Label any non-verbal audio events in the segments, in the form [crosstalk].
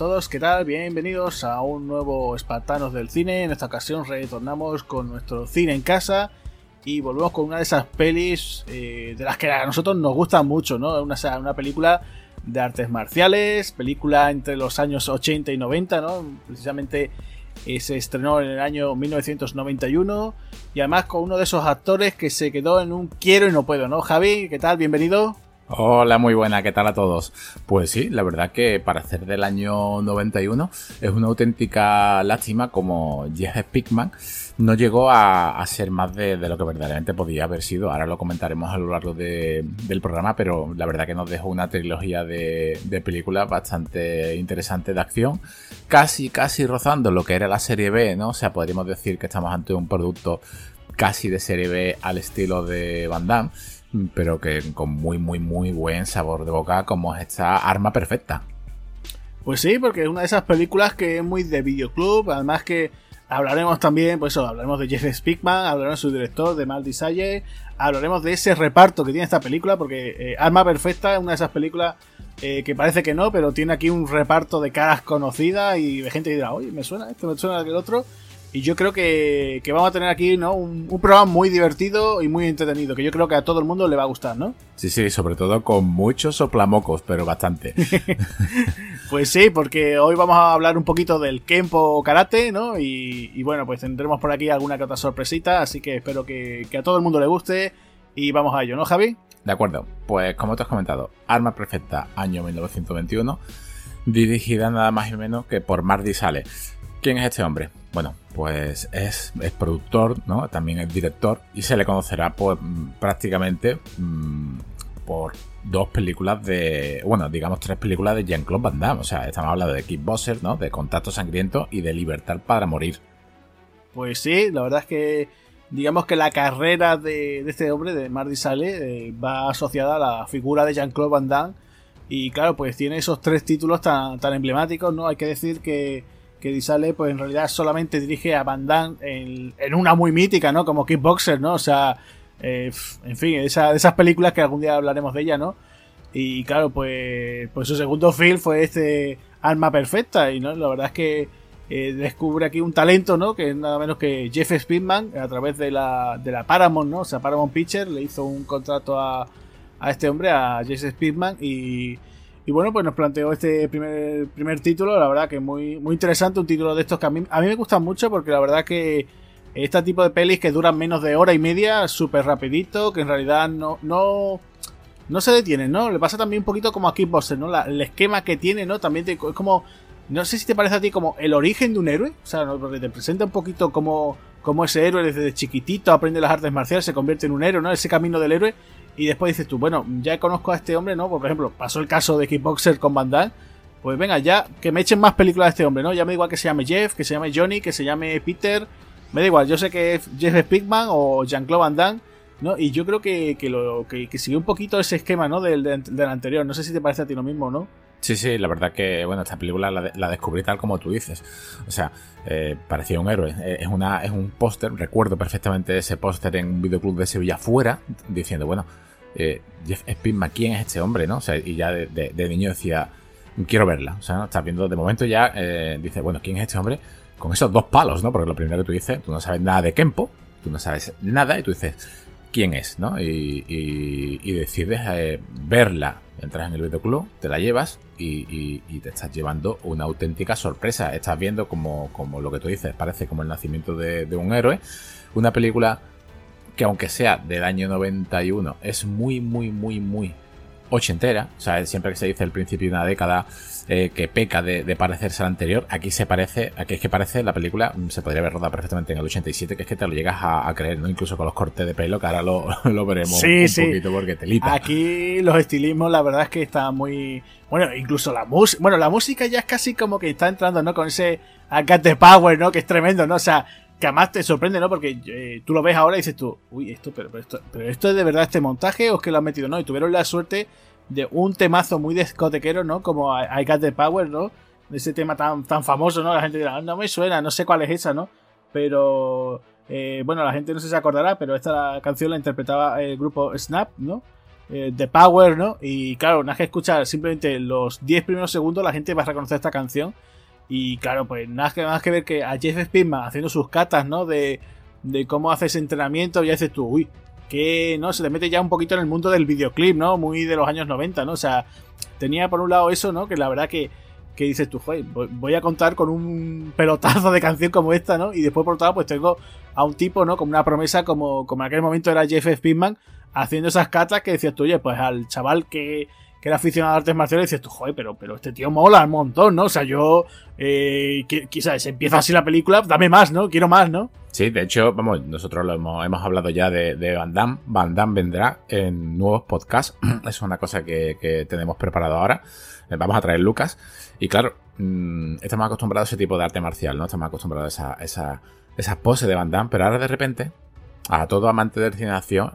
todos, ¿qué tal? Bienvenidos a un nuevo Espartanos del Cine. En esta ocasión retornamos con nuestro cine en casa y volvemos con una de esas pelis eh, de las que a nosotros nos gustan mucho, ¿no? Una, una película de artes marciales, película entre los años 80 y 90, ¿no? Precisamente eh, se estrenó en el año 1991 y además con uno de esos actores que se quedó en un quiero y no puedo, ¿no? Javi, ¿qué tal? Bienvenido. Hola, muy buena, ¿qué tal a todos? Pues sí, la verdad que para ser del año 91 es una auténtica lástima como Jeff Pickman no llegó a, ser más de, lo que verdaderamente podía haber sido. Ahora lo comentaremos a lo largo del programa, pero la verdad que nos dejó una trilogía de, de películas bastante interesante de acción, casi, casi rozando lo que era la serie B, ¿no? O sea, podríamos decir que estamos ante un producto casi de serie B al estilo de Van Damme pero que con muy, muy, muy buen sabor de boca, como es esta arma perfecta. Pues sí, porque es una de esas películas que es muy de videoclub, además que hablaremos también, pues eso, hablaremos de Jeff Spickman, hablaremos de su director, de Mal Desire, hablaremos de ese reparto que tiene esta película, porque eh, Arma Perfecta es una de esas películas eh, que parece que no, pero tiene aquí un reparto de caras conocidas y de gente que dirá, oye, me suena esto, me suena aquel otro. Y yo creo que, vamos a tener aquí ¿no? Un, programa muy divertido y muy entretenido, que yo creo que a todo el mundo le va a gustar, ¿no? Sí, sí, sobre todo con muchos soplamocos, pero bastante. [laughs] [laughs] pues sí, porque hoy vamos a hablar un poquito del Kempo Karate, ¿no? Y, bueno, pues tendremos por aquí alguna que otra sorpresita, así que espero que, que a todo el mundo le guste y vamos a ello, ¿no, Javi? De acuerdo, pues como te has comentado, Arma Perfecta, año 1921, dirigida nada más y menos que por Mardi Sale. ¿Quién es este hombre? Bueno, pues es, productor, ¿no? También es director y se le conocerá pues, prácticamente mm, por dos películas de, bueno, digamos tres películas de Jean-Claude Van Damme. O sea, estamos hablando de Kickboxer, ¿no? De Contacto Sangriento y de Libertad para Morir. Pues sí, la verdad es que digamos que la carrera de, este hombre, de Marty Sale, eh, va asociada a la figura de Jean-Claude Van Damme. Y claro, pues tiene esos tres títulos tan, tan emblemáticos, ¿no? Hay que decir que que Disale pues en realidad solamente dirige a Van Damme en, una muy mítica, ¿no? Como Kickboxer, ¿no? O sea, eh, en fin, esa, esas películas que algún día hablaremos de ella, ¿no? Y claro, pues, pues su segundo film fue este Alma Perfecta y no la verdad es que eh, descubre aquí un talento, ¿no? Que es nada menos que Jeff Speedman a través de la, de la Paramount, ¿no? O sea, Paramount Pictures le hizo un contrato a, a este hombre, a Jeff Speedman y y bueno, pues nos planteó este primer, primer título, la verdad que muy, muy interesante, un título de estos que a mí, a mí me gustan mucho porque la verdad que este tipo de pelis que duran menos de hora y media, súper rapidito, que en realidad no, no, no se detienen, ¿no? Le pasa también un poquito como a Kickboxer, ¿no? el esquema que tiene, ¿no? También es como, no sé si te parece a ti como el origen de un héroe, o sea, porque te presenta un poquito como, como ese héroe desde chiquitito aprende las artes marciales, se convierte en un héroe, ¿no? Ese camino del héroe y después dices tú, bueno, ya conozco a este hombre, ¿no? Por ejemplo, pasó el caso de Kickboxer con Van Damme. Pues venga, ya que me echen más películas de este hombre, ¿no? Ya me da igual que se llame Jeff, que se llame Johnny, que se llame Peter. Me da igual, yo sé que es Jeff Spickman o Jean-Claude Van Damme, ¿no? Y yo creo que, que lo, que, que sigue un poquito ese esquema, ¿no? Del, del, anterior. No sé si te parece a ti lo mismo, ¿no? Sí, sí, la verdad que, bueno, esta película la, descubrí tal como tú dices. O sea, eh, parecía un héroe. Eh, es, una, es un póster, recuerdo perfectamente ese póster en un videoclub de Sevilla fuera, diciendo, bueno, eh, Jeff Speedman, ¿quién es este hombre? ¿no? O sea, y ya de, niño decía, quiero verla. O sea, ¿no? estás viendo, de momento ya eh, dice, bueno, ¿quién es este hombre? Con esos dos palos, ¿no? Porque lo primero que tú dices, tú no sabes nada de Kempo, tú no sabes nada y tú dices, ¿quién es? ¿no? Y, decides eh, verla. Entras en el videoclub, te la llevas y, te estás llevando una auténtica sorpresa. Estás viendo como, como lo que tú dices, parece como el nacimiento de, de un héroe. Una película que aunque sea del año 91, es muy, muy, muy, muy ochentera. O sea, siempre que se dice el principio de una década eh, que peca de, parecerse al anterior, aquí se parece, aquí es que parece la película, mm, se podría haber rodado perfectamente en el 87, que es que te lo llegas a, creer, ¿no? Incluso con los cortes de pelo, que ahora lo, [laughs] veremos un poquito porque telita. Aquí los estilismos, la verdad es que está muy. Bueno, incluso la música. Bueno, la música ya es casi como que está entrando, ¿no? Con ese Acate Power, ¿no? Que es tremendo, ¿no? O sea, que además te sorprende, ¿no? Porque eh, tú lo ves ahora y dices tú, uy, esto pero, esto, pero esto es de verdad este montaje o es que lo han metido, ¿no? Y tuvieron la suerte de un temazo muy discotequero, ¿no? Como I, Got the Power, ¿no? Ese tema tan, tan famoso, ¿no? La gente dirá, no me suena, no sé cuál es esa, ¿no? Pero, eh, bueno, la gente no sé se acordará, pero esta canción la interpretaba el grupo Snap, ¿no? eh, The Power, ¿no? Y claro, nada que escuchar simplemente los 10 primeros segundos, la gente va a reconocer esta canción. Y claro, pues nada más que ver que a Jeff Speedman haciendo sus catas, ¿no? De, de cómo hace ese entrenamiento, ya dices tú, uy, que no se le mete ya un poquito en el mundo del videoclip, ¿no? Muy de los años 90, ¿no? O sea, tenía por un lado eso, ¿no? Que la verdad que, que dices tú, joder, voy a contar con un pelotazo de canción como esta, ¿no? Y después por otro lado, pues tengo a un tipo, ¿no? Como una promesa, como, como en aquel momento era Jeff Speedman, haciendo esas catas que decías tú, oye, pues al chaval que, que era aficionado a artes marciales, dices tú, joder, pero, pero este tío mola un montón, ¿no? O sea, yo, eh, quizás empieza así la película, dame más, ¿no? Quiero más, ¿no? Sí, de hecho, vamos, nosotros lo hemos, hemos hablado ya de, de, Van Damme. Van Damme vendrá en nuevos podcasts. [clears throat] es una cosa que, que tenemos preparado ahora. Eh, vamos a traer Lucas. Y claro, mmm, estamos acostumbrados a ese tipo de arte marcial, ¿no? Estamos acostumbrados a esa, esa, esa pose de Van Damme, pero ahora de repente, a todo amante de cine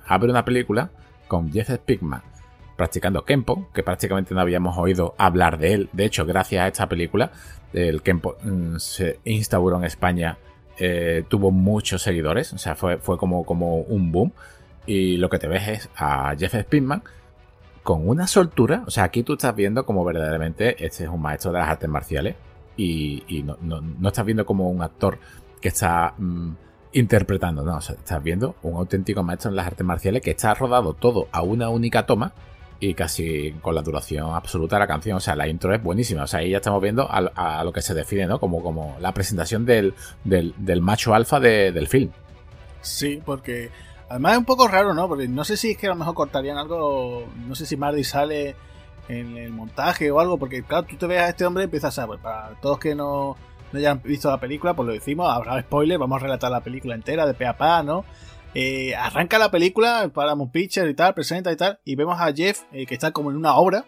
abre una película con Jeff Speakman practicando Kempo, que prácticamente no habíamos oído hablar de él. De hecho, gracias a esta película, el Kempo mmm, se instauró en España, eh, tuvo muchos seguidores, o sea, fue, fue como, como un boom. Y lo que te ves es a Jeff Speakman con una soltura. O sea, aquí tú estás viendo como verdaderamente este es un maestro de las artes marciales. Y, no, no, no, estás viendo como un actor que está mmm, interpretando, no, o sea, estás viendo un auténtico maestro en las artes marciales que está rodado todo a una única toma y casi con la duración absoluta de la canción. O sea, la intro es buenísima. O sea, ahí ya estamos viendo a, lo que se define, ¿no? Como, como la presentación del, del, macho alfa de, del film. Sí, porque además es un poco raro, ¿no? Porque no sé si es que a lo mejor cortarían algo, no sé si Mardi sale en el montaje o algo, porque claro, tú te ves a este hombre y empiezas a, pues, para todos que no, no hayan visto la película, pues lo decimos, habrá spoiler, vamos a relatar la película entera de pe a pa, ¿no? Eh, arranca la película, un Picture y tal, presenta y tal, y vemos a Jeff eh, que está como en una obra.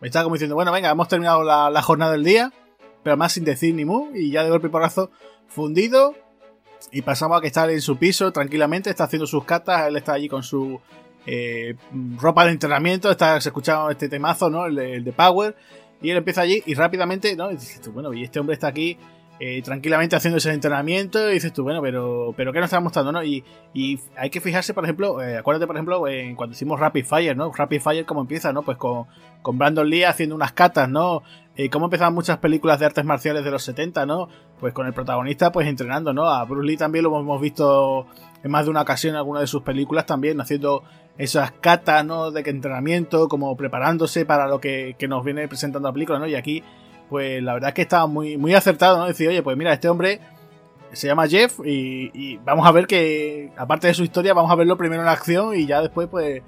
Está como diciendo, bueno, venga, hemos terminado la, jornada del día, pero más sin decir ni mu, y ya de golpe porrazo fundido. Y pasamos a que está en su piso tranquilamente, está haciendo sus catas, él está allí con su eh, ropa de entrenamiento, está escuchando este temazo, ¿no? El el de, Power. Y él empieza allí y rápidamente, ¿no? Y dices bueno, y este hombre está aquí eh, tranquilamente haciendo ese entrenamiento dices tú, bueno, pero, pero ¿qué nos está mostrando, no? Y, y hay que fijarse, por ejemplo, eh, acuérdate, por ejemplo, en cuando hicimos Rapid Fire, ¿no? Rapid Fire, ¿cómo empieza, no? Pues con, con Brandon Lee haciendo unas catas, ¿no? Eh, cómo empezaban muchas películas de artes marciales de los 70, ¿no? Pues con el protagonista, pues entrenando, ¿no? A Bruce Lee también lo hemos visto en más de una ocasión en alguna de sus películas también, haciendo esas catas, ¿no? De entrenamiento, como preparándose para lo que, que nos viene presentando la película, ¿no? Y aquí pues la verdad es que estaba muy, muy acertado, ¿no? Decir, oye, pues mira, este hombre se llama Jeff y, y, vamos a ver que, aparte de su historia, vamos a verlo primero en acción y ya después, pues,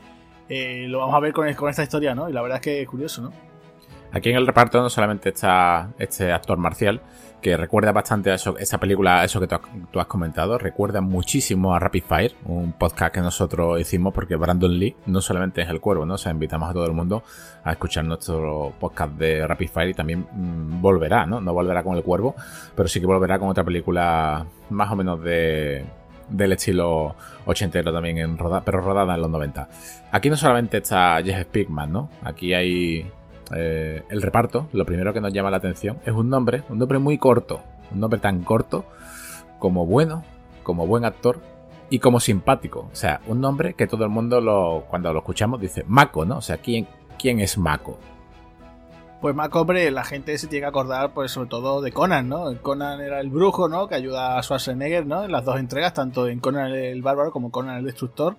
eh, lo vamos a ver con, con, esta historia, ¿no? Y la verdad es que es curioso, ¿no? Aquí en el reparto no solamente está este actor marcial, que recuerda bastante a eso, esa película, eso que tú, has comentado, recuerda muchísimo a Rapid Fire, un podcast que nosotros hicimos porque Brandon Lee no solamente es el cuervo, ¿no? O sea, invitamos a todo el mundo a escuchar nuestro podcast de Rapid Fire y también mmm, volverá, ¿no? No volverá con el cuervo, pero sí que volverá con otra película más o menos de del estilo ochentero también, en roda, pero rodada en los 90. Aquí no solamente está Jeff Speakman, ¿no? Aquí hay eh, el reparto, lo primero que nos llama la atención es un nombre, un nombre muy corto, un nombre tan corto como bueno, como buen actor y como simpático. O sea, un nombre que todo el mundo lo, cuando lo escuchamos dice Mako, ¿no? O sea, ¿quién, es Mako? Pues Mako, hombre, la gente se tiene que acordar, pues sobre todo de Conan, ¿no? Conan era el brujo, ¿no? Que ayuda a Schwarzenegger, ¿no? En las dos entregas, tanto en Conan el Bárbaro como Conan el Destructor.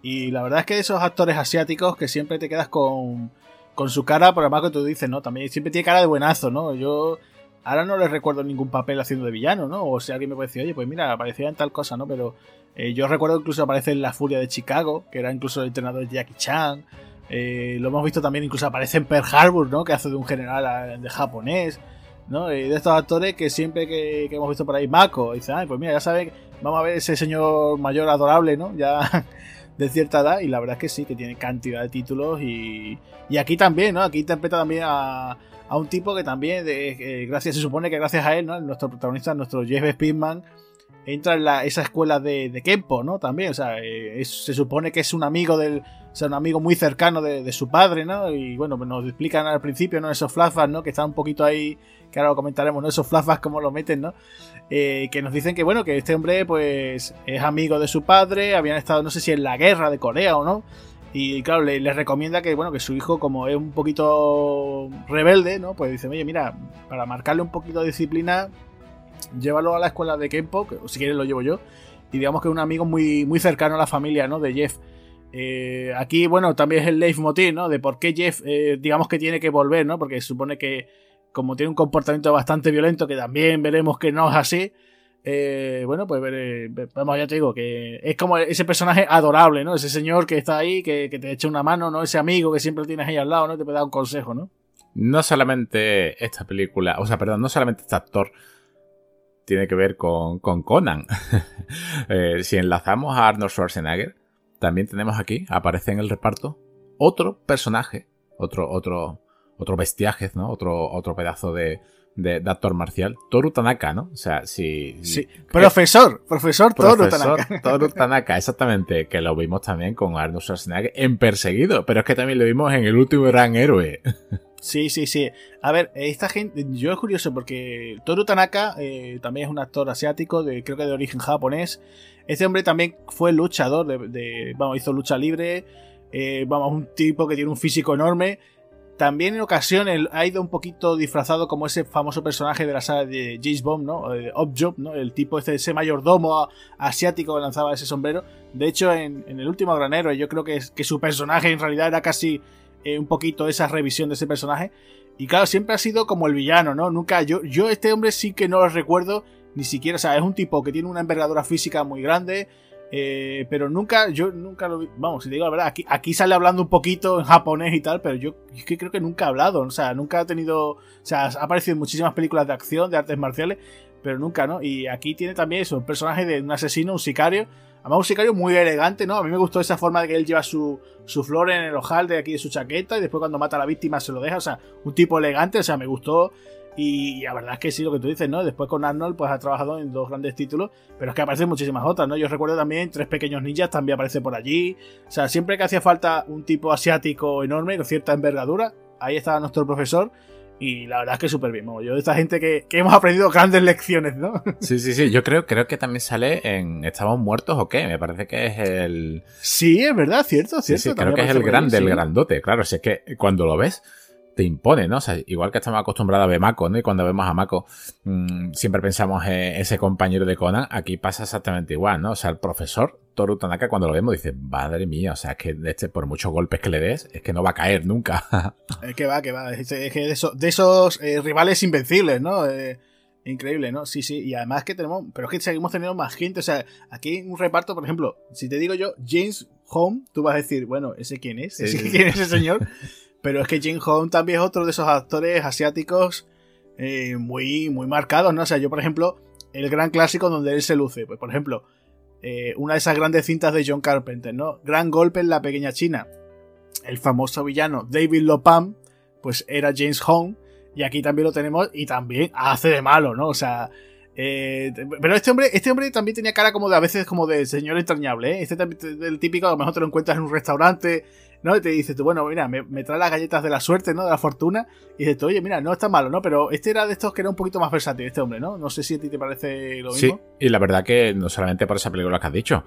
Y la verdad es que esos actores asiáticos que siempre te quedas con con su cara, por además que tú dices, ¿no? También siempre tiene cara de buenazo, ¿no? Yo ahora no le recuerdo ningún papel haciendo de villano, ¿no? O si alguien me puede decir, oye, pues mira, aparecía en tal cosa, ¿no? Pero eh, yo recuerdo incluso aparece en La Furia de Chicago, que era incluso el entrenador de Jackie Chan. Eh, lo hemos visto también, incluso aparece en Pearl Harbor, ¿no? Que hace de un general de japonés, ¿no? Y de estos actores que siempre que, hemos visto por ahí, Mako, dice, ay, pues mira, ya sabes, vamos a ver ese señor mayor adorable, ¿no? Ya de cierta edad y la verdad es que sí, que tiene cantidad de títulos y, y aquí también, ¿no? Aquí interpreta también a, a un tipo que también, de, eh, gracias, se supone que gracias a él, ¿no? Nuestro protagonista, nuestro Jeff Speedman, entra en la, esa escuela de, de Kempo, ¿no? También, o sea, eh, es, se supone que es un amigo del, o sea, un amigo muy cercano de, de, su padre, ¿no? Y bueno, pues nos explican al principio, ¿no? Esos flashbacks, ¿no? Que están un poquito ahí, que ahora lo comentaremos, ¿no? Esos flashbacks, cómo lo meten, ¿no? Eh, que nos dicen que, bueno, que este hombre, pues, es amigo de su padre, habían estado, no sé si en la guerra de Corea o no. Y claro, le, le, recomienda que, bueno, que su hijo, como es un poquito rebelde, ¿no? Pues dice, oye, mira, para marcarle un poquito de disciplina, llévalo a la escuela de que si quieres lo llevo yo. Y digamos que es un amigo muy, muy cercano a la familia, ¿no? De Jeff. Eh, aquí, bueno, también es el leitmotiv, ¿no? De por qué Jeff, eh, digamos que tiene que volver, ¿no? Porque supone que, como tiene un comportamiento bastante violento, que también veremos que no es así, eh, bueno, pues vamos, ya te digo, que es como ese personaje adorable, ¿no? Ese señor que está ahí, que, te echa una mano, ¿no? Ese amigo que siempre tienes ahí al lado, ¿no? Te puede dar un consejo, ¿no? No solamente esta película, o sea, perdón, no solamente este actor tiene que ver con, con Conan. [laughs] Eh, si enlazamos a Arnold Schwarzenegger, también tenemos aquí, aparece en el reparto, otro personaje, otro, otro, otro bestiaje, ¿no? Otro, otro pedazo de, de, actor marcial, Toru Tanaka, ¿no? O sea, si... Sí. Profesor, profesor Toru Tanaka. Toru Tanaka, exactamente, que lo vimos también con Arnold Schwarzenegger en Perseguido, pero es que también lo vimos en El Último Gran Héroe. [laughs] Sí, sí, sí. A ver, esta gente, yo es curioso porque Toru Tanaka eh, también es un actor asiático, creo que de origen japonés. Este hombre también fue luchador, de, vamos, hizo lucha libre, eh, vamos, un tipo que tiene un físico enorme. También en ocasiones ha ido un poquito disfrazado como ese famoso personaje de la saga de James Bond, ¿no? Objob, ¿no? El tipo este, ese mayordomo asiático que lanzaba ese sombrero. De hecho, en, el último granero, yo creo que su personaje en realidad era casi eh, un poquito esa revisión de ese personaje. Y claro, siempre ha sido como el villano, ¿no? Nunca, yo, yo este hombre sí que no lo recuerdo, ni siquiera, o sea, es un tipo que tiene una envergadura física muy grande, eh, pero nunca, yo nunca lo vi. Vamos, si te digo la verdad, aquí, aquí sale hablando un poquito en japonés y tal, pero yo es que creo que nunca ha hablado. O sea, nunca ha tenido. O sea, ha aparecido en muchísimas películas de acción, de artes marciales, pero nunca, ¿no? Y aquí tiene también eso, un personaje de un asesino, un sicario. Además, un sicario muy elegante, ¿no? A mí me gustó esa forma de que él lleva su, su flor en el ojal de aquí de su chaqueta y después cuando mata a la víctima se lo deja. O sea, un tipo elegante, o sea, me gustó. Y, la verdad es que sí, lo que tú dices, ¿no? Después con Arnold, pues ha trabajado en dos grandes títulos, pero es que aparecen muchísimas otras, ¿no? Yo recuerdo también Tres Pequeños Ninjas, también aparece por allí. O sea, siempre que hacía falta un tipo asiático enorme, con cierta envergadura, ahí estaba nuestro profesor. Y la verdad es que súper bien. Yo de esta gente que, hemos aprendido grandes lecciones, ¿no? [laughs] Sí, sí, sí. Yo creo, creo que también sale en ¿Estamos muertos o qué? Me parece que es el. Sí, es verdad, cierto, cierto. Sí, creo que es el grande, el grandote. Claro, si es que cuando lo ves te impone, ¿no? O sea, igual que estamos acostumbrados a ver Mako, ¿no? Y cuando vemos a Mako mmm, siempre pensamos en ese compañero de Conan, aquí pasa exactamente igual, ¿no? O sea, el profesor Toru Tanaka cuando lo vemos dice, madre mía, o sea, es que este, por muchos golpes que le des, es que no va a caer nunca. [laughs] es que va, que va, es que de, de esos eh, rivales invencibles, ¿no? Eh, increíble, ¿no? Sí, sí, y además que tenemos, pero es que seguimos teniendo más gente, o sea, aquí un reparto, por ejemplo, si te digo yo, James Home, tú vas a decir, bueno, ¿ese quién es? ¿Ese quién es ese señor? [laughs] Pero es que Jim Hong también es otro de esos actores asiáticos eh, muy, muy marcados, ¿no? O sea, yo, por ejemplo, el gran clásico donde él se luce, pues, por ejemplo, eh, una de esas grandes cintas de John Carpenter, ¿no? Gran golpe en la pequeña China. El famoso villano David Lopam, pues era James Hong, y aquí también lo tenemos, y también hace de malo, ¿no? O sea, eh, pero este hombre, este hombre también tenía cara como de a veces como de señor entrañable, ¿eh? Este también el típico, a lo mejor te lo encuentras en un restaurante, ¿no? Y te dices tú, bueno, mira, me, trae las galletas de la suerte, ¿no? De la fortuna. Y dices tú, oye, mira, no está malo, ¿no? Pero este era de estos que era un poquito más versátil, este hombre, ¿no? No sé si a ti te parece lo mismo. Sí, y la verdad que no solamente por esa película que has dicho,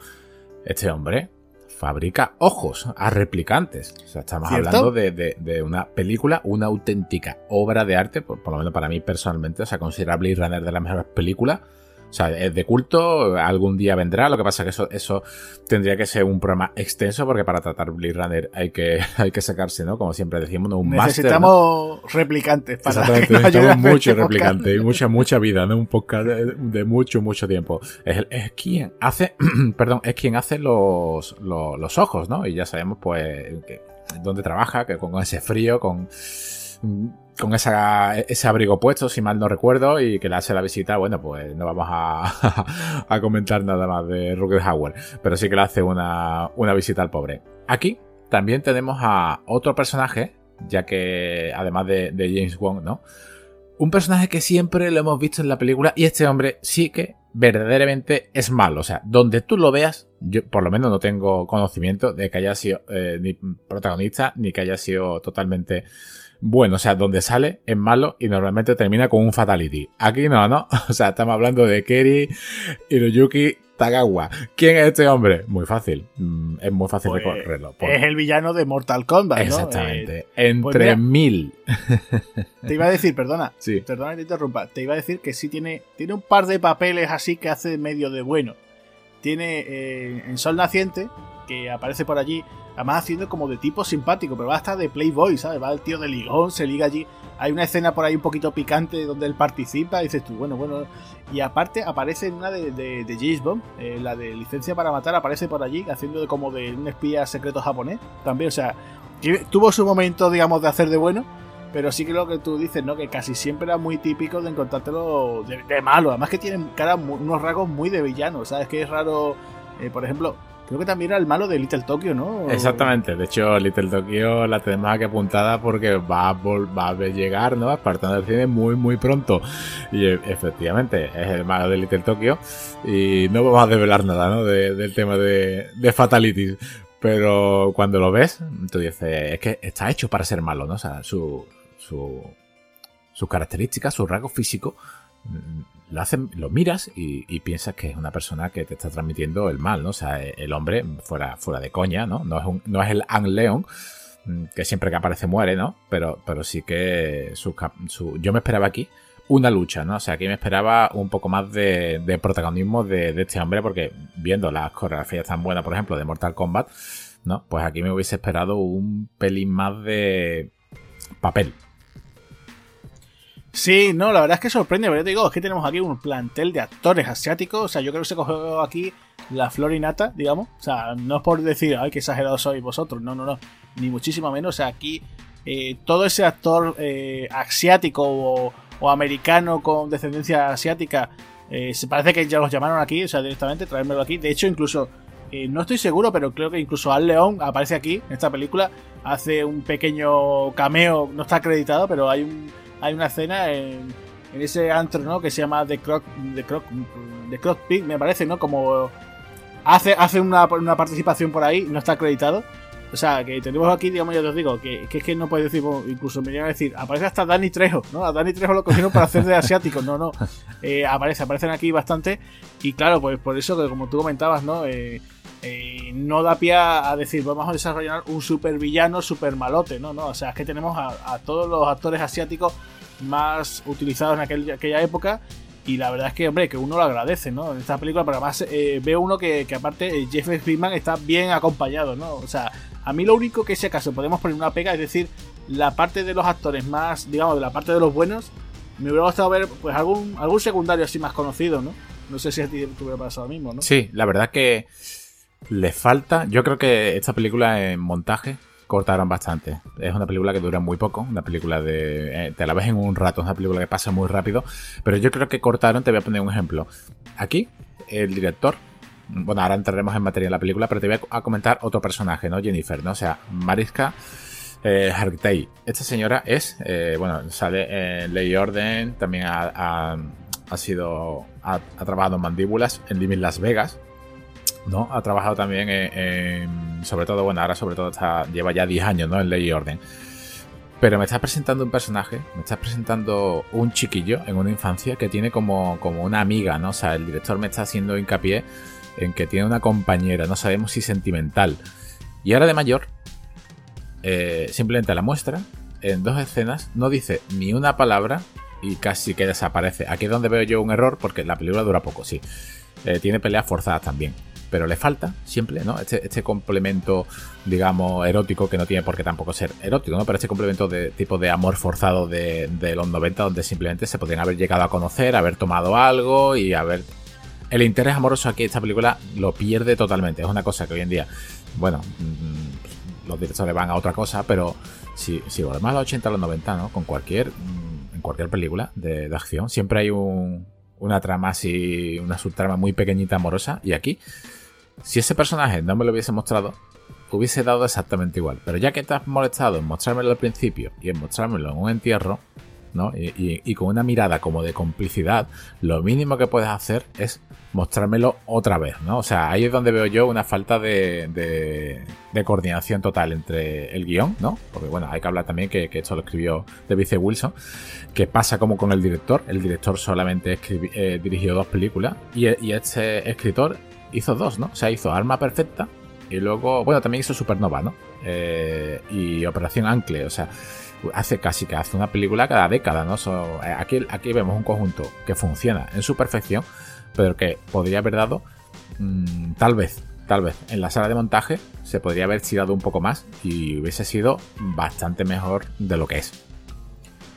este hombre fabrica ojos a replicantes. O sea, estamos hablando de, una película, una auténtica obra de arte, por, por, lo menos para mí personalmente, o sea, considera Blade Runner de las mejores películas o sea, es de culto, algún día vendrá. Lo que pasa es que eso, eso tendría que ser un programa extenso porque para tratar Blade Runner hay que, [laughs] hay que sacarse, ¿no? Como siempre decimos, un Necesitamos replicantes para Exactamente, [laughs] necesitamos muchos este replicantes y mucha, mucha vida, ¿no? Un podcast de, mucho, mucho tiempo. Es, es quien hace, [clears throat] perdón, es quien hace los, los, ojos, ¿no? Y ya sabemos, pues, dónde trabaja, que con ese frío, con con ese abrigo puesto, si mal no recuerdo, y que le hace la visita, bueno, pues no vamos a, [laughs] a comentar nada más de Rutger Hauer, pero sí que le hace una, una visita al pobre. Aquí también tenemos a otro personaje, ya que además de, de James Wong, ¿no? Un personaje que siempre lo hemos visto en la película y este hombre sí que verdaderamente es malo. O sea, donde tú lo veas, yo por lo menos no tengo conocimiento de que haya sido eh, ni protagonista ni que haya sido totalmente bueno, o sea, donde sale es malo y normalmente termina con un fatality. Aquí no, ¿no? [laughs] O sea, estamos hablando de Keri, Hiroyuki, Tagawa. ¿Quién es este hombre? Muy fácil. Mm, es muy fácil Pues, recorrerlo. Es el villano de Mortal Kombat, ¿no? Exactamente. Eh, Entre pues mira- mil. te iba a decir, perdona, [laughs] Sí. perdona que te interrumpa, te iba a decir que sí tiene, tiene un par de papeles así que hace medio de bueno. Tiene eh, en Sol Naciente, que aparece por allí, además haciendo como de tipo simpático, pero va hasta de Playboy, ¿sabes? Va el tío de ligón, se liga allí. Hay una escena por ahí un poquito picante donde él participa y dices tú, bueno, bueno. Y aparte aparece en una de, de, James Bond, eh, la de Licencia para Matar, aparece por allí haciendo como de un espía secreto japonés también, o sea, tuvo su momento, digamos, de hacer de bueno, pero sí que lo que tú dices, ¿no? Que casi siempre era muy típico de encontrártelo de, malo. Además que tienen cara, unos rasgos muy de villano, ¿sabes? Que es raro, eh, por ejemplo, creo que también era el malo de Little Tokyo, ¿no? Exactamente. De hecho, Little Tokyo la tenemos aquí apuntada porque va a, llegar, ¿no? Espartano del cine muy, muy pronto. Y e- efectivamente, es el malo de Little Tokyo. Y no vamos a develar nada, ¿no? De- del tema de, de Fatalities. Pero cuando lo ves, tú dices, es que está hecho para ser malo, ¿no? O sea, su, su, sus características, su rasgo físico, lo, hacen, lo miras y, piensas que es una persona que te está transmitiendo el mal, ¿no? O sea, el hombre, fuera, fuera de coña, ¿no? No es, no es el Ang Leon, mm, que siempre que aparece muere, ¿no? Pero, pero sí que yo me esperaba aquí una lucha, ¿no? O sea, aquí me esperaba un poco más de, protagonismo de este hombre, porque viendo las coreografías tan buenas, por ejemplo, de Mortal Kombat, ¿no? Pues aquí me hubiese esperado un pelín más de papel. Sí, no, la verdad es que sorprende, pero te digo, es que tenemos aquí un plantel de actores asiáticos, o sea, yo creo que se cogió aquí la flor y nata, digamos, o sea, no es por decir, ay, qué exagerados sois vosotros, no, no, no, ni muchísimo menos, o sea, aquí eh, todo ese actor eh, asiático o, o americano con descendencia asiática, eh, se parece que ya los llamaron aquí, o sea, directamente, traérmelo aquí, de hecho, incluso, eh, no estoy seguro, pero creo que incluso Al León aparece aquí, en esta película, hace un pequeño cameo, no está acreditado, pero hay un hay una escena en, en ese antro, ¿no? Que se llama The Croc, The Croc, The Croc Pig, me parece, ¿no? Como hace, hace una, una participación por ahí, no está acreditado. O sea, que tenemos aquí, digamos, ya os digo, que, que es que no puede decir, bueno, incluso me llegan a decir, aparece hasta Danny Trejo, ¿no? A Danny Trejo lo cogieron para hacer de asiático, no, no. [laughs] Eh, aparece, aparecen aquí bastante. Y claro, pues por eso que como tú comentabas, ¿no? Eh, eh, no da pie a decir, vamos a desarrollar un super villano, super malote, ¿no? no O sea, es que tenemos a, todos los actores asiáticos más utilizados en aquel- aquella época. Y la verdad es que, hombre, que uno lo agradece, ¿no? En esta película, pero además eh, uno que, que aparte eh, Jeff está bien acompañado, ¿no? O sea, a mí lo único que si acaso podemos poner una pega es decir, la parte de los actores más, digamos, de la parte de los buenos, me hubiera gustado ver pues algún, algún secundario así más conocido, ¿no? No sé si a ti te hubiera pasado lo mismo, ¿no? Sí, la verdad que le falta. Yo creo que esta película en montaje cortaron bastante. Es una película que dura muy poco, una película de. eh, te la ves en un rato, es una película que pasa muy rápido. Pero yo creo que cortaron, te voy a poner un ejemplo. Aquí, el director. Bueno, ahora entraremos en materia de la película, pero te voy a comentar otro personaje, ¿no? Jennifer, ¿no? O sea, Mariska eh, Hargitay. Esta señora es, eh, bueno, sale en Ley Orden, también ha, sido, ha, ha trabajado en Mandíbulas, en Living Las Vegas, ¿no? Ha trabajado también sobre todo, bueno, ahora sobre todo está, lleva ya 10 años, ¿no? En Ley y Orden. Pero me estás presentando un personaje, me estás presentando un chiquillo en una infancia que tiene como, como una amiga, ¿no? O sea, el director me está haciendo hincapié en que tiene una compañera, no sabemos si sentimental. Y ahora de mayor, eh, simplemente la muestra en dos escenas, no dice ni una palabra y casi que desaparece. Aquí es donde veo yo un error, porque la película dura poco, sí. Eh, tiene peleas forzadas también. Pero le falta siempre, ¿no? Este, este complemento, digamos, erótico, que no tiene por qué tampoco ser erótico, ¿no? Pero este complemento de tipo de amor forzado de, de los 90, donde simplemente se podrían haber llegado a conocer, haber tomado algo y haber. El interés amoroso aquí, esta película, lo pierde totalmente. Es una cosa que hoy en día, bueno, mm, los directores van a otra cosa, pero si, si volvemos a los 80 a los 90, ¿no? Con cualquier, mm, en cualquier película de, de acción, siempre hay un, una trama así, una subtrama muy pequeñita amorosa. Y aquí, si ese personaje no me lo hubiese mostrado, hubiese dado exactamente igual. Pero ya que te has molestado en mostrármelo al principio y en mostrármelo en un entierro, ¿no? Y, con una mirada como de complicidad, lo mínimo que puedes hacer es mostrármelo otra vez, ¿no? O sea, ahí es donde veo yo una falta de, de- de coordinación total entre el guion, ¿no? Porque bueno, hay que hablar también que, esto lo escribió David C. Wilson, que pasa como con el director. El director solamente eh, dirigió dos películas y, y este escritor hizo dos, ¿no? O sea, hizo Arma Perfecta y luego, bueno, también hizo Supernova, ¿no? Eh, y Operación Ancle, o sea, hace casi que hace una película cada década, ¿no? Eh, aquí, aquí vemos un conjunto que funciona en su perfección, pero que podría haber dado, mm, tal vez, tal vez, en la sala de montaje se podría haber tirado un poco más y hubiese sido bastante mejor de lo que es.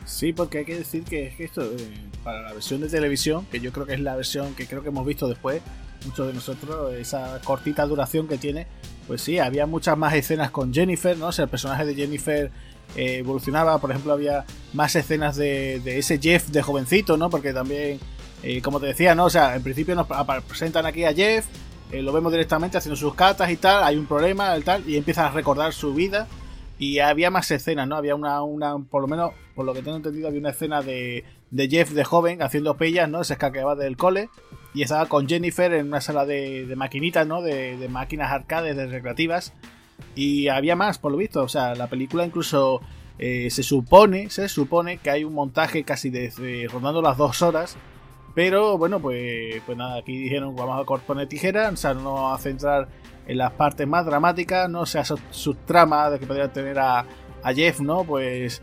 Sí, porque hay que decir que, esto, eh, para la versión de televisión, que yo creo que es la versión que creo que hemos visto después, muchos de nosotros, esa cortita duración que tiene, pues sí, había muchas más escenas con Jennifer, ¿no? O sea, el personaje de Jennifer eh, evolucionaba, por ejemplo, había más escenas de, ese Jeff de jovencito, ¿no? Porque también, eh, como te decía, ¿no? O sea, en principio nos presentan aquí a Jeff, lo vemos directamente haciendo sus catas y tal, hay un problema, y tal, y empieza a recordar su vida y había más escenas, ¿no? Había una, una, por lo menos, por lo que tengo entendido, había una escena de, de Jeff de joven haciendo pellas, ¿no? Se escaqueaba del cole y estaba con Jennifer en una sala de, de maquinitas, ¿no? De, máquinas arcades, de recreativas. Y había más, por lo visto. O sea, la película incluso eh, se supone, se supone que hay un montaje casi de, rondando las dos horas. Pero bueno, pues, pues nada, aquí dijeron vamos a poner tijera, o sea, no a centrar en las partes más dramáticas, ¿no? O sea, sus, tramas de que podría tener a, Jeff, ¿no? Pues,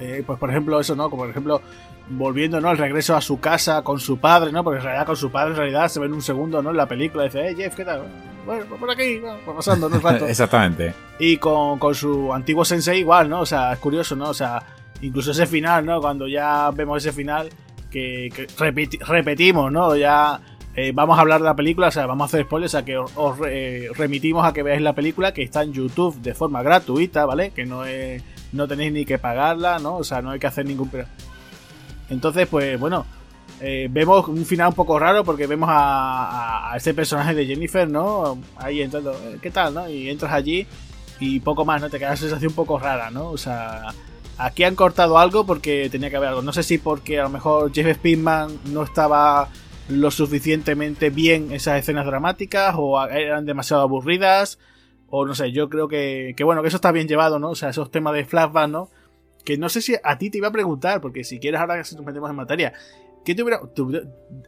eh, pues por ejemplo, eso, ¿no? Como por ejemplo, volviendo, ¿no? El regreso a su casa con su padre, ¿no? Porque en realidad con su padre en realidad se ve en un segundo, ¿no? En la película, dice, eh, Jeff, ¿qué tal? Bueno, pues por aquí, pues pasando, ¿no? [laughs] Exactamente. Y con, con su antiguo sensei igual, ¿no? O sea, es curioso, ¿no? O sea, incluso ese final, ¿no? Cuando ya vemos ese final que, repetimos, ¿no? Ya eh, vamos a hablar de la película, o sea, vamos a hacer spoilers, o sea, que os, eh, remitimos a que veáis la película, que está en YouTube de forma gratuita, ¿vale? Que no es, no tenéis ni que pagarla, ¿no? O sea, no hay que hacer ningún... Entonces, pues bueno, eh, vemos un final un poco raro porque vemos a, a, este personaje de Jennifer, ¿no? Ahí entrando, ¿qué tal, no? Y entras allí y poco más, ¿no? Te queda una sensación un poco rara, ¿no? O sea, aquí han cortado algo porque tenía que haber algo. No sé si porque a lo mejor Jeff Speedman no estaba lo suficientemente bien esas escenas dramáticas o eran demasiado aburridas o no sé, yo creo que, que bueno, que eso está bien llevado, ¿no? O sea, esos temas de flashback, ¿no? Que no sé si a ti te iba a preguntar, porque si quieres ahora que nos metemos en materia, ¿qué te hubiera,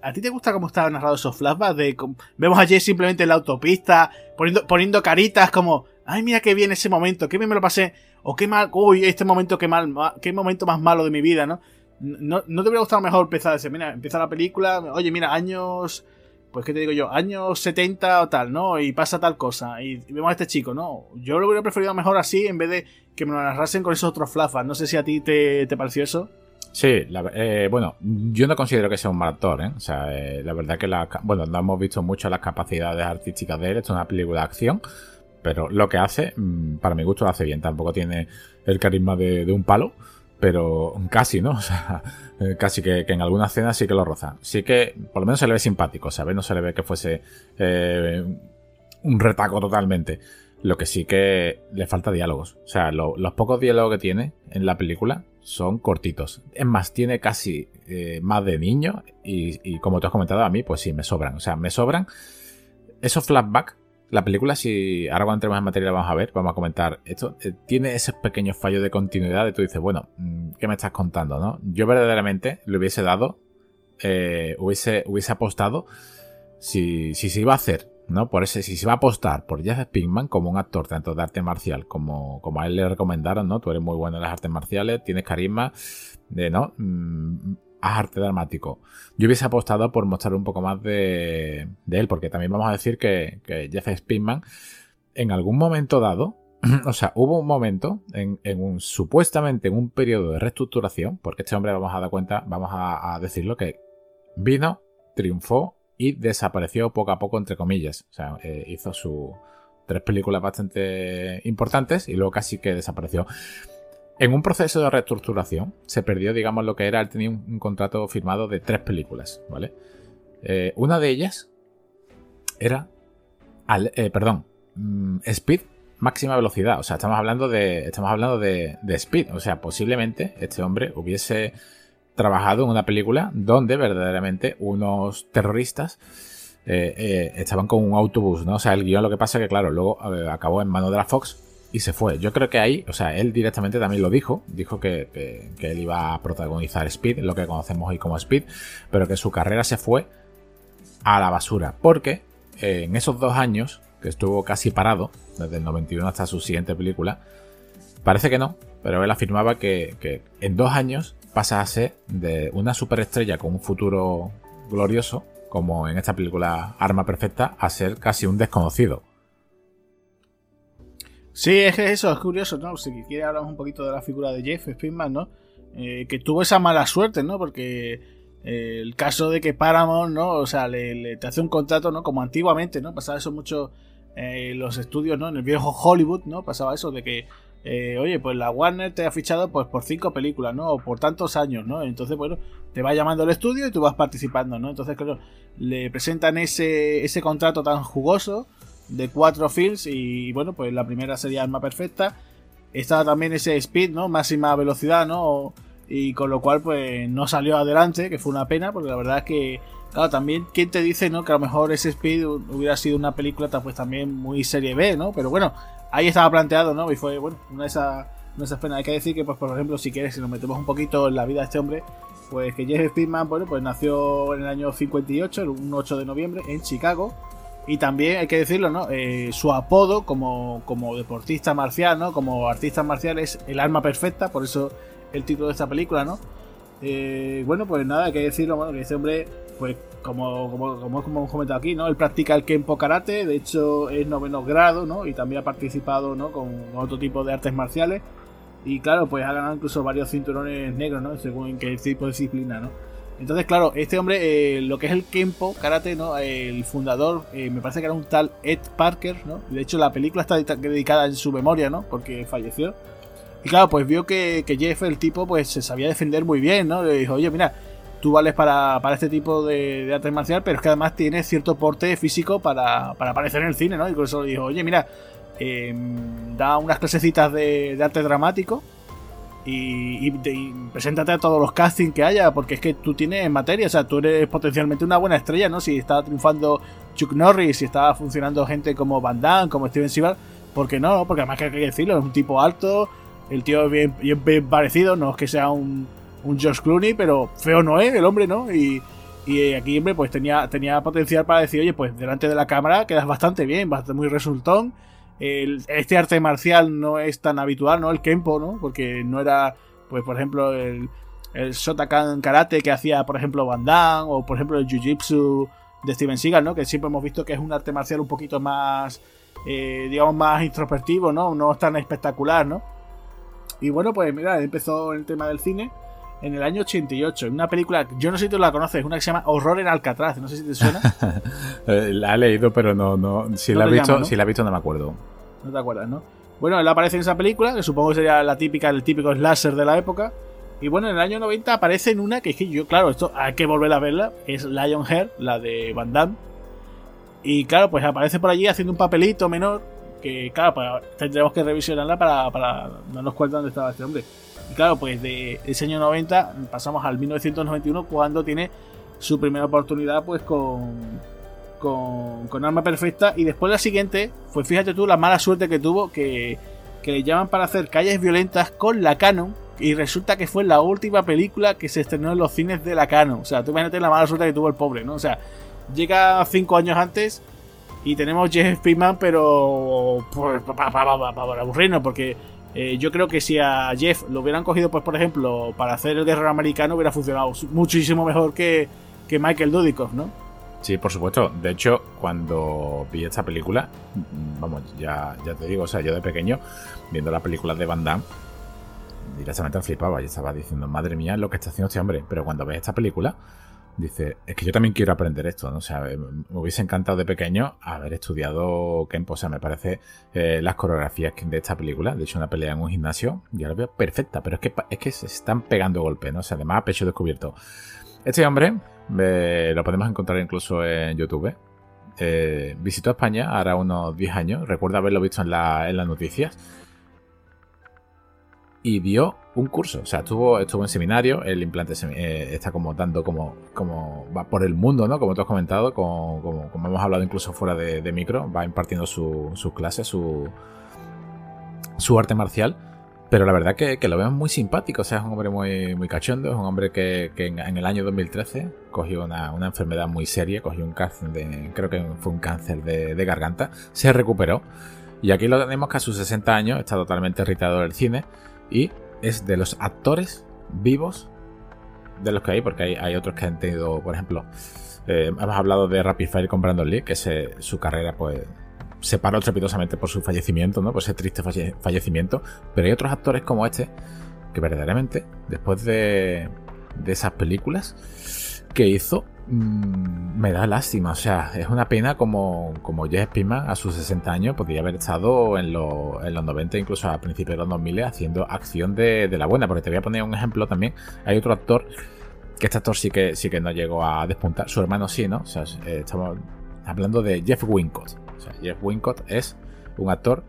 ¿a ti te gusta cómo estaban narrados esos flashbacks? De, vemos a Jay simplemente en la autopista, poniendo, poniendo caritas como, ay, mira qué bien ese momento, qué bien me lo pasé, o qué mal, uy, este momento qué mal, qué momento más malo de mi vida, ¿no? ¿No, no te hubiera gustado mejor empezar ese? Mira, empieza la película, oye, mira, años. Pues, ¿qué te digo yo? Años 70 o tal, ¿no? Y pasa tal cosa. Y vemos a este chico, ¿no? Yo lo hubiera preferido mejor así en vez de que me lo narrasen con esos otros flafas. No sé si a ti te, pareció eso. Sí, eh, bueno, yo no considero que sea un mal actor, ¿eh? O sea, eh, la verdad que la, bueno, no hemos visto mucho las capacidades artísticas de él, esto es una película de acción, pero lo que hace, mm, para mi gusto lo hace bien, tampoco tiene el carisma de un palo, pero casi, ¿no? [laughs] O sea, eh, casi que, en alguna escena sí que lo roza. Sí que por lo menos se le ve simpático, ¿sabes? No se le ve que fuese eh, un retaco totalmente. Lo que sí que le falta diálogos. O sea, los pocos diálogos que tiene en la película son cortitos. Es más, tiene casi eh, más de niño y, y, como te has comentado a mí, pues sí, me sobran. O sea, me sobran esos flashbacks la película, si ahora cuando entremos en materia vamos a ver, vamos a comentar, esto eh, tiene esos pequeños fallos de continuidad y tú dices, bueno, mm, ¿qué me estás contando? no? Yo verdaderamente le hubiese dado, eh, hubiese, hubiese apostado si, si se iba a hacer, ¿no? Por ese, si se iba a apostar por Jeff Pinkman como un actor tanto de arte marcial como, como a él le recomendaron, ¿no? Tú eres muy bueno en las artes marciales, tienes carisma, de, ¿no? Mm, arte dramático. Yo hubiese apostado por mostrar un poco más de, él, porque también vamos a decir que, Jeff Spinman, en algún momento dado, [clears throat] o sea, hubo un momento en, un supuestamente en un periodo de reestructuración, porque este hombre vamos a dar cuenta, vamos a, decirlo, que vino, triunfó y desapareció poco a poco, entre comillas. O sea, eh, hizo sus tres películas bastante importantes y luego casi que desapareció. En un proceso de reestructuración se perdió, digamos, lo que era, él tenía un, contrato firmado de tres películas, ¿vale? Eh, una de ellas era, eh, perdón, mm, Speed, máxima velocidad. O sea, estamos hablando de, estamos hablando de, Speed. O sea, posiblemente este hombre hubiese trabajado en una película donde verdaderamente unos terroristas eh, estaban con un autobús, ¿no? O sea, el guion lo que pasa es que, claro, luego acabó en mano de la Fox y se fue. Yo creo que ahí, o sea, él directamente también lo dijo, dijo que, él iba a protagonizar Speed, lo que conocemos hoy como Speed, pero que su carrera se fue a la basura, porque en esos dos años, que estuvo casi parado, desde el 91 hasta su siguiente película, parece que no, pero él afirmaba que, que en dos años pasa a ser de una superestrella con un futuro glorioso, como en esta película Arma Perfecta, a ser casi un desconocido. Sí, es que eso es curioso, ¿no? Si quiere hablar un poquito de la figura de Jeff Speedman, ¿no? Eh, que tuvo esa mala suerte, ¿no? Porque eh, el caso de que Paramount, ¿no? O sea, le, te hace un contrato, ¿no? Como antiguamente, ¿no? Pasaba eso mucho en los estudios, ¿no? En el viejo Hollywood, ¿no? Pasaba eso de que, eh, oye, pues la Warner te ha fichado pues por cinco películas, ¿no? O por tantos años, ¿no? Entonces, bueno, te va llamando el estudio y tú vas participando, ¿no? Entonces, claro, le presentan ese, ese contrato tan jugoso de cuatro films y, bueno, pues la primera sería Alma Perfecta. Estaba también ese Speed, ¿no? Máxima velocidad, ¿no? Y con lo cual, pues no salió adelante, que fue una pena, porque la verdad es que, claro, también, ¿quién te dice, ¿no? Que a lo mejor ese Speed hubiera sido una película, pues también muy serie B, ¿no? Pero bueno, ahí estaba planteado, ¿no? Y fue, bueno, una de esas, una de esas penas. Hay que decir que, pues, por ejemplo, si quieres, si nos metemos un poquito en la vida de este hombre, pues que Jeff Speedman, bueno, pues nació en el año 58, el 8 de noviembre, en Chicago y también hay que decirlo, ¿no? Eh, su apodo como, como deportista marcial, ¿no? Como artista marcial es el arma perfecta, por eso el título de esta película, ¿no? Eh, bueno, pues nada, hay que decirlo, bueno, que este hombre, pues como, como, como, hemos comentado aquí, ¿no? Él practica el Kenpo Karate, de hecho es noveno grado, ¿no? Y también ha participado, ¿no? Con otro tipo de artes marciales. Y claro, pues ha ganado incluso varios cinturones negros, ¿no? Según qué tipo de disciplina, ¿no? Entonces, claro, este hombre, eh, lo que es el Kenpo Karate, ¿no? El fundador, eh, me parece que era un tal Ed Parker, ¿no? De hecho, la película está dedicada en su memoria, ¿no? Porque falleció. Y claro, pues vio que, Jeff, el tipo, pues se sabía defender muy bien, ¿no? Le dijo, oye, mira, tú vales para, este tipo de, arte marcial, pero es que además tienes cierto porte físico para, aparecer en el cine, ¿no? Y por eso le dijo, oye, mira, em, da unas clasecitas de arte dramático y, preséntate a todos los castings que haya, porque es que tú tienes materia, o sea, tú eres potencialmente una buena estrella, ¿no? Si está triunfando Chuck Norris, si está funcionando gente como Van Damme, como Steven Seagal, ¿por qué no? Porque además que hay que decirlo, es un tipo alto, el tío es bien, parecido, no es que sea un, un George Clooney, pero feo no es el hombre, ¿no? Y, y aquí, hombre, pues tenía, tenía potencial para decir, oye, pues delante de la cámara quedas bastante bien, bastante muy resultón este arte marcial no es tan habitual, ¿no? El Kenpo, ¿no? Porque no era, pues por ejemplo, el, el Shotakan Karate que hacía, por ejemplo, Van Damme, o por ejemplo el Jiu-Jitsu de Steven Seagal, ¿no? Que siempre hemos visto que es un arte marcial un poquito más, eh, digamos, más introspectivo, ¿no? No es tan espectacular, ¿no? Y bueno, pues mira, empezó el tema del cine en el año 88, en una película, yo no sé si tú la conoces, una que se llama Horror en Alcatraz, no sé si te suena. [laughs] Eh, la he leído, pero no, no, si, la, he visto, si la he visto no me acuerdo. No te acuerdas, ¿no? Bueno, él aparece en esa película, que supongo que sería la típica, el típico slasher de la época. Y bueno, en el año 90 aparece en una que es que yo, claro, esto hay que volver a verla, es Lionheart, la de Van Damme. Y claro, pues aparece por allí haciendo un papelito menor, que claro, pues, tendremos que revisionarla para, para darnos cuenta dónde estaba este hombre. Y claro, pues de ese año 90 pasamos al 1991 cuando tiene su primera oportunidad pues con, con, con Arma Perfecta y después la siguiente, pues fíjate tú la mala suerte que tuvo que, que le llaman para hacer calles violentas con la Canon y resulta que fue la última película que se estrenó en los cines de la Canon. O sea, tú imagínate la mala suerte que tuvo el pobre, ¿no? O sea, llega cinco años antes y tenemos Jeff Speedman, pero pues, para aburrirnos, porque eh, yo creo que si a Jeff lo hubieran cogido, pues por ejemplo, para hacer el guerrero americano, hubiera funcionado muchísimo mejor que, que Michael Dudikoff, ¿no? Sí, por supuesto. De hecho, cuando vi esta película, vamos, ya, ya te digo, o sea, yo de pequeño, viendo las películas de Van Damme, directamente flipaba y estaba diciendo, madre mía, lo que está haciendo este hombre. Pero cuando ves esta película, dice, es que yo también quiero aprender esto, ¿no? O sea, me hubiese encantado de pequeño haber estudiado Kenpo, o sea, me parece eh, las coreografías de esta película, de hecho una pelea en un gimnasio, ya la veo perfecta, pero es que, es que se están pegando golpes, ¿no? O sea, además a pecho descubierto. Este hombre, lo podemos encontrar incluso en YouTube, eh, visitó España ahora unos 10 años, recuerdo haberlo visto en, en las noticias, y vio un curso. O sea, estuvo, estuvo en seminario, el implante eh, está como dando como, como va por el mundo, ¿no? Como tú has comentado, como, como, hemos hablado incluso fuera de, de micro, va impartiendo sus su clases, su, su arte marcial. Pero la verdad que, lo vemos muy simpático, o sea, es un hombre muy, muy cachondo, es un hombre que, que en, el año 2013 cogió una, una, enfermedad muy seria, cogió un cáncer de, creo que fue un cáncer de, de, garganta, se recuperó y aquí lo tenemos que a sus 60 años está totalmente irritado del cine y es de los actores vivos de los que hay, porque hay, hay otros que han tenido, por ejemplo, eh, hemos hablado de Rapid Fire con Brandon Lee, que su carrera pues se paró estrepitosamente por su fallecimiento, ¿no? Por ese triste fallecimiento. Pero hay otros actores como este que verdaderamente, después de, de esas películas que hizo, mmm, me da lástima. O sea, es una pena como, como Jess Pinkman a sus 60 años podría haber estado en, lo, en los 90, incluso a principios de los 2000, haciendo acción de, de la buena. Porque te voy a poner un ejemplo también. Hay otro actor que este actor sí que, sí que no llegó a despuntar. Su hermano sí, ¿no? O sea, eh, estamos hablando de Jeff Wincott. O sea, Jeff Wincott es un actor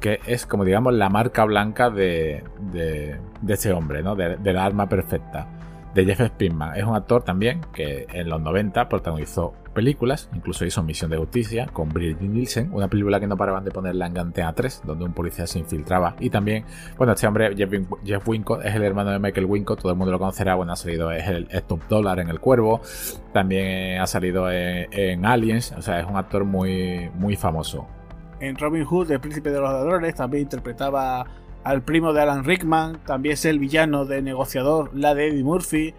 que es como digamos la marca blanca de, de, este hombre, ¿no? De, de, la arma perfecta. De Jeff Spinman. Es un actor también que en los 90 protagonizó películas, incluso hizo Misión de Justicia con Bridget Nielsen, una película que no paraban de ponerla en Antena 3, donde un policía se infiltraba. Y también, bueno, este hombre, Jeff, Wincott, es el hermano de Michael Wincott, todo el mundo lo conocerá, bueno, ha salido, es el Top Dollar en El Cuervo, también ha salido en, Aliens, o sea, es un actor muy, muy famoso. En Robin Hood, el príncipe de los ladrones, también interpretaba al primo de Alan Rickman, también es el villano de negociador, la de Eddie Murphy.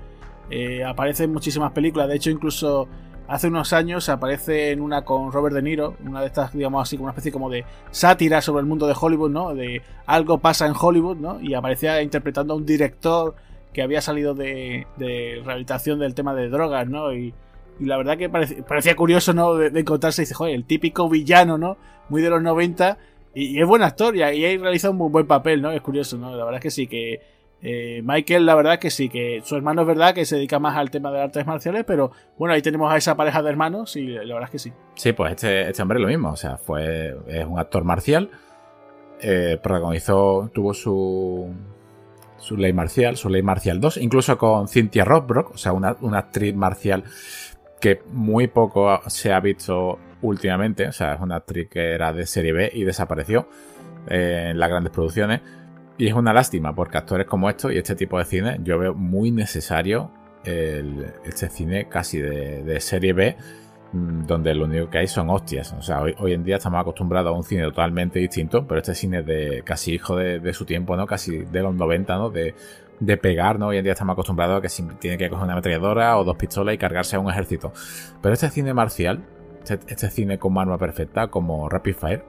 Eh, aparece en muchísimas películas, de hecho incluso hace unos años aparece en una con Robert De Niro, una de estas, digamos así, como una especie como de sátira sobre el mundo de Hollywood, ¿no? De algo pasa en Hollywood, ¿no? Y aparecía interpretando a un director que había salido de, rehabilitación del tema de drogas, ¿no? Y, la verdad que parecía, curioso, ¿no? De, encontrarse y dice, joder, el típico villano, ¿no? Muy de los 90. Y, es buena actor y ahí realiza un muy buen papel, ¿no? Es curioso, ¿no? La verdad es que sí, que eh, Michael, la verdad que sí, que su hermano es verdad que se dedica más al tema de artes marciales, pero bueno, ahí tenemos a esa pareja de hermanos y la verdad es que sí. Sí, pues este, este hombre es lo mismo, o sea, fue, es un actor marcial, eh, protagonizó, tuvo su, su ley marcial, su ley marcial 2, incluso con Cynthia Rothrock, o sea, una, actriz marcial que muy poco se ha visto últimamente, o sea, es una actriz que era de serie B y desapareció eh, en las grandes producciones. Y es una lástima, porque actores como estos y este tipo de cine, yo veo muy necesario este cine casi de, serie B, mm, donde lo único que hay son hostias. O sea, hoy, en día estamos acostumbrados a un cine totalmente distinto, pero este cine de casi hijo de, su tiempo, ¿no? Casi de los 90, ¿no? De, de pegar, ¿no? Hoy en día estamos acostumbrados a que tiene que coger una ametralladora o dos pistolas y cargarse a un ejército. Pero este cine marcial, este, cine con arma perfecta, como Rapid Fire,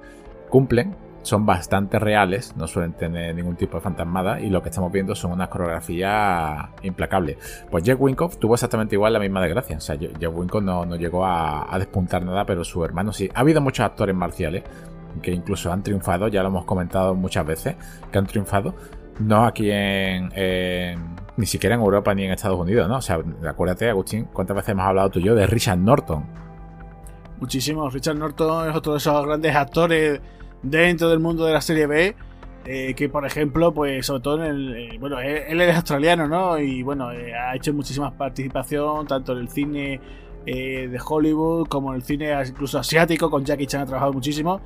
cumplen son bastante reales, no suelen tener ningún tipo de fantasmada y lo que estamos viendo son una coreografía implacable. Pues Jeff Winkoff tuvo exactamente igual la misma desgracia. O sea, Jeff Winkoff no, llegó a, despuntar nada, pero su hermano sí. Ha habido muchos actores marciales que incluso han triunfado, ya lo hemos comentado muchas veces, que han triunfado. No aquí en, ni siquiera en Europa ni en Estados Unidos, ¿no? O sea, acuérdate, Agustín, cuántas veces hemos hablado tú y yo de Richard Norton. Muchísimo. Richard Norton es otro de esos grandes actores dentro del mundo de la serie B. Eh, que por ejemplo, pues sobre todo en el. Eh, bueno, él, es australiano, ¿no? Y bueno, eh, ha hecho muchísima participación, tanto en el cine de Hollywood como en el cine incluso asiático, con Jackie Chan ha trabajado muchísimo.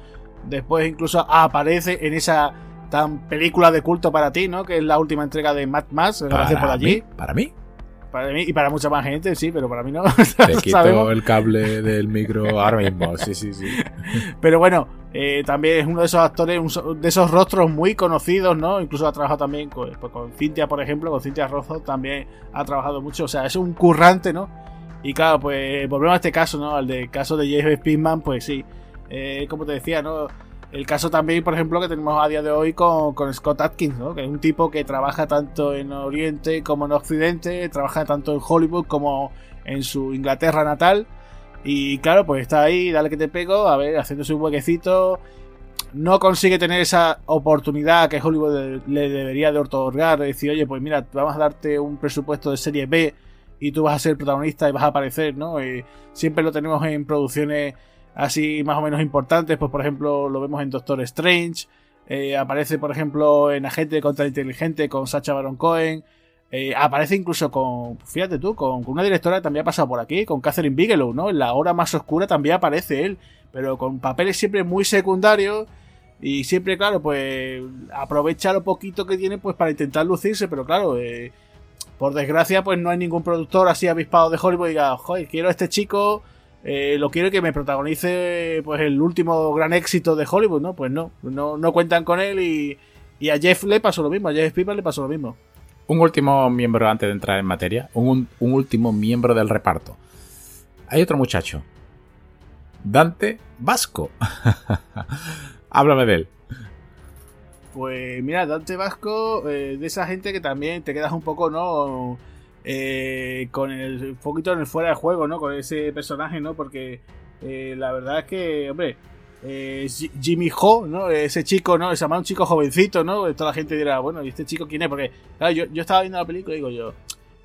Después incluso aparece en esa tan película de culto para ti, ¿no? Que es la última entrega de Mad Max, para por allí. ¿Para mí? Para mí y para mucha más gente, sí, pero para mí no. [laughs] Te quito el cable del micro ahora mismo, sí, sí, sí. [laughs] Pero bueno, eh, también es uno de esos actores, de esos rostros muy conocidos, ¿no? Incluso ha trabajado también con, pues, con Cintia, por ejemplo, con Cintia Rozo también ha trabajado mucho. O sea, es un currante, ¿no? Y claro, pues volvemos a este caso, ¿no? Al del caso de Jeff Speedman, pues sí. Eh, como te decía, ¿no? El caso también, por ejemplo, que tenemos a día de hoy con, Scott Atkins, ¿no? que es un tipo que trabaja tanto en Oriente como en Occidente, trabaja tanto en Hollywood como en su Inglaterra natal. Y claro, pues está ahí, dale que te pego, a ver, haciéndose un huequecito. No consigue tener esa oportunidad que Hollywood le debería de otorgar, de decir, oye, pues mira, vamos a darte un presupuesto de serie B y tú vas a ser protagonista y vas a aparecer, ¿no? Y siempre lo tenemos en producciones así más o menos importantes, pues por ejemplo lo vemos en Doctor Strange, eh, aparece por ejemplo en Agente contra Inteligente con Sacha Baron Cohen, eh, aparece incluso con, fíjate tú, con, una directora que también ha pasado por aquí, con Catherine Bigelow, ¿no? En la hora más oscura también aparece él, pero con papeles siempre muy secundarios Y siempre, claro, pues aprovecha lo poquito que tiene pues para intentar lucirse, pero claro, eh, por desgracia, pues no hay ningún productor así avispado de Hollywood y diga, joder, quiero a este chico, eh, lo quiero que me protagonice pues el último gran éxito de Hollywood, ¿no? Pues no, no, no cuentan con él y, y a Jeff le pasó lo mismo, a Jeff Piper le pasó lo mismo. Un último miembro antes de entrar en materia, un, un último miembro del reparto. Hay otro muchacho, Dante Vasco. [laughs] Háblame de él. Pues mira, Dante Vasco, eh, de esa gente que también te quedas un poco, ¿no? Eh, con el poquito en el fuera de juego, ¿no? Con ese personaje, ¿no? Porque eh, la verdad es que, hombre, Jimmy Ho, ¿no? Ese chico, ¿no? Se llama un chico jovencito, ¿no? Toda la gente dirá, bueno, ¿y este chico quién es? Porque, claro, yo, yo estaba viendo la película y digo yo,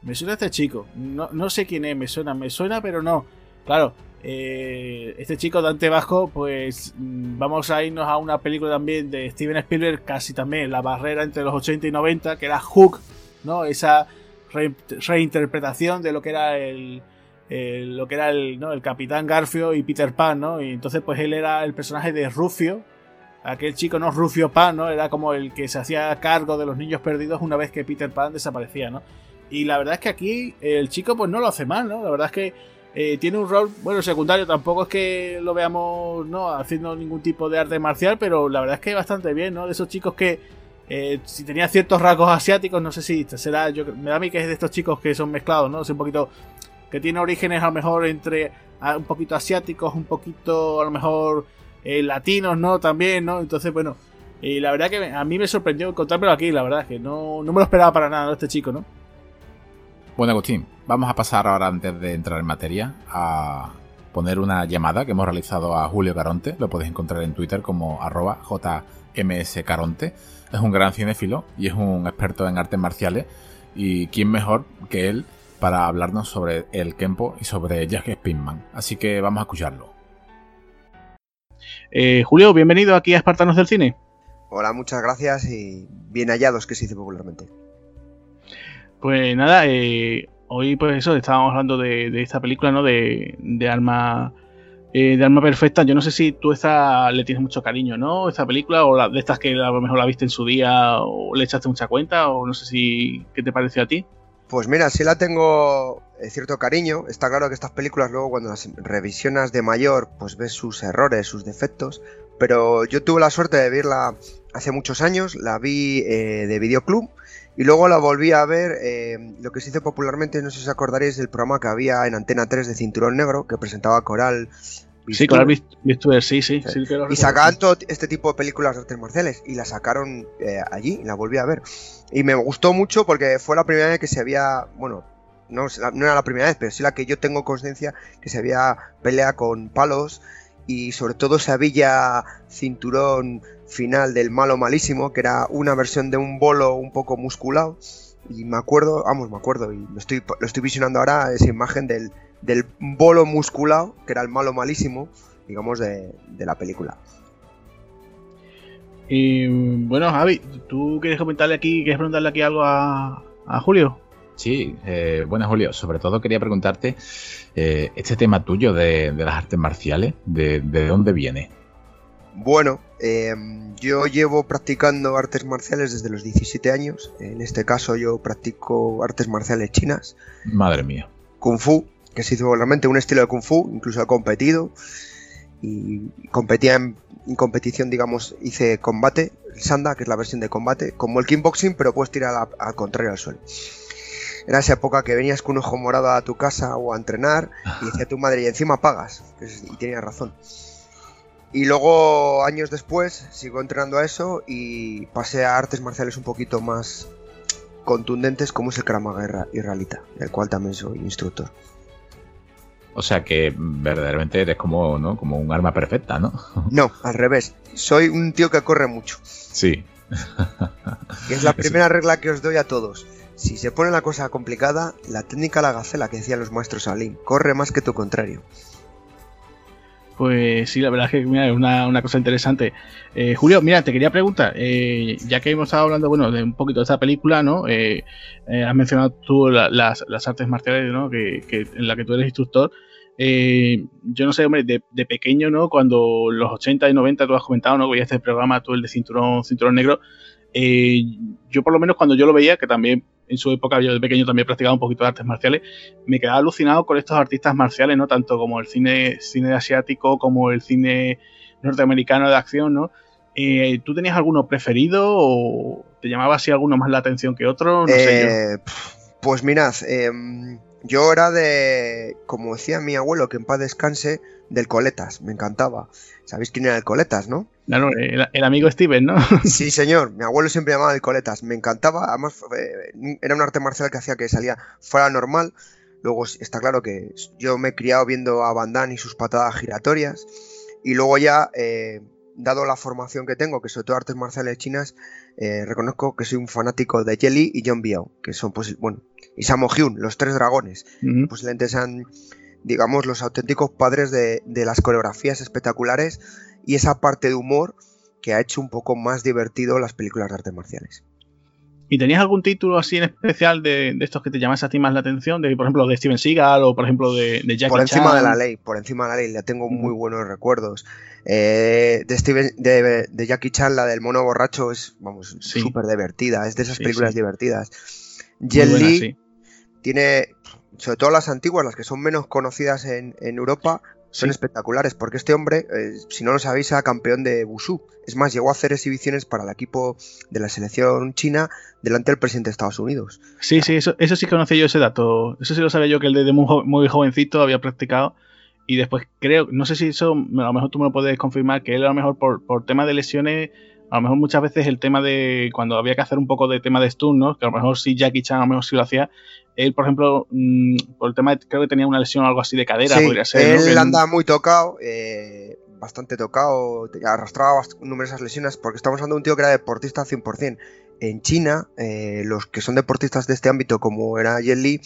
me suena este chico, no, no sé quién es, me suena, me suena, pero no. Claro, eh, este chico Dante Vasco, pues mm, vamos a irnos a una película también de Steven Spielberg, casi también la barrera entre los 80 y 90, que era Hook, ¿no? Esa reinterpretación de lo que era el, lo que era el, ¿no? el Capitán Garfio y Peter Pan, ¿no? Y entonces pues él era el personaje de Rufio, aquel chico, ¿no? Rufio Pan, ¿no? Era como el que se hacía cargo de los niños perdidos una vez que Peter Pan desaparecía, ¿no? Y la verdad es que aquí el chico pues no lo hace mal, ¿no? La verdad es que eh, tiene un rol, bueno, secundario, tampoco es que lo veamos no haciendo ningún tipo de arte marcial, pero la verdad es que bastante bien, ¿no? De esos chicos que eh, si tenía ciertos rasgos asiáticos, no sé si será, yo, me da a mí que es de estos chicos que son mezclados, ¿no? Es un poquito que tiene orígenes a lo mejor entre un poquito asiáticos, un poquito a lo mejor eh, latinos, ¿no? También, ¿no? Entonces, bueno, y la verdad que a mí me sorprendió encontrármelo aquí, la verdad, que no, no me lo esperaba para nada, Este chico, ¿no? Bueno, Agustín, vamos a pasar ahora, antes de entrar en materia, a poner una llamada que hemos realizado a Julio Caronte. Lo podéis encontrar en Twitter como arroba jmscaronte. Es un gran cinéfilo y es un experto en artes marciales. Y quién mejor que él para hablarnos sobre el Kempo y sobre Jack Spinman. Así que vamos a escucharlo. Eh, Julio, bienvenido aquí a Espartanos del Cine. Hola, muchas gracias y bien hallados, que se dice popularmente. Pues nada, eh, hoy pues eso, estábamos hablando de, esta película, ¿no? De, de Alma eh, de Alma Perfecta. Yo no sé si tú esta le tienes mucho cariño, ¿no? Esta película, o la, de estas que a lo mejor la viste en su día, o le echaste mucha cuenta, o no sé si. ¿Qué te pareció a ti? Pues mira, sí la tengo eh, cierto cariño. Está claro que estas películas luego cuando las revisionas de mayor, pues ves sus errores, sus defectos. Pero yo tuve la suerte de verla hace muchos años, la vi de videoclub y luego la volví a ver, eh, lo que se dice popularmente, no sé si os acordaréis del programa que había en Antena 3 de Cinturón Negro, que presentaba Coral. Sí, Coral sí, sí. y sacaban todo este tipo de películas de artes marciales y la sacaron eh, allí, la volví a ver. Y me gustó mucho porque fue la primera vez que se había, bueno, no, no era la primera vez, pero sí la que yo tengo conciencia que se había pelea con palos y sobre todo se había cinturón final del malo malísimo, que era una versión de un bolo un poco musculado. Y me acuerdo, vamos, me acuerdo, y lo estoy, lo estoy visionando ahora, esa imagen del, del bolo musculado, que era el malo malísimo, digamos, de, la película. Y bueno, Javi, ¿tú quieres comentarle aquí, quieres preguntarle aquí algo a, Julio? Sí, eh, bueno, Julio, sobre todo quería preguntarte, eh, este tema tuyo de, las artes marciales, de, ¿de dónde viene? Bueno, em, yo llevo practicando artes marciales desde los 17 años. En este caso yo practico artes marciales chinas. Madre mía. Kung Fu, que se hizo realmente un estilo de Kung Fu, incluso he competido. Y competía en, competición, digamos, hice combate, el Sanda, que es la versión de combate, como el kickboxing, pero puedes tirar al contrario al suelo. Era esa época que venías con un ojo morado a tu casa o a entrenar y decía tu madre, y encima pagas. Y tenía razón. Y luego, años después, sigo entrenando a eso y pasé a artes marciales un poquito más contundentes, como es el Krav Maga israelita, del cual también soy instructor. O sea que verdaderamente eres como, ¿no? como un arma perfecta, ¿no? [laughs] No, al revés. Soy un tío que corre mucho. Sí. Que es la [laughs] primera regla que os doy a todos. Si se pone la cosa complicada, la técnica la gacela que decían los maestros Alin, corre más que tu contrario. Pues sí, la verdad es que mira, es una, cosa interesante. Eh, Julio, mira, te quería preguntar, eh, ya que hemos estado hablando, bueno, de un poquito de esta película, ¿no? Eh, has mencionado tú las, artes marciales, ¿no? Que, en la que tú eres instructor. eh, yo no sé, hombre, de, pequeño, ¿no? Cuando los 80 y 90 tú has comentado, ¿no? Veías este programa, tú el de Cinturón, Cinturón Negro. Eh, yo por lo menos cuando yo lo veía, que también en su época yo de pequeño también practicaba un poquito de artes marciales, me quedaba alucinado con estos artistas marciales, ¿no? Tanto como el cine, cine asiático como el cine norteamericano de acción, ¿no? Eh, ¿Tú tenías alguno preferido o te llamaba así alguno más la atención que otro? Yo. Pues mirad, em, yo era de, como decía mi abuelo, que en paz descanse, del Coletas, me encantaba. ¿Sabéis quién era el Coletas, no? Claro, el, amigo Steven, ¿no? [laughs] Sí, señor, mi abuelo siempre llamaba el Coletas, me encantaba, además era un arte marcial que hacía que salía fuera normal. Luego está claro que yo me he criado viendo a Van y sus patadas giratorias. Y luego ya, eh, dado la formación que tengo, que sobre todo artes marciales chinas, eh, reconozco que soy un fanático de Jelly y John Biao, que son, pues, bueno, y Samo Hyun, los tres dragones. Posiblemente sean, digamos, los auténticos padres de, las coreografías espectaculares y esa parte de humor que ha hecho un poco más divertido las películas de artes marciales. ¿Y tenías algún título así en especial de, estos que te llamas a ti más la atención? De, por ejemplo, de Steven Seagal o, por ejemplo, de, de Jackie Por encima de la ley, por encima de la ley, le tengo muy buenos recuerdos. Eh, de, Steven, de, Jackie Chan, la del mono borracho, es, vamos, súper divertida, es de esas películas divertidas. Jet Li tiene, sobre todo las antiguas, las que son menos conocidas en, Europa, son espectaculares, porque este hombre, eh, si no lo sabéis, era campeón de Wushu. Es más, llegó a hacer exhibiciones para el equipo de la selección china delante del presidente de Estados Unidos. Sí, sí, eso, eso sí conocí yo ese dato. Eso sí lo sabía yo, que el de muy, jovencito había practicado. Y después creo, no sé si eso, a lo mejor tú me lo puedes confirmar, que él a lo mejor por, por tema de lesiones a lo mejor muchas veces el tema de cuando había que hacer un poco de tema de stun, ¿no? Que a lo mejor si Jackie Chan a lo mejor sí lo hacía. Él, por ejemplo, mm, por el tema de, creo que tenía una lesión o algo así de cadera, podría ser. Él anda muy tocado, eh, bastante tocado, arrastraba numerosas lesiones, porque estamos hablando de un tío que era deportista 100%. En China, eh, los que son deportistas de este ámbito, como era Jet Li,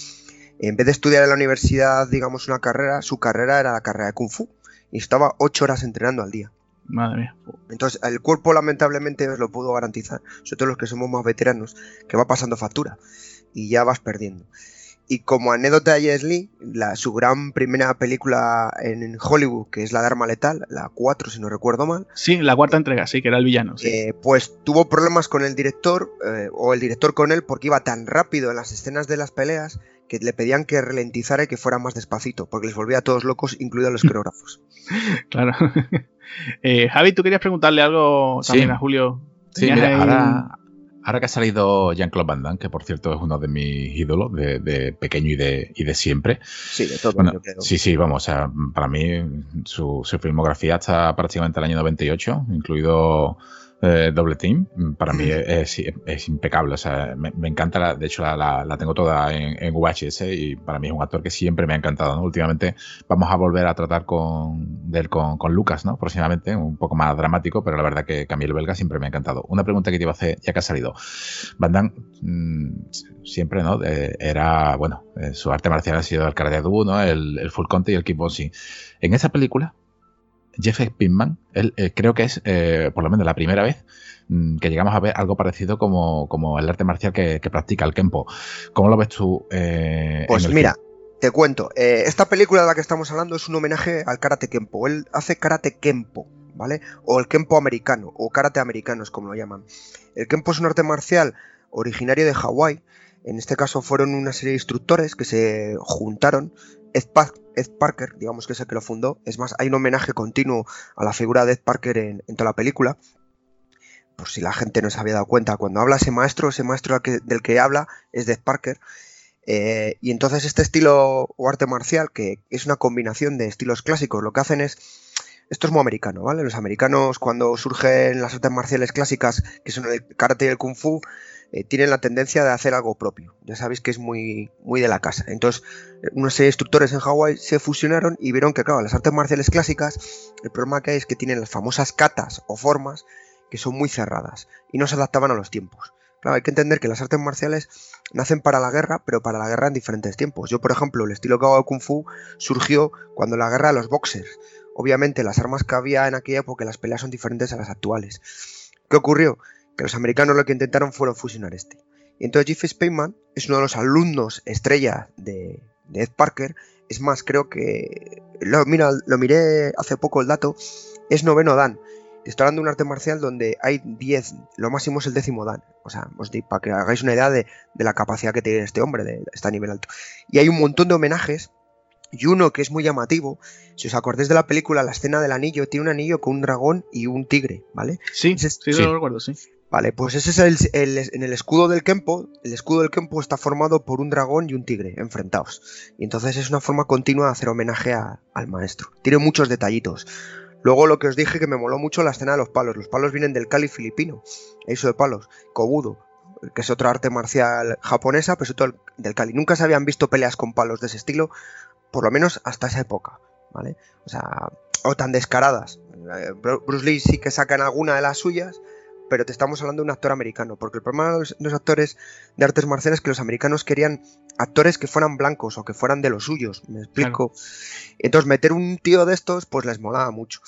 en vez de estudiar en la universidad, digamos, una carrera, su carrera era la carrera de Kung Fu. Y estaba ocho horas entrenando al día. Madre mía. Entonces, el cuerpo lamentablemente os lo puedo garantizar, sobre todo los que somos más veteranos, que va pasando factura y ya vas perdiendo. Y como anécdota de Jess Lee, la, su gran primera película en Hollywood, que es La Dharma Letal, la 4 si no recuerdo mal. Sí, la cuarta entrega, sí, que era el villano. Eh, pues tuvo problemas con el director, eh, o el director con él, porque iba tan rápido en las escenas de las peleas que le pedían que ralentizara y que fuera más despacito, porque les volvía a todos locos, incluidos los [laughs] coreógrafos. claro. [laughs] Eh, Javi, tú querías preguntarle algo también a Julio. Sí, mira, ahora, que ha salido Jean-Claude Van Damme, que por cierto es uno de mis ídolos de, pequeño y de, y de siempre. Sí, de todo. Sí, sí, vamos, para mí su, su filmografía está prácticamente el año 98, incluido eh, Doble Team, para mí es, impecable. O sea, me, encanta, de hecho la, tengo toda en, en, VHS y para mí es un actor que siempre me ha encantado. Últimamente vamos a volver a tratar con, de él con, Lucas, ¿no? próximamente, un poco más dramático, pero la verdad que Camille Belga siempre me ha encantado. Una pregunta que te iba a hacer ya que ha salido. Van Damme mm, siempre ¿no? era, bueno, eh, su arte marcial ha sido el karate do, ¿no? el, el full conte y el kickboxing. En esa película Jeff Pinkman, él, eh, creo que es, eh, por lo menos la primera vez, mm, que llegamos a ver algo parecido como, como el arte marcial que, practica el Kempo. ¿Cómo lo ves tú? Eh, pues mira, te cuento. esta película de la que estamos hablando es un homenaje al karate Kempo. Él hace karate Kempo, ¿vale? O el Kempo americano, o karate americano es como lo llaman. El Kempo es un arte marcial originario de Hawái. En este caso fueron una serie de instructores que se juntaron Ed, Parker, digamos que es el que lo fundó. Es más, hay un homenaje continuo a la figura de Ed Parker en, toda la película. Por si la gente no se había dado cuenta, cuando habla ese maestro, ese maestro del que habla es Ed Parker. Eh, y entonces este estilo o arte marcial, que es una combinación de estilos clásicos, lo que hacen es esto es muy americano, ¿vale? Los americanos cuando surgen las artes marciales clásicas, que son el karate y el kung fu, eh, tienen la tendencia de hacer algo propio. Ya sabéis que es muy, muy de la casa. Entonces, unos instructores en Hawái se fusionaron y vieron que, claro, las artes marciales clásicas, el problema que hay es que tienen las famosas katas o formas que son muy cerradas y no se adaptaban a los tiempos. Claro, hay que entender que las artes marciales nacen para la guerra, pero para la guerra en diferentes tiempos. Yo, por ejemplo, el estilo que hago de Kung Fu surgió cuando la guerra de los boxers. Obviamente, las armas que había en aquella época, las peleas son diferentes a las actuales. ¿Qué ocurrió? Que los americanos lo que intentaron fueron fusionar este. Y entonces Jeff Spaceman es uno de los alumnos estrella de, Ed Parker, Es más, creo que. Lo, mira, lo miré hace poco el dato. Es noveno Dan. Estoy hablando de un arte marcial donde hay 10, lo máximo es el décimo Dan. O sea, os digo, para que hagáis una idea de, la capacidad que tiene este hombre, de, está a nivel alto. Y hay un montón de homenajes. Y uno que es muy llamativo, si os acordáis de la película, la escena del anillo, tiene un anillo con un dragón y un tigre, ¿vale? Sí, sí, sí, lo recuerdo, sí. Vale, pues ese es el, en el escudo del Kempo. El escudo del Kempo está formado por un dragón y un tigre enfrentados. Y entonces es una forma continua de hacer homenaje al maestro. Tiene muchos detallitos. Luego lo que os dije que me moló mucho la escena de los palos. Los palos vienen del Cali filipino. Eso de palos. Kobudo, que es otra arte marcial japonesa, pero todo del Cali. Nunca se habían visto peleas con palos de ese estilo, por lo menos hasta esa época. ¿Vale? O sea, o tan descaradas. Eh, Bruce Lee sí que sacan alguna de las suyas, pero te estamos hablando de un actor americano, porque el problema de los, actores de artes marciales es que los americanos querían actores que fueran blancos o que fueran de los suyos, me explico. Entonces meter un tío de estos, pues les molaba mucho.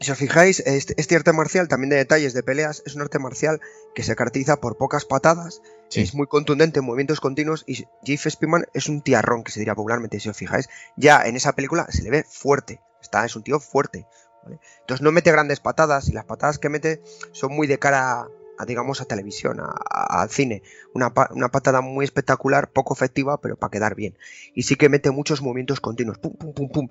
Si os fijáis, este, este, arte marcial, también de detalles de peleas, es un arte marcial que se caracteriza por pocas patadas, es muy contundente en movimientos continuos y Jeff Spearman es un tiarrón, que se diría popularmente, si os fijáis. Ya en esa película se le ve fuerte, está, es un tío fuerte, entonces no mete grandes patadas y las patadas que mete son muy de cara a, digamos, a televisión, al cine. Una, patada muy espectacular, poco efectiva, pero para quedar bien. Y sí que mete muchos movimientos continuos, pum, pum, pum, pum.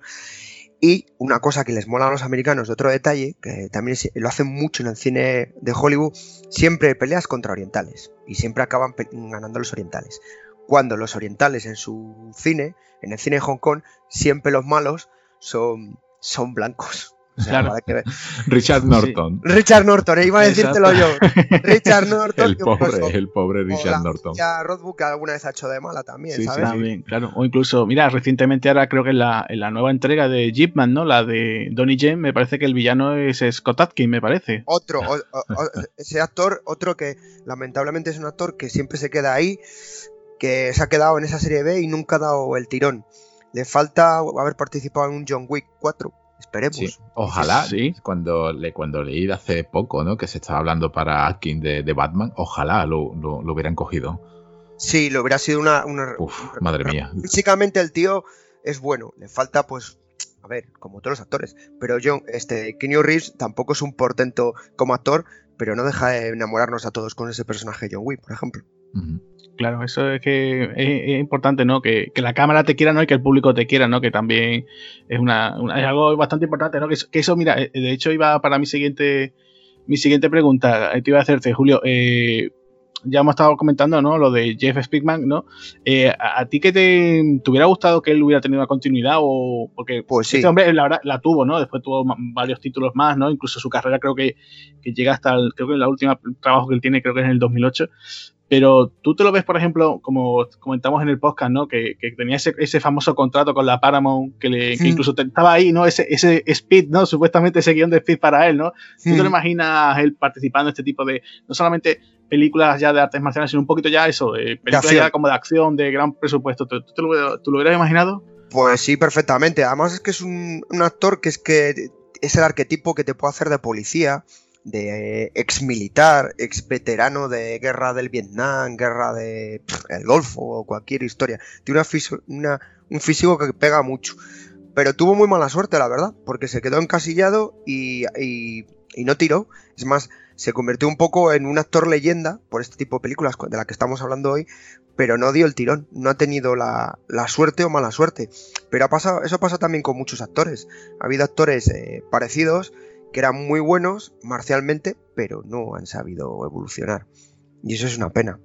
Y una cosa que les mola a los americanos de otro detalle, que también lo hacen mucho en el cine de Hollywood, siempre peleas contra orientales. Y siempre acaban ganando los orientales. Cuando los orientales en su cine, en el cine de Hong Kong, siempre los malos son, son blancos. [laughs] Richard Norton. Richard Norton, eh, iba a decírtelo yo. [laughs] Richard Norton. el pobre, el pobre Richard Norton. Ya Rothbuck alguna vez ha hecho de mala también, sí, ¿sabes? también, claro. O incluso, mira, recientemente ahora creo que en la, en la nueva entrega de Jeepman, ¿no? La de Donnie Yen, me parece que el villano es Scott Atkin, me parece. Otro, ese actor, otro que lamentablemente es un actor que siempre se queda ahí, que se ha quedado en esa serie B y nunca ha dado el tirón. Le falta haber participado en un John Wick 4 Esperemos. Ojalá, sí. Cuando, le, cuando leí hace poco, ¿no? Que se estaba hablando para Atkin de, Batman, ojalá lo, lo, hubieran cogido. Sí, lo hubiera sido una. madre mía. Físicamente el tío es bueno. Le falta, pues. A ver, como todos los actores. Pero John, este, Keanu Reeves tampoco es un portento como actor, pero no deja de enamorarnos a todos con ese personaje John Wick, por ejemplo. Claro, eso es que es, importante, ¿no? Que, la cámara te quiera, ¿no? Y que el público te quiera, ¿no? Que también es, una, es algo bastante importante, ¿no? Que, eso, mira, eh, de hecho iba para mi siguiente, mi siguiente pregunta, eh, te iba a hacerte, Julio, eh, ya hemos estado comentando, ¿no? Lo de Jeff Speakman, ¿no? ¿a, ti que te, hubiera gustado que él hubiera tenido una continuidad o porque pues sí. este hombre la, la tuvo, ¿no? Después tuvo varios títulos más, ¿no? Incluso su carrera creo que, que llega hasta el, creo que la última trabajo que él tiene creo que es en el 2008 pero tú te lo ves, por ejemplo, como comentamos en el podcast, ¿no? Que, tenía ese, famoso contrato con la Paramount, que, le, incluso estaba ahí, ¿no? Ese, ese Speed, ¿no? Supuestamente ese guion de Speed para él, ¿no? ¿Tú te lo imaginas él participando en este tipo de, no solamente películas ya de artes marciales, sino un poquito ya eso, de películas ya como de acción, de gran presupuesto? ¿Tú, te lo, ¿Tú lo hubieras imaginado? Pues sí, perfectamente. Además es que es un, un actor que es que es el arquetipo que te puede hacer de policía, de ex militar, ex veterano de guerra del Vietnam, guerra el Golfo o cualquier historia. Tiene una, un físico que pega mucho. Pero tuvo muy mala suerte, la verdad, porque se quedó encasillado y, no tiró. Es más, se convirtió un poco en un actor leyenda por este tipo de películas de la que estamos hablando hoy, pero no dio el tirón, no ha tenido la, suerte o mala suerte. Pero eso pasa también con muchos actores. Ha habido actores eh, parecidos que eran muy buenos marcialmente, pero no han sabido evolucionar. Y eso es una pena.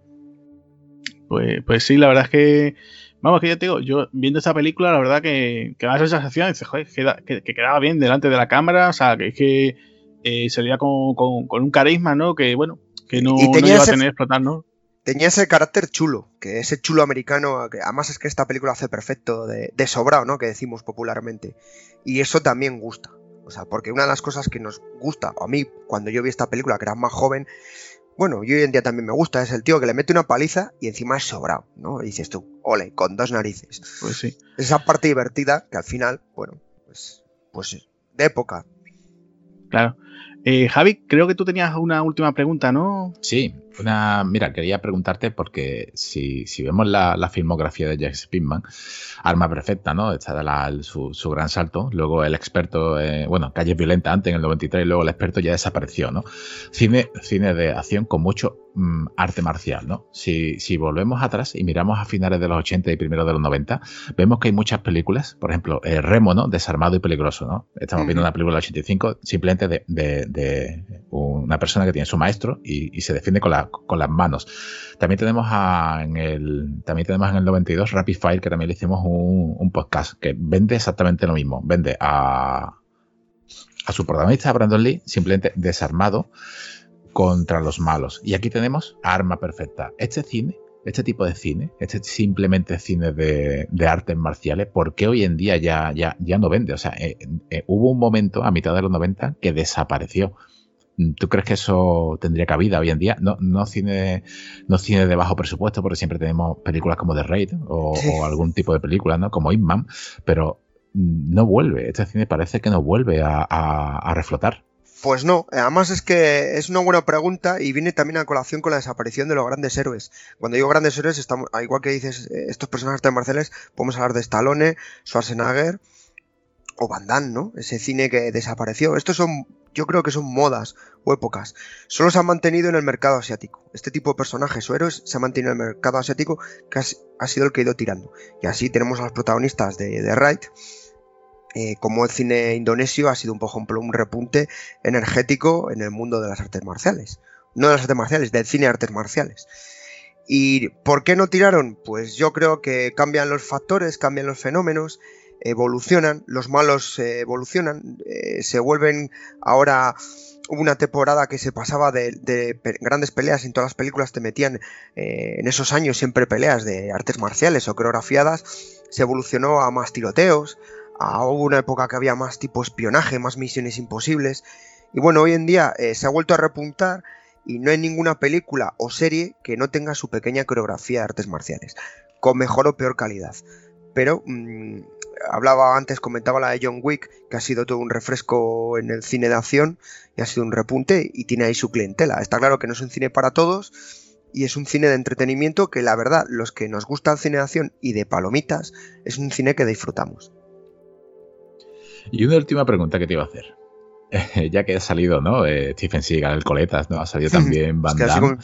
Pues, pues sí, la verdad es que. Vamos, que ya te digo, yo viendo esta película, la verdad que, que me esa sensación, dice, joder, que, quedaba bien delante de la cámara, o sea, que es que eh, se veía con, con, un carisma, ¿no? Que bueno, que no, iba a tener explotar, ¿no? Tenía ese carácter chulo, que ese chulo americano, que además es que esta película hace perfecto, de, de sobrado, ¿no? Que decimos popularmente. Y eso también gusta. O sea, porque una de las cosas que nos gusta, o a mí, cuando yo vi esta película, que era más joven, bueno, yo hoy en día también me gusta, es el tío que le mete una paliza y encima es sobrado, ¿no? Y dices tú, ole, con dos narices. Pues sí. Esa parte divertida que al final, bueno, pues, pues de época. Claro. Eh, Javi, creo que tú tenías una última pregunta, ¿no? Sí, una, mira, quería preguntarte porque si, vemos la, filmografía de Jack Spinman, Arma Perfecta, ¿no? Está de su, gran salto. Luego el experto, bueno, Calle Violenta antes en el 93 y luego el experto ya desapareció, ¿no? Cine, cine de acción con mucho mm, arte marcial, ¿no? Si, si, volvemos atrás y miramos a finales de los 80 y primeros de los 90, vemos que hay muchas películas, por ejemplo, eh, Remo, ¿no? Desarmado y peligroso, ¿no? Estamos viendo una película del 85 simplemente de, de, una persona que tiene su maestro y, y se defiende con la con las manos. También tenemos en el también tenemos en el 92 Rapid Fire que también le hicimos un, podcast que vende exactamente lo mismo, vende a a su protagonista Brandon Lee simplemente desarmado contra los malos. Y aquí tenemos Arma Perfecta. Este cine este tipo de cine, este simplemente cine de, artes marciales, ¿por qué hoy en día ya, ya, ya no vende? O sea, eh, eh, hubo un momento a mitad de los 90 que desapareció. ¿Tú crees que eso tendría cabida hoy en día? No, no, cine, no cine de bajo presupuesto, porque siempre tenemos películas como The Raid o, algún tipo de película, ¿no? Como Inman, pero no vuelve. Este cine parece que no vuelve a, reflotar. Pues no, además es que es una buena pregunta y viene también a colación con la desaparición de los grandes héroes. Cuando digo grandes héroes, estamos, igual que dices eh, estos personajes de marciales, podemos hablar de Stallone, Schwarzenegger o Van Damme, ¿no? Ese cine que desapareció. Estos son yo creo que son modas o épocas. Solo se han mantenido en el mercado asiático. Este tipo de personajes o héroes se han mantenido en el mercado asiático que ha, sido el que ha ido tirando. Y así tenemos a los protagonistas de, The. Eh, como el cine indonesio ha sido un, por ejemplo, un repunte energético en el mundo de las artes marciales. No de las artes marciales, del cine de artes marciales. ¿Y por qué no tiraron? Pues yo creo que cambian los factores, cambian los fenómenos evolucionan, los malos evolucionan, eh, se vuelven ahora una temporada que se pasaba de, grandes peleas en todas las películas te metían eh, en esos años siempre peleas de artes marciales o coreografiadas se evolucionó a más tiroteos a, hubo una época que había más tipo espionaje más misiones imposibles y bueno hoy en día eh, se ha vuelto a repuntar y no hay ninguna película o serie que no tenga su pequeña coreografía de artes marciales con mejor o peor calidad pero mm, hablaba antes, comentaba la de John Wick, que ha sido todo un refresco en el cine de acción y ha sido un repunte y tiene ahí su clientela. Está claro que no es un cine para todos y es un cine de entretenimiento que la verdad, los que nos gusta el cine de acción y de palomitas, es un cine que disfrutamos. Y una última pregunta que te iba a hacer. [laughs] ya que ha salido, ¿no? Eh, Stephen Seagal, el Coletas, ¿no? Ha salido [laughs] también Van Damme.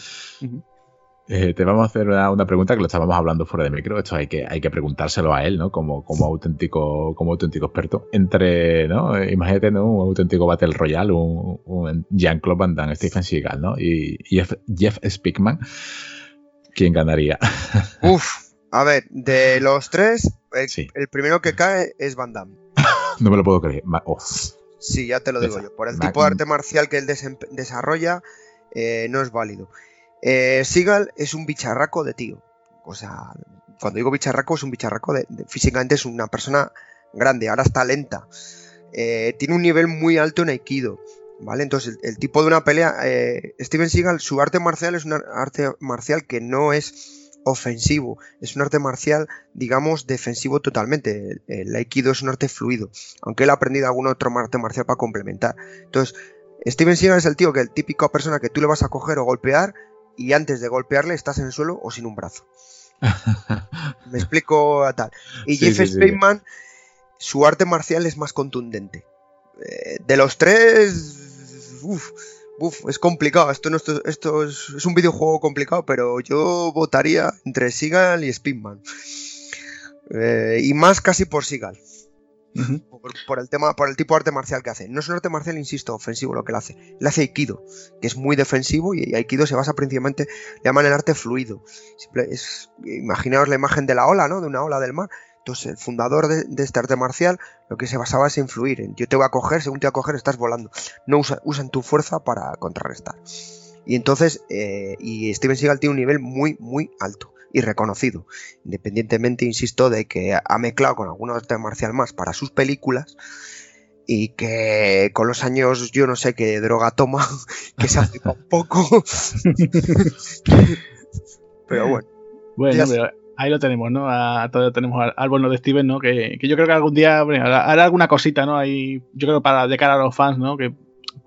Eh, te vamos a hacer una, pregunta que lo estábamos hablando fuera de micro. Esto hay que, hay que preguntárselo a él, ¿no? Como, como, auténtico, como auténtico experto. Entre, ¿no? Imagínate, ¿no? Un auténtico Battle Royale, un, Jean-Claude Van Damme, Stephen Seagal, ¿no? Y Jeff, Jeff Spickman. ¿Quién ganaría? [laughs] Uf, a ver, de los tres, el, primero que cae es Van Damme. [laughs] no me lo puedo creer. Sí, ya te lo digo yo. Por el tipo de arte marcial que él desarrolla, eh, no es válido. Eh, Seagal es un bicharraco de tío. O sea, cuando digo bicharraco, es un bicharraco de, físicamente es una persona grande, ahora está lenta. Eh, tiene un nivel muy alto en Aikido. ¿Vale? Entonces, el, tipo de una pelea. Eh, Steven Seagal, su arte marcial es un arte marcial que no es ofensivo. Es un arte marcial, digamos, defensivo totalmente. El, Aikido es un arte fluido. Aunque él ha aprendido algún otro arte marcial para complementar. Entonces, Steven Seagal es el tío que el típico persona que tú le vas a coger o golpear y antes de golpearle estás en el suelo o sin un brazo. [laughs] Me explico a tal. Y Jeff Spaceman, su arte marcial es más contundente. Eh, de los tres, uf, es complicado. Esto, no, esto, es, un videojuego complicado, pero yo votaría entre Seagal y Spinman. Eh, y más casi por Seagal por, el tema, por el tipo de arte marcial que hace. No es un arte marcial, insisto, ofensivo lo que él hace. Él hace Aikido, que es muy defensivo y Aikido se basa principalmente, le llaman el arte fluido. es, imaginaos la imagen de la ola, ¿no? De una ola del mar. Entonces, el fundador de, este arte marcial lo que se basaba es en fluir. En, yo te voy a coger, según te voy a coger, estás volando. No usa, usan tu fuerza para contrarrestar. Y entonces, eh, y Steven Seagal tiene un nivel muy, muy alto y reconocido. Independientemente, insisto, de que ha mezclado con algunos arte marcial más para sus películas y que con los años yo no sé qué droga toma, [laughs] que se hace un poco. [laughs] [laughs] pero bueno. Bueno, ahí lo tenemos, ¿no? todavía tenemos al, de Steven, ¿no? Que, yo creo que algún día hará, alguna cosita, ¿no? Ahí, yo creo para de cara a los fans, ¿no? Que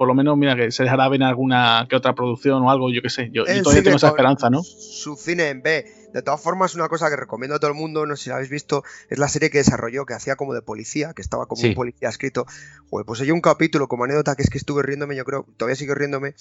por lo menos, mira, que se dejará ver en alguna que otra producción o algo, yo qué sé. Yo, todavía tengo esa esperanza, ¿no? Su cine en B. De todas formas, una cosa que recomiendo a todo el mundo, no sé si la habéis visto, es la serie que desarrolló, que hacía como de policía, que estaba como un policía escrito. Joder, pues hay un capítulo como anécdota que es que estuve riéndome, yo creo, todavía sigo riéndome,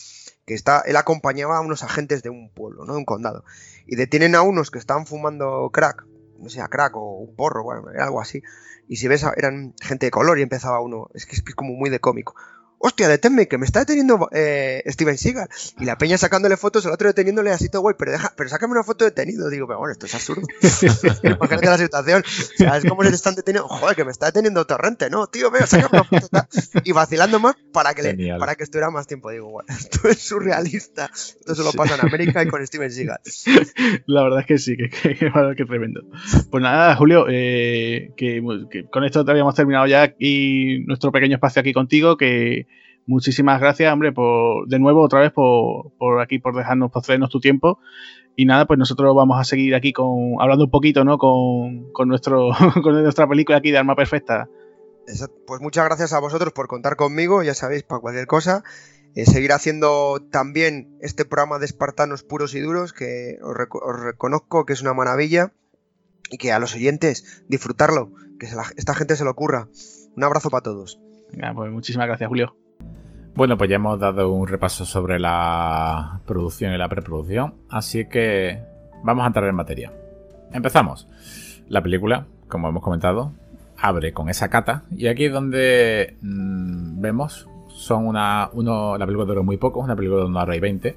que está, él acompañaba a unos agentes de un pueblo, ¿no? De un condado. Y detienen a unos que estaban fumando crack, no sé, crack o un porro, bueno, algo así. Y si ves, eran gente de color y empezaba uno, es que es, como muy de cómico hostia, deténme, que me está deteniendo eh, Steven Seagal. Y la peña sacándole fotos, el otro deteniéndole así todo guay, pero deja, pero sácame una foto detenido. Digo, pero bueno, esto es absurdo. [laughs] [laughs] Imagínate la situación. ¿Sabes cómo se te están deteniendo? Joder, que me está deteniendo Torrente, ¿no? Tío, veo, sácame una foto. Y vacilando más para que, le, para que estuviera más tiempo. Digo, bueno, [laughs] esto es surrealista. Esto solo pasa en América y con Steven Seagal. La verdad es que sí, que, que, que tremendo. Pues nada, Julio, eh, que, que, con esto habíamos terminado ya aquí nuestro pequeño espacio aquí contigo, que muchísimas gracias, hombre, por de nuevo otra vez por, por aquí, por dejarnos, por cedernos tu tiempo. Y nada, pues nosotros vamos a seguir aquí con hablando un poquito, ¿no? Con, con nuestro, [laughs] con nuestra película aquí de Arma Perfecta. Pues muchas gracias a vosotros por contar conmigo, ya sabéis, para cualquier cosa. Eh, seguir haciendo también este programa de espartanos puros y duros, que os, reconozco que es una maravilla. Y que a los oyentes, disfrutarlo, que esta gente se lo ocurra. Un abrazo para todos. pues muchísimas gracias, Julio. Bueno, pues ya hemos dado un repaso sobre la producción y la preproducción, así que vamos a entrar en materia. Empezamos. La película, como hemos comentado, abre con esa cata y aquí es donde mmm, vemos son una uno, la película dura muy poco, una película de una hora y 20.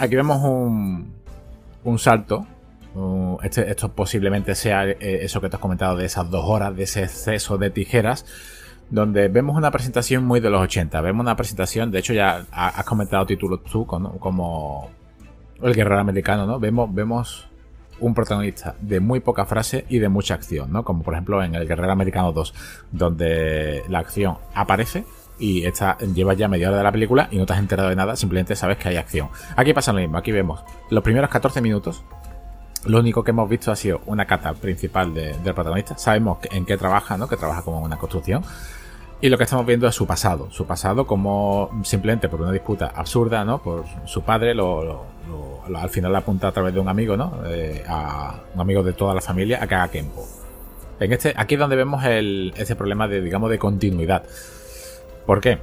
Aquí vemos un, un salto. este, esto posiblemente sea eh, eso que te has comentado de esas dos horas, de ese exceso de tijeras donde vemos una presentación muy de los 80. Vemos una presentación, de hecho ya has comentado títulos tú como el guerrero americano, ¿no? Vemos, vemos un protagonista de muy poca frase y de mucha acción, ¿no? Como por ejemplo en el Guerrero Americano 2, donde la acción aparece y esta lleva ya media hora de la película y no te has enterado de nada, simplemente sabes que hay acción. Aquí pasa lo mismo, aquí vemos los primeros 14 minutos. Lo único que hemos visto ha sido una cata principal del protagonista. Sabemos en qué trabaja, ¿no? Que trabaja como una construcción. Y lo que estamos viendo es su pasado. Su pasado como simplemente por una disputa absurda, ¿no? Por su padre, lo, al final apunta a través de un amigo, ¿no? Eh, un amigo de toda la familia a que haga Kempo. En este, aquí es donde vemos el, ese problema de, digamos, de continuidad. ¿Por qué?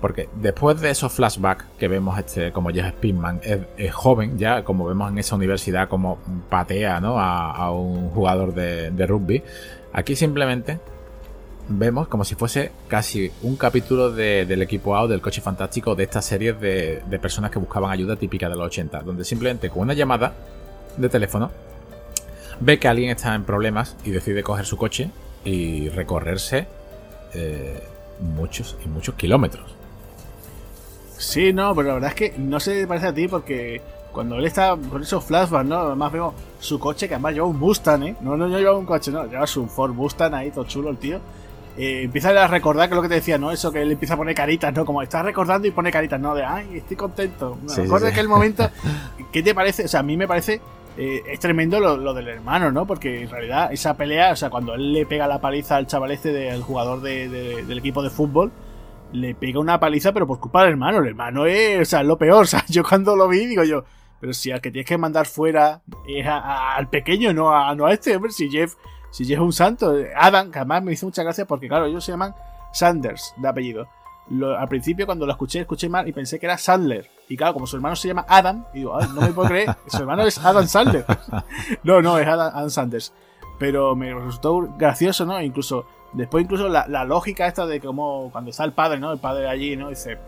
Porque después de esos flashbacks que vemos este, como Jeff Spinman es, joven, ya como vemos en esa universidad, como patea ¿no? a, un jugador de, rugby, aquí simplemente vemos como si fuese casi un capítulo del equipo A del coche fantástico de estas series de, personas que buscaban ayuda típica de los 80, donde simplemente con una llamada de teléfono ve que alguien está en problemas y decide coger su coche y recorrerse eh, muchos y muchos kilómetros. Sí, no, pero la verdad es que no se parece a ti porque cuando él está con esos flashbacks, ¿no? Además vemos su coche que además lleva un Mustang, ¿eh? No, no, lleva un coche, no, lleva su Ford Mustang ahí, todo chulo el tío eh, empieza a recordar que lo que te decía, ¿no? Eso que él empieza a poner caritas, ¿no? Como está recordando y pone caritas, ¿no? De, ay, estoy contento. Me acuerdo que el momento. [laughs] ¿Qué te parece? O sea, a mí me parece. Eh, es tremendo lo, del hermano, ¿no? Porque en realidad esa pelea, o sea, cuando él le pega la paliza al chaval este del jugador del equipo de fútbol, le pega una paliza, pero por culpa del hermano. El hermano es, o sea, lo peor. [laughs] O sea, yo cuando lo vi, digo yo, pero si al que tienes que mandar fuera es al pequeño, no a, no a este, hombre. Si Jeff si es un santo, Adam, que además me hizo mucha gracia porque, claro, ellos se llaman Sanders de apellido. al principio, cuando lo escuché, escuché mal y pensé que era Sandler. Y claro, como su hermano se llama Adam, y digo, no me puedo creer, su hermano es Adam Sandler. [laughs] no, no, es Adam, Sanders. Pero me resultó gracioso, ¿no? Incluso, después, incluso la, lógica esta de cómo, cuando está el padre, ¿no? El padre allí, ¿no? Dice,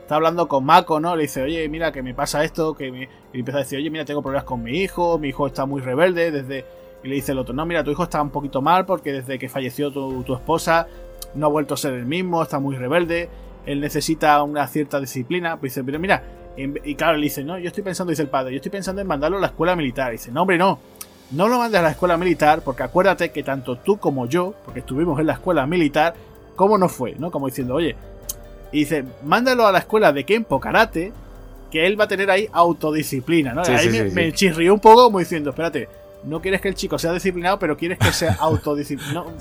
está hablando con Mako, ¿no? Le dice, oye, mira, que me pasa esto, que me... Y empieza a decir, oye, mira, tengo problemas con mi hijo, mi hijo está muy rebelde desde y le dice el otro, no, mira, tu hijo está un poquito mal porque desde que falleció tu, esposa no ha vuelto a ser el mismo, está muy rebelde, él necesita una cierta disciplina. Pues dice, pero mira, y claro, le dice, no, yo estoy pensando, dice el padre, yo estoy pensando en mandarlo a la escuela militar. dice, no, hombre, no, no lo mandes a la escuela militar porque acuérdate que tanto tú como yo, porque estuvimos en la escuela militar, ¿cómo no fue? ¿No? Como diciendo, oye, y dice, mándalo a la escuela de Kempo Karate, que él va a tener ahí autodisciplina, ¿no? ahí me, me chirrió un poco como diciendo, espérate, no quieres que el chico sea disciplinado, pero quieres que sea autodisciplinado.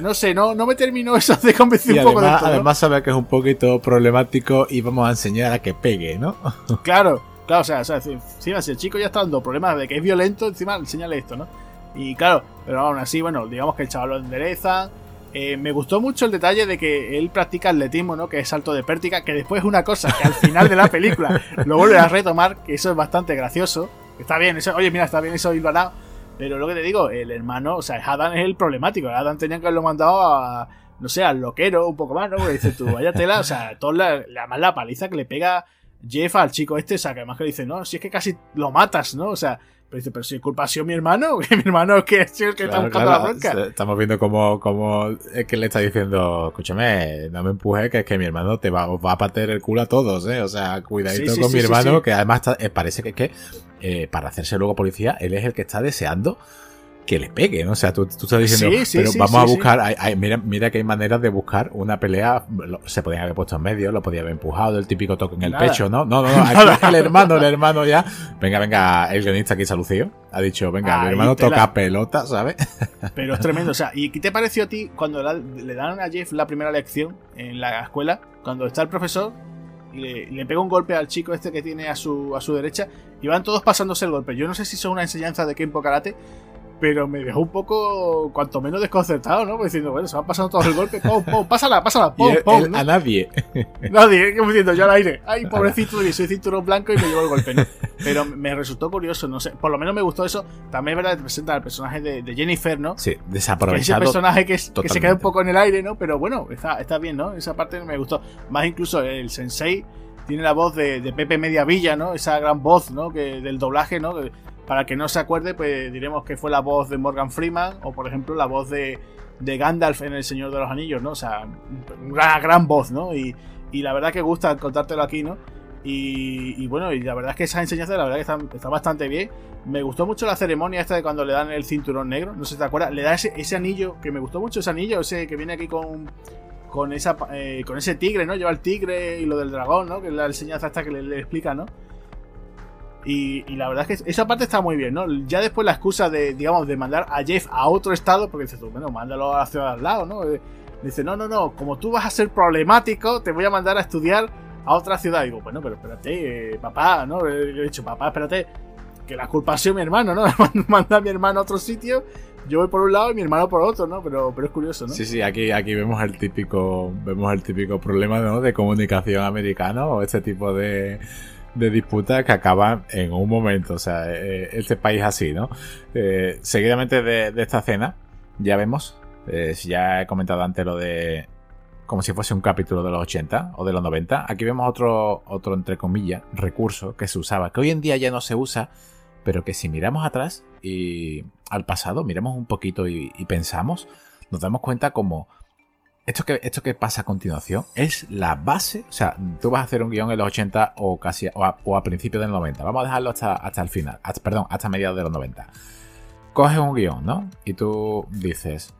No sé, no, no me terminó eso de convencer Y un poco de además, todo. además sabe que es un poquito problemático y vamos a enseñar a que pegue, ¿no? Claro, claro, o sea, o sea, encima si el chico ya está dando problemas de que es violento, encima enséñale esto, ¿no? Y claro, pero aún así, bueno, digamos que el chaval lo endereza. Eh, me gustó mucho el detalle de que él practica atletismo, ¿no? Que es salto de pértiga, que después es una cosa que al final de la película [laughs] lo vuelve a retomar, que eso es bastante gracioso. Está bien, eso, oye, mira, está bien eso hilvanado. Pero lo que te digo, el hermano, o sea, Adam es el problemático. Adam tenía que haberlo mandado a, no sé, al loquero un poco más, ¿no? Porque dices tú, vaya tela, o sea, toda la, la, la paliza que le pega Jeff al chico este, o sea, que además que le dice, no, si es que casi lo matas, ¿no? O sea, pero dice, pero si culpa ha sido mi hermano, [laughs] que mi hermano es que es el que está buscando claro, la bronca. Estamos viendo como, como es que le está diciendo, escúchame, no me empuje, que es que mi hermano te va, os va a patear el culo a todos, ¿eh? O sea, cuidadito Sí, sí, con sí, mi hermano, que además está- eh, parece que, que eh, para hacerse luego policía, él es el que está deseando que le pegue, ¿no? O sea, tú, tú estás diciendo, Sí, sí, pero sí, vamos a buscar, hay- hay- mira, mira que hay maneras de buscar una pelea, lo- se podían haber puesto en medio, lo podía haber empujado, el típico toque en el Nada. pecho, ¿no? No, no, no, [laughs] aquí el hermano, el hermano ya, venga, venga, el guionista aquí se ha lucido, ha dicho, venga, mi Ahí, hermano tela. toca pelota, ¿sabes? [laughs] Pero es tremendo. O sea, ¿y qué te pareció a ti cuando la- le dan a Jeff la primera lección en la escuela? Cuando está el profesor y le, le pega un golpe al chico este que tiene a su, a su derecha y van todos pasándose el golpe. Yo no sé si son una enseñanza de Kenpo Karate, pero me dejó un poco, cuanto menos desconcertado, ¿no? Porque diciendo, bueno, se van pasando todos el golpe, pum, pum, pásala, pásala, [laughs] pum, pum. a nadie. [laughs] Nadie, como diciendo yo al aire. Ay, [laughs] pobrecito, y soy cinturón blanco y me llevo el golpe, ¿no? Pero me resultó curioso, no sé. Por lo menos me gustó eso. También es verdad que presenta al personaje de, de Jennifer, ¿no? Sí, Que ese desaprovechado. personaje que, es- que se queda un poco en el aire, ¿no? Pero bueno, está, está bien, ¿no? Esa parte me gustó. Más incluso el sensei tiene la voz de, de Pepe Mediavilla, ¿no? Esa gran voz, ¿no? Que, del doblaje, ¿no? Para que no se acuerde, pues diremos que fue la voz de Morgan Freeman o, por ejemplo, la voz de, de Gandalf en El Señor de los Anillos, ¿no? O sea, una gran voz, ¿no? Y, y la verdad que gusta contártelo aquí, ¿no? Y, y bueno, y la verdad es que esa enseñanza, la verdad que está, está bastante bien. Me gustó mucho la ceremonia esta de cuando le dan el cinturón negro, no sé si te acuerdas, le da ese, ese anillo, que me gustó mucho ese anillo, ese que viene aquí con con esa eh, con ese tigre, ¿no? Lleva el tigre y lo del dragón, ¿no? Que es la enseñanza esta que le, le explica, ¿no? Y, y la verdad es que esa parte está muy bien, ¿no? Ya después la excusa de, digamos, de mandar a Jeff a otro estado, porque dices tú, bueno, mándalo a la ciudad al lado, ¿no? Eh, Dice, no, no, no, como tú vas a ser problemático, te voy a mandar a estudiar a otra ciudad. digo, bueno, pero espérate, eh, papá, ¿no? Le he dicho, papá, espérate, que la culpa ha sido mi hermano, ¿no? [laughs] Manda a mi hermano a otro sitio, yo voy por un lado y mi hermano por otro, ¿no? Pero, pero es curioso, ¿no? Sí, sí, aquí, aquí vemos el típico, vemos el típico problema ¿no? de comunicación americano o este tipo de, de disputas que acaban en un momento. O sea, eh, este país así, ¿no? Eh, seguidamente de, esta cena, ya vemos, eh, ya he comentado antes lo de como si fuese un capítulo de los 80 o de los 90. Aquí vemos otro, otro entre comillas, recurso que se usaba, que hoy en día ya no se usa, pero que si miramos atrás y al pasado, miramos un poquito y, y pensamos, nos damos cuenta como esto que, esto que pasa a continuación es la base. O sea, tú vas a hacer un guion en los 80 o casi o a, o a principios del 90. Vamos a dejarlo hasta, hasta el final. perdón, hasta mediados de los 90. Coges un guion, ¿no? Y tú dices,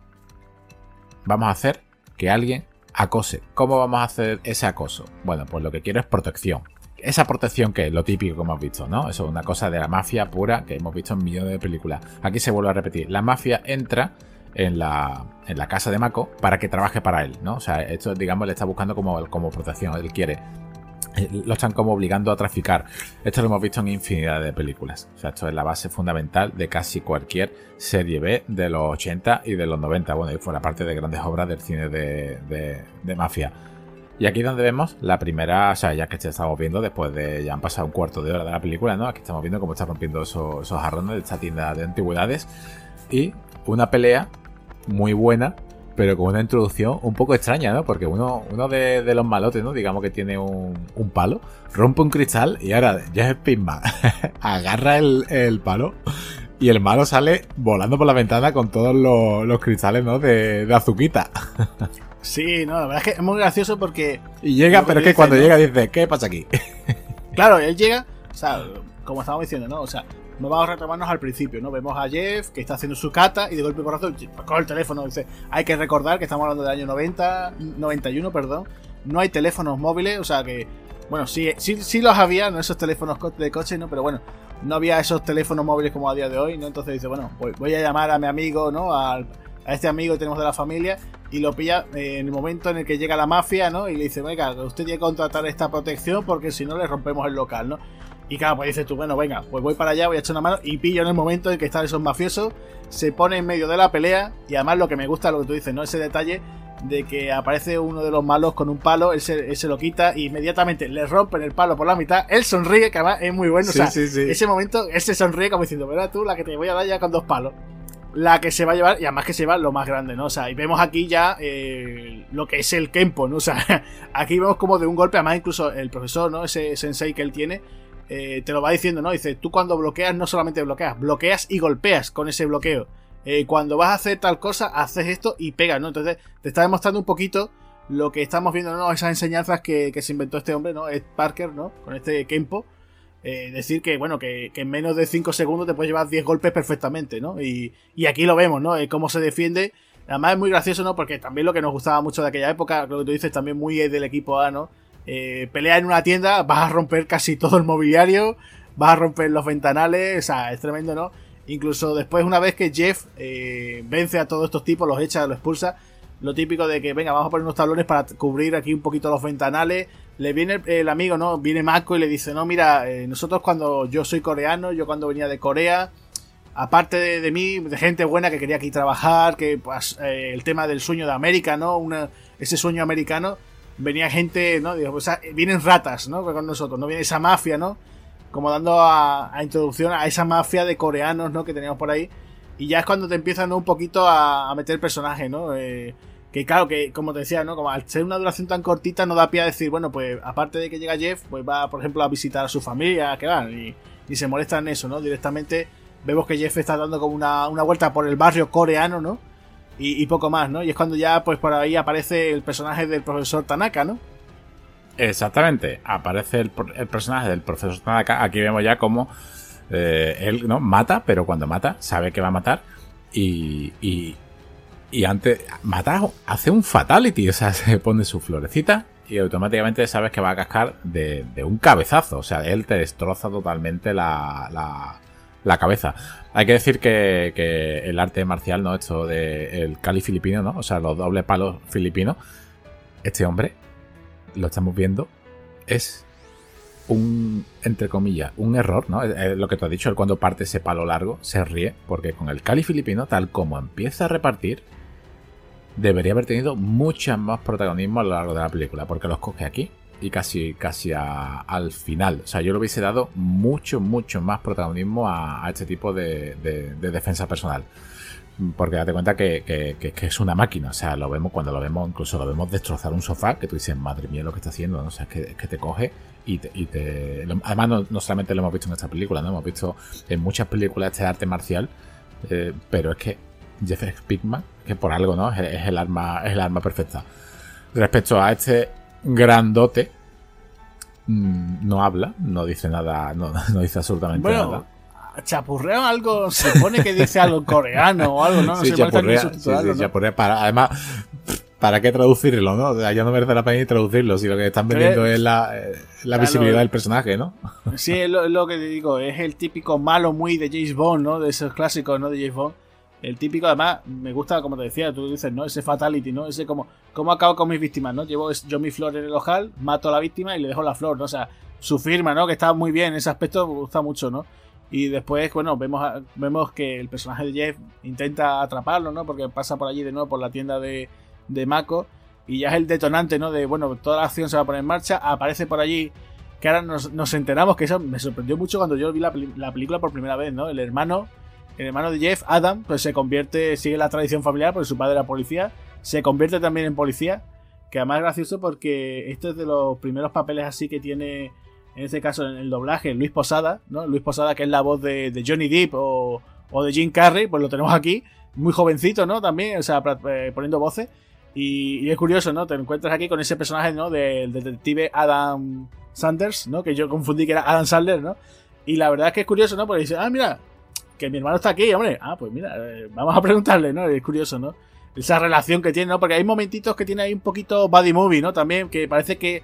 vamos a hacer que alguien acose. ¿Cómo vamos a hacer ese acoso? Bueno, pues lo que quiero es protección. Esa protección que es lo típico que hemos visto, ¿no? Eso es una cosa de la mafia pura que hemos visto en millones de películas. Aquí se vuelve a repetir. La mafia entra en la, en la casa de Mako para que trabaje para él, ¿no? O sea, esto, digamos, le está buscando como, como protección. Él quiere. eh, Lo están como obligando a traficar. Esto lo hemos visto en infinidad de películas. O sea, esto es la base fundamental de casi cualquier serie B de los 80 y de los 90. Bueno, y fuera parte de grandes obras del cine de, de, mafia. Y aquí donde vemos la primera, o sea, ya que estamos viendo después de, ya han pasado un cuarto de hora de la película, ¿no? Aquí estamos viendo cómo está rompiendo esos, esos jarrones de esta tienda de antigüedades. Y una pelea muy buena, pero con una introducción un poco extraña, ¿no? Porque uno, uno de, de los malotes, ¿no? Digamos que tiene un, un palo, rompe un cristal y ahora ya es Pisma. [laughs] Agarra el, el palo y el malo sale volando por la ventana con todos los, los cristales, ¿no? De, de azuquita. [laughs] Sí, no, la verdad es que es muy gracioso porque, Y llega, pero es que cuando ¿no? llega dice, ¿qué pasa aquí? [laughs] claro, él llega, o sea, como estábamos diciendo, ¿no? O sea, no vamos a retomarnos al principio, ¿no? Vemos a Jeff que está haciendo su cata y de golpe porrazo coge el teléfono. Dice, hay que recordar que estamos hablando del año 90, 91, perdón. No hay teléfonos móviles, o sea que, bueno, sí, sí, sí los había, no esos teléfonos de coche, ¿no? Pero bueno, no había esos teléfonos móviles como a día de hoy, ¿no? Entonces dice, bueno, voy, voy a llamar a mi amigo, ¿no? Al, a este amigo que tenemos de la familia y lo pilla eh, en el momento en el que llega la mafia, ¿no? Y le dice, venga, usted tiene que contratar esta protección porque si no le rompemos el local, ¿no? Y claro, pues dices tú, bueno, venga, pues voy para allá, voy a echar una mano y pillo en el momento en que están esos mafiosos, se pone en medio de la pelea y además lo que me gusta, lo que tú dices, ¿no? Ese detalle de que aparece uno de los malos con un palo, él se, lo quita y inmediatamente le rompen el palo por la mitad, él sonríe, que además es muy bueno, o sea, ese momento, él se sonríe como diciendo, ¿verdad tú la que te voy a dar ya con dos palos? la que se va a llevar, y además que se va lo más grande, ¿no? O sea, y vemos aquí ya eh, lo que es el Kempo, ¿no? O sea, [laughs] aquí vemos como de un golpe, además incluso el profesor, ¿no? Ese sensei que él tiene, eh, te lo va diciendo, ¿no? Dice, tú cuando bloqueas no solamente bloqueas, bloqueas y golpeas con ese bloqueo. Eh, cuando vas a hacer tal cosa, haces esto y pegas, ¿no? Entonces, te está demostrando un poquito lo que estamos viendo, ¿no? Esas enseñanzas que, que se inventó este hombre, ¿no? Ed Parker, ¿no? Con este Kempo. Eh, decir que, bueno, que, en menos de 5 segundos te puedes llevar 10 golpes perfectamente, ¿no? Y, aquí lo vemos, ¿no? cómo se defiende. Además es muy gracioso, ¿no? Porque también lo que nos gustaba mucho de aquella época, lo que tú dices, también muy del equipo A, ¿no? Eh, pelea en una tienda, vas a romper casi todo el mobiliario, vas a romper los ventanales, o sea, es tremendo, ¿no? Incluso después, una vez que Jeff eh, vence a todos estos tipos, los echa, los expulsa, lo típico de que, venga, vamos a poner unos tablones para cubrir aquí un poquito los ventanales, le viene el, amigo, ¿no? Viene Mako y le dice, no, mira, eh, nosotros cuando yo soy coreano, yo cuando venía de Corea, aparte de, mí, de gente buena que quería aquí trabajar, que pues eh, el tema del sueño de América, ¿no? Una, ese sueño americano, venía gente, ¿no? Digo, vienen ratas, ¿no? Con nosotros, ¿no? Viene esa mafia, ¿no? Como dando a, introducción a esa mafia de coreanos, ¿no? Que teníamos por ahí. Y ya es cuando te empiezan un poquito a, a meter personajes, ¿no? Eh, que claro, que como te decía, ¿no? Como al ser una duración tan cortita no da pie a decir, bueno, pues aparte de que llega Jeff, pues va, por ejemplo, a visitar a su familia, que van, y, se molesta en eso, ¿no? Directamente vemos que Jeff está dando como una, vuelta por el barrio coreano, ¿no? Y, poco más, ¿no? Y es cuando ya, pues por ahí aparece el personaje del profesor Tanaka, ¿no? Exactamente, aparece el, personaje del profesor Tanaka. Aquí vemos ya cómo eh, él no mata, pero cuando mata, sabe que va a matar. y, y antes, mata, hace un fatality, o sea, [laughs] se pone su florecita y automáticamente sabes que va a cascar de, un cabezazo. O sea, él te destroza totalmente la, la, cabeza. Hay que decir que, que, el arte marcial, ¿no? Esto de el cali filipino, ¿no? O sea, los dobles palos filipinos. Este hombre, lo estamos viendo, es un, entre comillas, un error, ¿no? lo que te has dicho, él cuando parte ese palo largo se ríe, porque con el cali filipino, tal como empieza a repartir, debería haber tenido mucho más protagonismo a lo largo de la película, porque los coge aquí y casi, casi al final. O sea, yo le hubiese dado mucho, mucho más protagonismo a, este tipo de, defensa personal. Porque date cuenta que, es una máquina. O sea, lo vemos cuando lo vemos, incluso lo vemos destrozar un sofá, que tú dices, madre mía, lo que está haciendo. ¿no? O sea, es que, te coge y te. además, no, solamente lo hemos visto en esta película, ¿no? Hemos visto en muchas películas este arte marcial. Eh, pero es que Jeff Pickman, que por algo, ¿no? Es, el arma, es el arma perfecta. Respecto a este grandote, mm, no habla, no dice nada, [laughs] no, dice absolutamente bueno, nada. Chapurrea algo, se supone que dice algo coreano o algo, ¿no? no sí, chapurrea, sí, chapurrea para, además, ¿para qué traducirlo, no? Ya no merece la pena traducirlo, si lo que están vendiendo es la, eh, la visibilidad del personaje, ¿no? Sí, es lo, lo, que te digo, es el típico malo muy de James Bond, ¿no? De esos clásicos, ¿no? De James Bond el típico, además, me gusta, como te decía, tú dices, ¿no? Ese fatality, ¿no? Ese como, ¿cómo acabo con mis víctimas, no? Llevo yo mi flor en el ojal, mato a la víctima y le dejo la flor, ¿no? O sea, su firma, ¿no? Que está muy bien, ese aspecto me gusta mucho, ¿no? Y después, bueno, vemos, vemos que el personaje de Jeff intenta atraparlo, ¿no? Porque pasa por allí de nuevo por la tienda de, de Mako. Y ya es el detonante, ¿no? De, bueno, toda la acción se va a poner en marcha. Aparece por allí, que ahora nos, enteramos, que eso me sorprendió mucho cuando yo vi la, la película por primera vez, ¿no? El hermano el hermano de Jeff, Adam, pues se convierte, sigue la tradición familiar porque su padre era policía, se convierte también en policía, que además es gracioso porque este es de los primeros papeles así que tiene, en este caso en el doblaje, Luis Posada, ¿no? Luis Posada que es la voz de, Johnny Depp o, de Jim Carrey, pues lo tenemos aquí, muy jovencito, ¿no? También, o sea, eh, poniendo voces. Y, es curioso, ¿no? Te encuentras aquí con ese personaje, ¿no? Del detective Adam Sanders, ¿no? Que yo confundí que era Adam Sandler, ¿no? Y la verdad es que es curioso, ¿no? Porque dice, ah, mira, que mi hermano está aquí, hombre. Ah, pues mira, eh, vamos a preguntarle, ¿no? Es curioso, ¿no? Esa relación que tiene, ¿no? Porque hay momentitos que tiene ahí un poquito body movie, ¿no? También, que parece que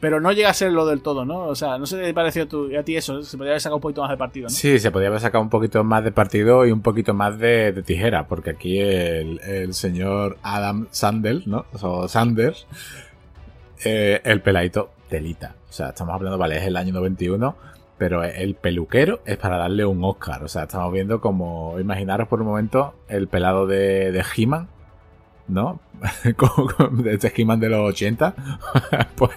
pero no llega a ser lo del todo, ¿no? O sea, no sé qué te pareció a ti eso, se podría haber sacado un poquito más de partido, ¿no? Sí, se podría haber sacado un poquito más de partido y un poquito más de, tijera, porque aquí el, señor Adam Sanders, ¿no? O Sanders, eh, el peladito telita. O sea, estamos hablando, vale, es el año 91, pero el peluquero es para darle un Oscar. O sea, estamos viendo como, imaginaros por un momento, el pelado de, de He-Man, ¿no? [laughs] de este He-Man de los 80. [laughs] pues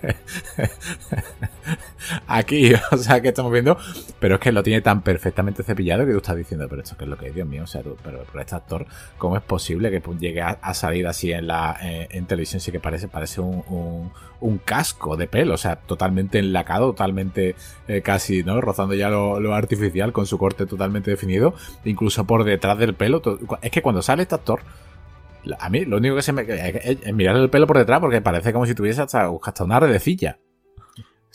aquí, [laughs] o sea, que estamos viendo, pero es que lo tiene tan perfectamente cepillado que tú estás diciendo, pero esto que es lo que es, Dios mío, o sea, pero, por este actor, ¿cómo es posible que llegue a, salir así en la en, televisión? Sí que parece, parece un, un, casco de pelo, o sea, totalmente enlacado, totalmente eh, casi, ¿no? Rozando ya lo, lo, artificial con su corte totalmente definido, incluso por detrás del pelo. Es que cuando sale este actor, a mí lo único que se me es, mirar el pelo por detrás porque parece como si tuviese hasta, hasta una redecilla.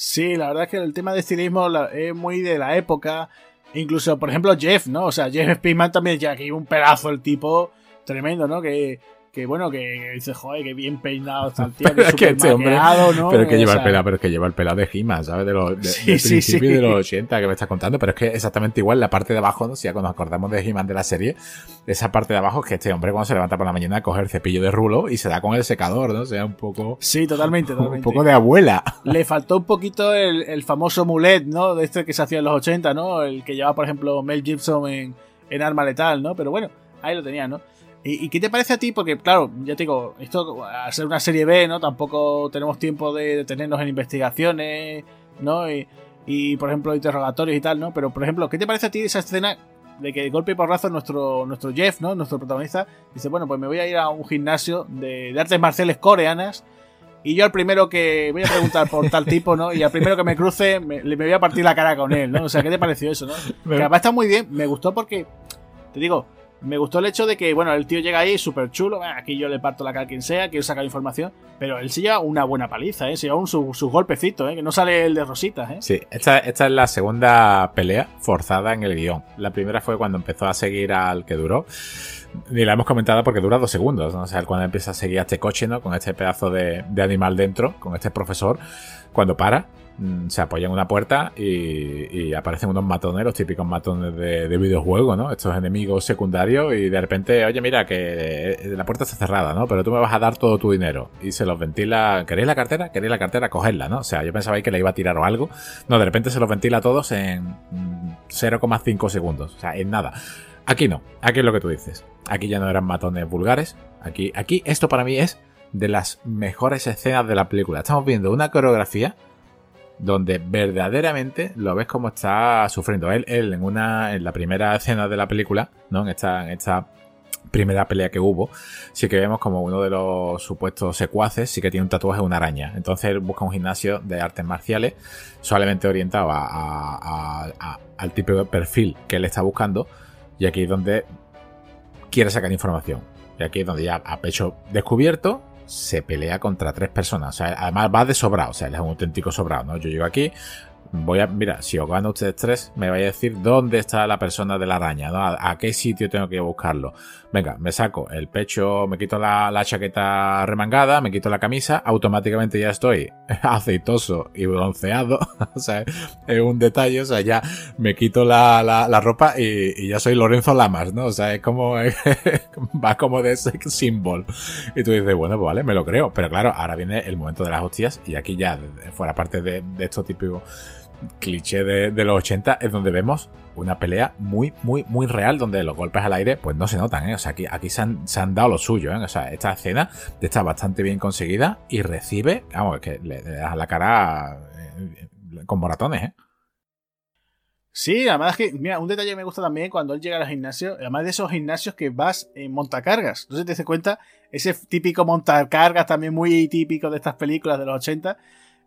Sí, la verdad es que el tema de estilismo es muy de la época. Incluso, por ejemplo, Jeff, ¿no? O sea, Jeff Speedman también ya que un pedazo el tipo tremendo, ¿no? Que que bueno, que dice, joder, que bien peinado está el [laughs] tío, que es que este hombre, ¿no? Pero es que lleva el pelado, pero es que lleva el pelado de Gima, ¿sabes? De los, de, sí, de los 80 que me estás contando, pero es que exactamente igual la parte de abajo, ¿no? Si ya cuando nos acordamos de He-Man de la serie, esa parte de abajo es que este hombre cuando se levanta por la mañana coge el cepillo de rulo y se da con el secador, ¿no? O sea, un poco... Sí, totalmente, totalmente. Un poco de abuela. Le faltó un poquito el, el famoso mulet, ¿no? De este que se hacía en los 80, ¿no? El que llevaba, por ejemplo, Mel Gibson en, en Arma Letal, ¿no? Pero bueno, ahí lo tenía, ¿no? ¿Y, qué te parece a ti? Porque, claro, ya te digo, esto, al ser una serie B, ¿no? Tampoco tenemos tiempo de detenernos en investigaciones, ¿no? Y, por ejemplo, interrogatorios y tal, ¿no? Pero, por ejemplo, ¿qué te parece a ti esa escena de que de golpe y porrazo nuestro, nuestro Jeff, ¿no? Nuestro protagonista, dice, bueno, pues me voy a ir a un gimnasio de, artes marciales coreanas y yo al primero que voy a preguntar por tal tipo, ¿no? Y al primero que me cruce, me, me voy a partir la cara con él, ¿no? O sea, ¿qué te pareció eso, no? [laughs] Que además está muy bien, me gustó porque, te digo, me gustó el hecho de que, bueno, el tío llega ahí súper chulo, aquí yo le parto la cara a quien sea, quiero sacar información, pero él se lleva una buena paliza, ¿eh? Se lleva un, sus su golpecitos, ¿eh? Que no sale el de rositas, ¿eh? Sí, esta, esta, es la segunda pelea forzada en el guion. La primera fue cuando empezó a seguir al que duró. Ni la hemos comentado porque dura dos segundos, ¿no? O sea, cuando empieza a seguir a este coche, ¿no? Con este pedazo de, de animal dentro, con este profesor, cuando para, se apoya en una puerta y, aparecen unos matones, los típicos matones de, de, videojuego, ¿no? Estos enemigos secundarios y de repente, oye, mira, que eh, la puerta está cerrada, ¿no? Pero tú me vas a dar todo tu dinero. Y se los ventila, ¿queréis la cartera? ¿Queréis la cartera? Cogerla, ¿no? O sea, yo pensaba que le iba a tirar o algo. No, de repente se los ventila a todos en 0,5 mm, segundos. O sea, en nada. Aquí no, aquí es lo que tú dices. Aquí ya no eran matones vulgares. Aquí, aquí esto para mí es de las mejores escenas de la película. Estamos viendo una coreografía donde verdaderamente lo ves como está sufriendo. Él, él en una, en la primera escena de la película, ¿no? En esta, en esta primera pelea que hubo, sí que vemos como uno de los supuestos secuaces sí que tiene un tatuaje de una araña. Entonces busca un gimnasio de artes marciales solamente orientado al tipo de perfil que él está buscando. Y aquí es donde quiere sacar información. Y aquí es donde ya a pecho descubierto se pelea contra tres personas. O sea, además va de sobrado. O sea, él es un auténtico sobrado, ¿no? Yo llego aquí, voy a, mira, si os gano ustedes tres, me vais a decir dónde está la persona de la araña, ¿no? A, qué sitio tengo que buscarlo. Venga, me saco el pecho, me quito la, chaqueta remangada, me quito la camisa, automáticamente ya estoy [laughs] aceitoso y bronceado. [laughs] o sea, es un detalle, o sea, ya me quito la, la, ropa y, ya soy Lorenzo Lamas, ¿no? O sea, es como, [laughs] va como de sex symbol. Y tú dices, bueno, pues vale, me lo creo. Pero claro, ahora viene el momento de las hostias y aquí ya, fuera parte de, de esto típico cliché de, los 80 es donde vemos una pelea muy, muy, muy real, donde los golpes al aire pues no se notan, ¿eh? O sea, aquí, aquí se, han, se han dado lo suyo, ¿eh? O sea, esta escena está bastante bien conseguida y recibe, vamos, que le, da la cara eh, con moratones, ¿eh? Sí, además que, mira, un detalle que me gusta también cuando él llega al gimnasio, además de esos gimnasios que vas en montacargas. Si te das cuenta, ese típico montacargas también muy típico de estas películas de los 80,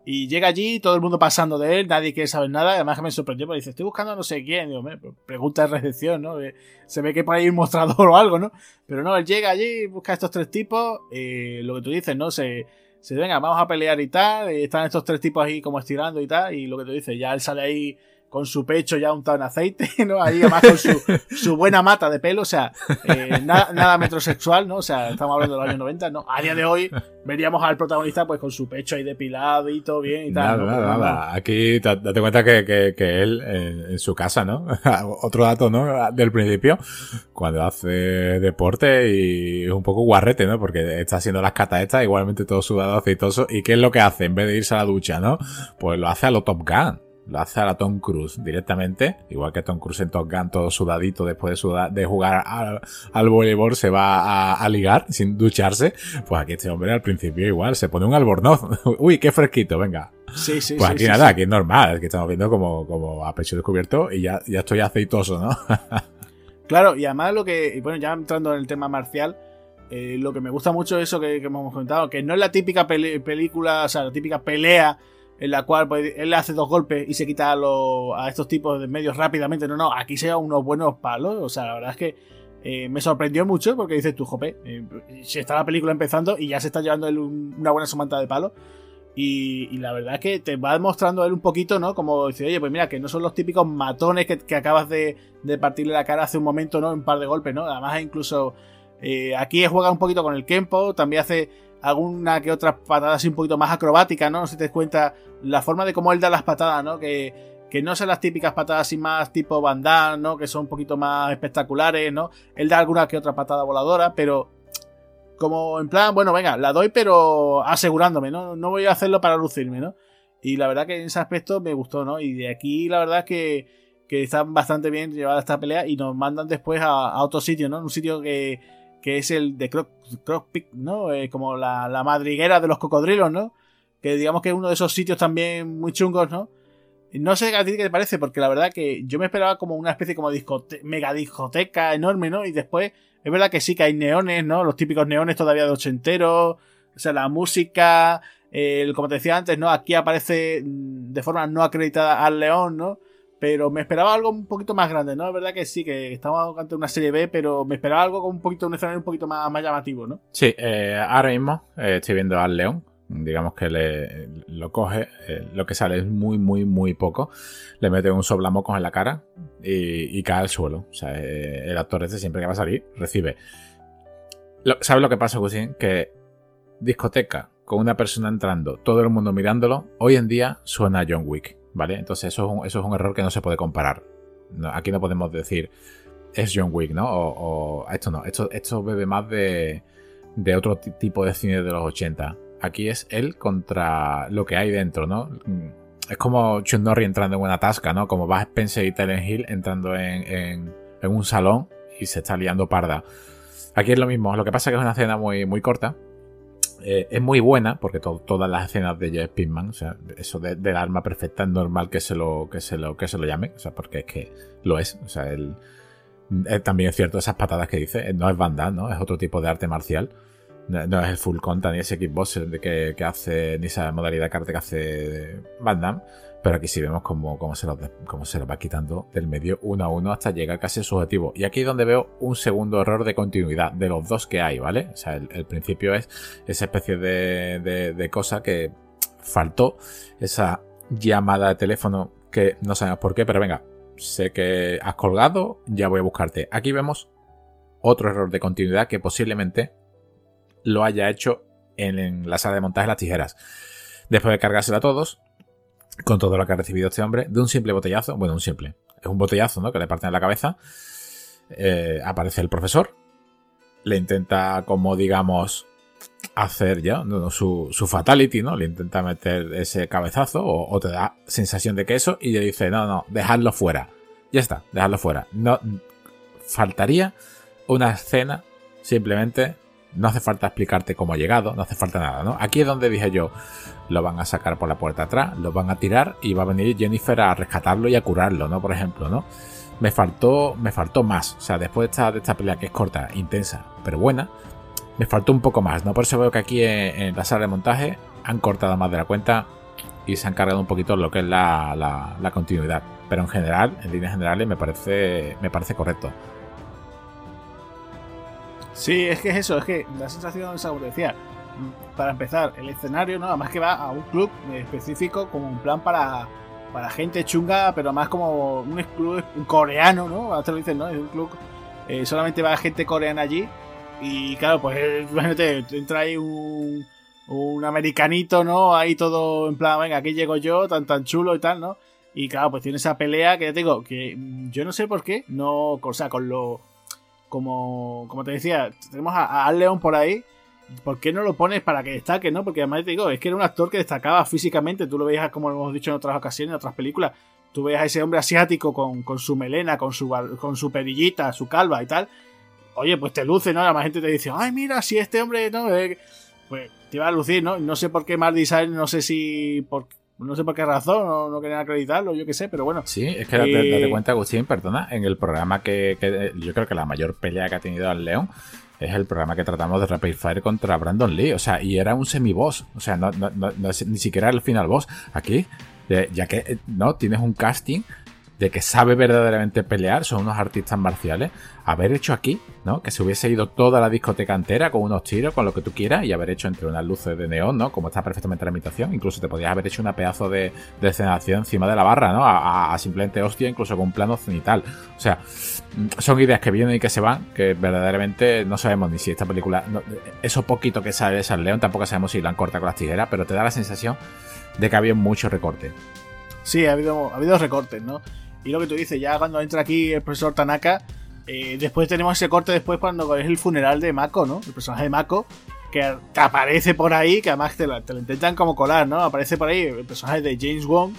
y llega allí, todo el mundo pasando de él, nadie quiere saber nada. Además que me sorprendió porque dice, estoy buscando a no sé quién. Digo, pregunta de recepción, ¿no? Se ve que por ahí un mostrador [laughs] o algo, ¿no? Pero no, él llega allí, busca a estos tres tipos, y lo que tú dices, ¿no? Se, se venga, vamos a pelear y tal. Están estos tres tipos ahí como estirando y tal. Y lo que tú dices, ya él sale ahí con su pecho ya untado en aceite, [laughs] ¿no? Ahí además con su, [laughs] su buena mata de pelo, o sea, eh, nada, nada metrosexual, ¿no? O sea, estamos hablando de los años 90, ¿no? A día de hoy veríamos al protagonista pues con su pecho ahí depilado y todo bien y tal. Nada, nada, nada. Aquí date cuenta que, que, que él en, su casa, ¿no? [laughs] Otro dato, ¿no? Del principio, cuando hace deporte y es un poco guarrete, ¿no? Porque está haciendo las catas estas, igualmente todo sudado, aceitoso. ¿Y qué es lo que hace? En vez de irse a la ducha, ¿no? Pues lo hace a lo Top Gun lo hace a la Tom Cruise directamente, igual que Tom Cruise en Top Gun, todo sudadito después de, de jugar al, al, voleibol, se va a, ligar sin ducharse. Pues aquí este hombre al principio igual se pone un albornoz. [laughs] Uy, qué fresquito, venga. Sí, sí, pues aquí nada, aquí es normal, que estamos viendo como, como a pecho descubierto y ya, ya estoy aceitoso, ¿no? [laughs] claro, y además lo que, bueno, ya entrando en el tema marcial, eh, lo que me gusta mucho es eso que, hemos comentado, que no es la típica película, o sea, la típica pelea en la cual pues, él hace dos golpes y se quita a, a estos tipos de medios rápidamente. No, no, aquí se unos buenos palos. O sea, la verdad es que eh, me sorprendió mucho porque dices tú, jope, eh, se está la película empezando y ya se está llevando él una buena somanta de palos. Y, la verdad es que te va demostrando él un poquito, ¿no? Como dice, oye, pues mira, que no son los típicos matones que, acabas de, partirle la cara hace un momento, ¿no? Un par de golpes, ¿no? Además, incluso eh, aquí juega un poquito con el Kempo, también hace alguna que otra patada así un poquito más acrobática, ¿no? Si te das cuenta la forma de cómo él da las patadas, ¿no? Que, que no son las típicas patadas así más tipo Van ¿no? Que son un poquito más espectaculares, ¿no? Él da alguna que otra patada voladora, pero como en plan, bueno, venga, la doy, pero asegurándome, ¿no? No voy a hacerlo para lucirme, ¿no? Y la verdad que en ese aspecto me gustó, ¿no? Y de aquí la verdad es que, que están bastante bien llevada esta pelea y nos mandan después a, a otro sitio, ¿no? Un sitio que que es el de Crockpick, ¿no? Eh, como la, madriguera de los cocodrilos, ¿no? Que digamos que es uno de esos sitios también muy chungos, ¿no? No sé a ti qué te parece, porque la verdad que yo me esperaba como una especie como discote mega discoteca enorme, ¿no? Y después es verdad que sí que hay neones, ¿no? Los típicos neones todavía de ochenteros, o sea, la música, el, como te decía antes, ¿no? Aquí aparece mm, de forma no acreditada al león, ¿no? Pero me esperaba algo un poquito más grande, ¿no? Es verdad que sí, que estamos ante una serie B, pero me esperaba algo con un poquito, un escenario un poquito más, más llamativo, ¿no? Sí, eh, ahora mismo eh, estoy viendo al león. Digamos que le, lo coge, eh, lo que sale es muy, muy, muy poco. Le mete un soblamocos en la cara y, cae al suelo. O sea, el actor ese siempre que va a salir recibe. ¿Sabes lo que pasa, Cusin? Que discoteca con una persona entrando, todo el mundo mirándolo, hoy en día suena a John Wick. ¿Vale? Entonces eso es un, eso es un error que no se puede comparar. aquí no podemos decir es John Wick, ¿no? O, esto no, esto, esto bebe más de, de otro tipo de cine de los 80. Aquí es él contra lo que hay dentro, ¿no? Mm, es como Chun Norrie entrando en una tasca, ¿no? Como va Spencer y Telen Hill entrando en, en, en, un salón y se está liando parda. Aquí es lo mismo, lo que pasa es que es una escena muy, muy corta eh, es muy buena, porque todas las escenas de Jeff Pinkman, o sea, eso del arma perfecta es normal que se lo, que se lo, que se lo llame, o sea, porque es que lo es, o sea, él, eh, también es cierto, esas patadas que dice, no es Van ¿no? Es otro tipo de arte marcial. No, es el full conta ni ese kickboxer que, que hace, ni esa modalidad de karate que hace Van Damme. Pero aquí sí vemos cómo, cómo, se lo, cómo se lo va quitando del medio uno a uno hasta llegar casi a su objetivo. Y aquí es donde veo un segundo error de continuidad de los dos que hay, ¿vale? O sea, el, principio es esa especie de, de, cosa que faltó, esa llamada de teléfono que no sabemos por qué, pero venga, sé que has colgado, ya voy a buscarte. Aquí vemos otro error de continuidad que posiblemente lo haya hecho en, en la sala de montaje de las tijeras. Después de cargársela a todos, con todo lo que ha recibido este hombre, de un simple botellazo, bueno, un simple, es un botellazo, ¿no? Que le parten en la cabeza, eh, aparece el profesor, le intenta, como digamos, hacer ya su, su, fatality, ¿no? Le intenta meter ese cabezazo o, te da sensación de que eso y le dice, no, no, dejadlo fuera. Ya está, dejadlo fuera. No, faltaría una escena simplemente no hace falta explicarte cómo ha llegado, no hace falta nada, ¿no? Aquí es donde dije yo, lo van a sacar por la puerta atrás, lo van a tirar y va a venir Jennifer a rescatarlo y a curarlo, ¿no? Por ejemplo, ¿no? Me faltó, me faltó más. O sea, después de esta, de esta pelea que es corta, intensa, pero buena, me faltó un poco más, ¿no? Por eso veo que aquí en, la sala de montaje han cortado más de la cuenta y se han cargado un poquito lo que es la, la continuidad. Pero en general, en líneas generales, me parece, me parece correcto. Sí, es que es eso, es que la sensación es algo que decía. Para empezar, el escenario, ¿no? Además que va a un club específico como un plan para, para gente chunga, pero más como un club coreano, ¿no? Hasta lo dicen, ¿no? Es un club, eh, solamente va gente coreana allí. Y claro, pues [laughs] imagínate, entra ahí un, un americanito, ¿no? Ahí todo en plan, venga, aquí llego yo, tan tan chulo y tal, ¿no? Y claro, pues tiene esa pelea que ya te digo, que yo no sé por qué, no, o sea, con lo, como, como te decía, tenemos a, Al León por ahí, ¿por qué no lo pones para que destaque, no? Porque además te digo, es que era un actor que destacaba físicamente, tú lo veías como hemos dicho en otras ocasiones, en otras películas, tú veías a ese hombre asiático con, con su melena, con su, con su perillita, su calva y tal, oye, pues te luce, ¿no? La gente te dice, ay, mira, si este hombre, ¿no? Eh, pues te iba a lucir, ¿no? No sé por qué Mark Design, no sé si por, no sé por qué razón, no, no querían acreditarlo, yo qué sé, pero bueno. Sí, es que date, cuenta, Agustín, perdona, en el programa que, que, yo creo que la mayor pelea que ha tenido al León es el programa que tratamos de Rapid Fire contra Brandon Lee. O sea, y era un semi-boss. O sea, no, no, no, ni siquiera el final boss. Aquí, ya que eh, no tienes un casting de que sabe verdaderamente pelear, son unos artistas marciales, haber hecho aquí, ¿no? Que se hubiese ido toda la discoteca entera con unos tiros, con lo que tú quieras, y haber hecho entre unas luces de neón, ¿no? Como está perfectamente la imitación, incluso te podías haber hecho una pedazo de, de escenación encima de la barra, ¿no? A, simplemente hostia, incluso con un plano cenital. O sea, son ideas que vienen y que se van, que verdaderamente no sabemos ni si esta película, eso poquito que sale de San León, tampoco sabemos si la han cortado con las tijeras, pero te da la sensación de que había mucho recorte. Sí, ha habido, ha habido recortes, ¿no? Y lo que tú dices, ya cuando entra aquí el profesor Tanaka, eh, después tenemos ese corte después cuando es el funeral de Mako, ¿no? El personaje de Mako, que aparece por ahí, que además te lo, intentan como colar, ¿no? Aparece por ahí el personaje de James Wong,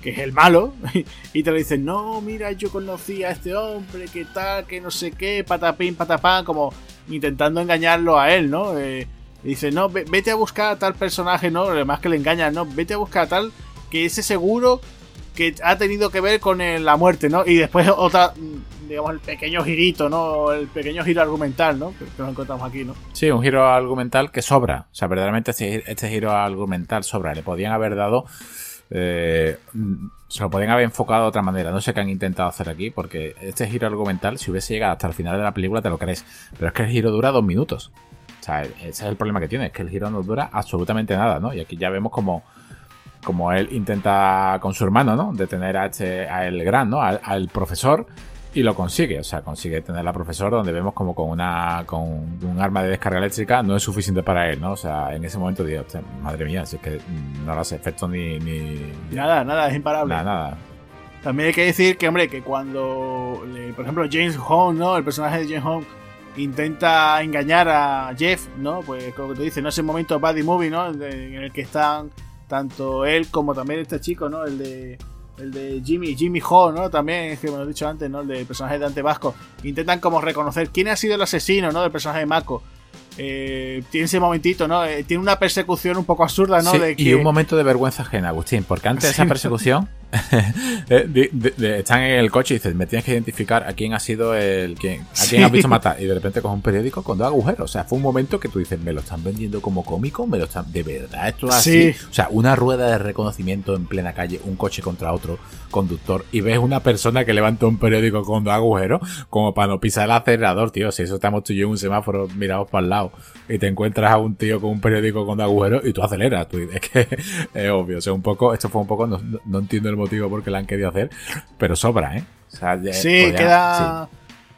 que es el malo, [laughs] y te lo dicen, no, mira, yo conocí a este hombre, que tal, que no sé qué, patapín, patapán, como intentando engañarlo a él, ¿no? Eh, dice, no, vete a buscar a tal personaje, ¿no? Además que le engañan, ¿no? Vete a buscar a tal que ese seguro que ha tenido que ver con la muerte, ¿no? Y después [laughs] otra, digamos, el pequeño girito, ¿no? El pequeño giro argumental, ¿no? Que, nos encontramos aquí, ¿no? Sí, un giro argumental que sobra. O sea, verdaderamente este, este giro argumental sobra. Le podían haber dado... Eh, se lo podían haber enfocado de otra manera. No sé qué han intentado hacer aquí, porque este giro argumental, si hubiese llegado hasta el final de la película, te lo crees. Pero es que el giro dura dos minutos. O sea, ese es el problema que tiene, es que el giro no dura absolutamente nada, ¿no? Y aquí ya vemos como como él intenta con su hermano, ¿no? Detener a, este, a el gran, ¿no? Al, profesor y lo consigue, o sea, consigue tener a profesor donde vemos como con una con un arma de descarga eléctrica no es suficiente para él, ¿no? O sea, en ese momento digo, madre mía, si es que no le hace efecto ni, ni... Nada, nada, es imparable. Nada, nada. También hay que decir que, hombre, que cuando, por ejemplo, James Hong, ¿no? El personaje de James Hong intenta engañar a Jeff, ¿no? Pues como te dice, no es el momento Buddy Movie, ¿no? en el que están tanto él como también este chico, ¿no? El de el de Jimmy, Jimmy Ho, ¿no? También, es que me lo he dicho antes, ¿no? El del personaje de Dante Vasco. Intentan como reconocer quién ha sido el asesino, ¿no? Del personaje de Mako. Eh, tiene ese momentito, ¿no? Eh, tiene una persecución un poco absurda, ¿no? Y un momento de vergüenza ajena, Agustín, porque antes [laughs] de esa persecución [laughs] eh, están en el coche y dices, me tienes que identificar a quién ha sido el. Quién, a quién has visto matar. Y de repente con un periódico con dos agujeros. O sea, fue un momento que tú dices, me lo están vendiendo como cómico, me lo están. De verdad, esto es así. O sea, una rueda de reconocimiento en plena calle, un coche contra otro conductor, y ves una persona que levanta un periódico con dos agujeros, como para no pisar el acelerador, tío. Si eso estamos tú y yo en un semáforo mirados para el lado, y te encuentras a un tío con un periódico con dos agujeros, y tú aceleras. Tú, es [laughs] que es obvio. O sea, un poco, esto fue un poco, no, no entiendo el motivo porque la han querido hacer, pero sobra, ¿eh? sí, queda,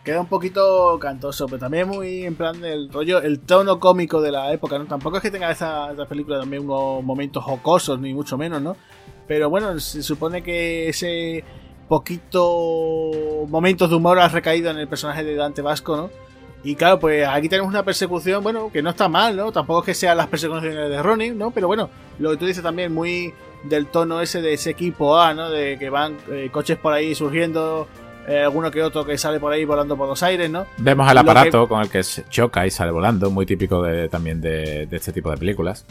queda un poquito cantoso, pero también muy en plan del rollo, el tono cómico de la época, ¿no? Tampoco es que tenga esa, película también unos momentos jocosos, ni mucho menos, ¿no? Pero bueno, se supone que ese poquito momentos de humor ha recaído en el personaje de Dante Vasco, ¿no? Y claro, pues aquí tenemos una persecución, bueno, que no está mal, ¿no? Tampoco es que sean las persecuciones de Ronin, ¿no? Pero bueno, lo que tú dices también muy del tono ese de ese equipo A, ¿no? De que van eh, coches por ahí surgiendo, eh, alguno que otro que sale por ahí volando por los aires, ¿no? Vemos el aparato con el que choca y sale volando, muy típico de, también de, este tipo de películas.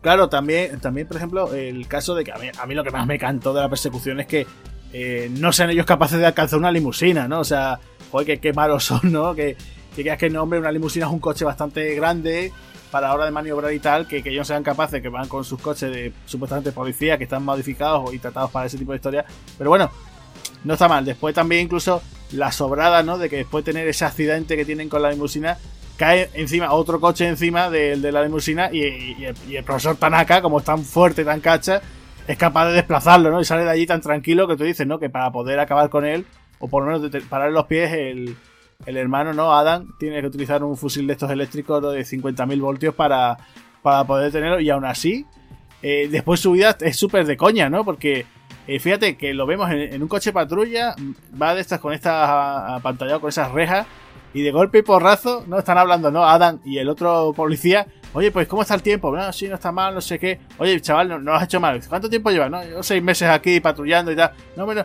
Claro, también, también, por ejemplo, el caso de que a mí, lo que más me cantó de la persecución es que eh, no sean ellos capaces de alcanzar una limusina, ¿no? O sea, joder, que qué malos son, ¿no? Que, que creas que no, hombre, una limusina es un coche bastante grande para la hora de maniobrar y tal, que, que ellos sean capaces, que van con sus coches de supuestamente policía, que están modificados y tratados para ese tipo de historia. Pero bueno, no está mal. Después también incluso la sobrada, ¿no? De que después de tener ese accidente que tienen con la limusina, cae encima otro coche encima de, de la limusina y, el, profesor Tanaka, como es tan fuerte, tan cacha, es capaz de desplazarlo, ¿no? Y sale de allí tan tranquilo que tú dices, ¿no? Que para poder acabar con él, o por lo menos parar los pies, el, el hermano, ¿no? Adam tiene que utilizar un fusil de estos eléctricos de 50.000 voltios para, para poder tenerlo. Y aún así, eh, después su vida es súper de coña, ¿no? Porque eh, fíjate que lo vemos en, un coche patrulla, va de estas con estas pantalla con esas rejas. Y de golpe y porrazo, ¿no? Están hablando, ¿no? Adam y el otro policía. Oye, pues, ¿cómo está el tiempo? No, sí, no está mal, no sé qué. Oye, chaval, no, has hecho mal. ¿Cuánto tiempo llevas? No, yo seis meses aquí patrullando y tal. No, bueno.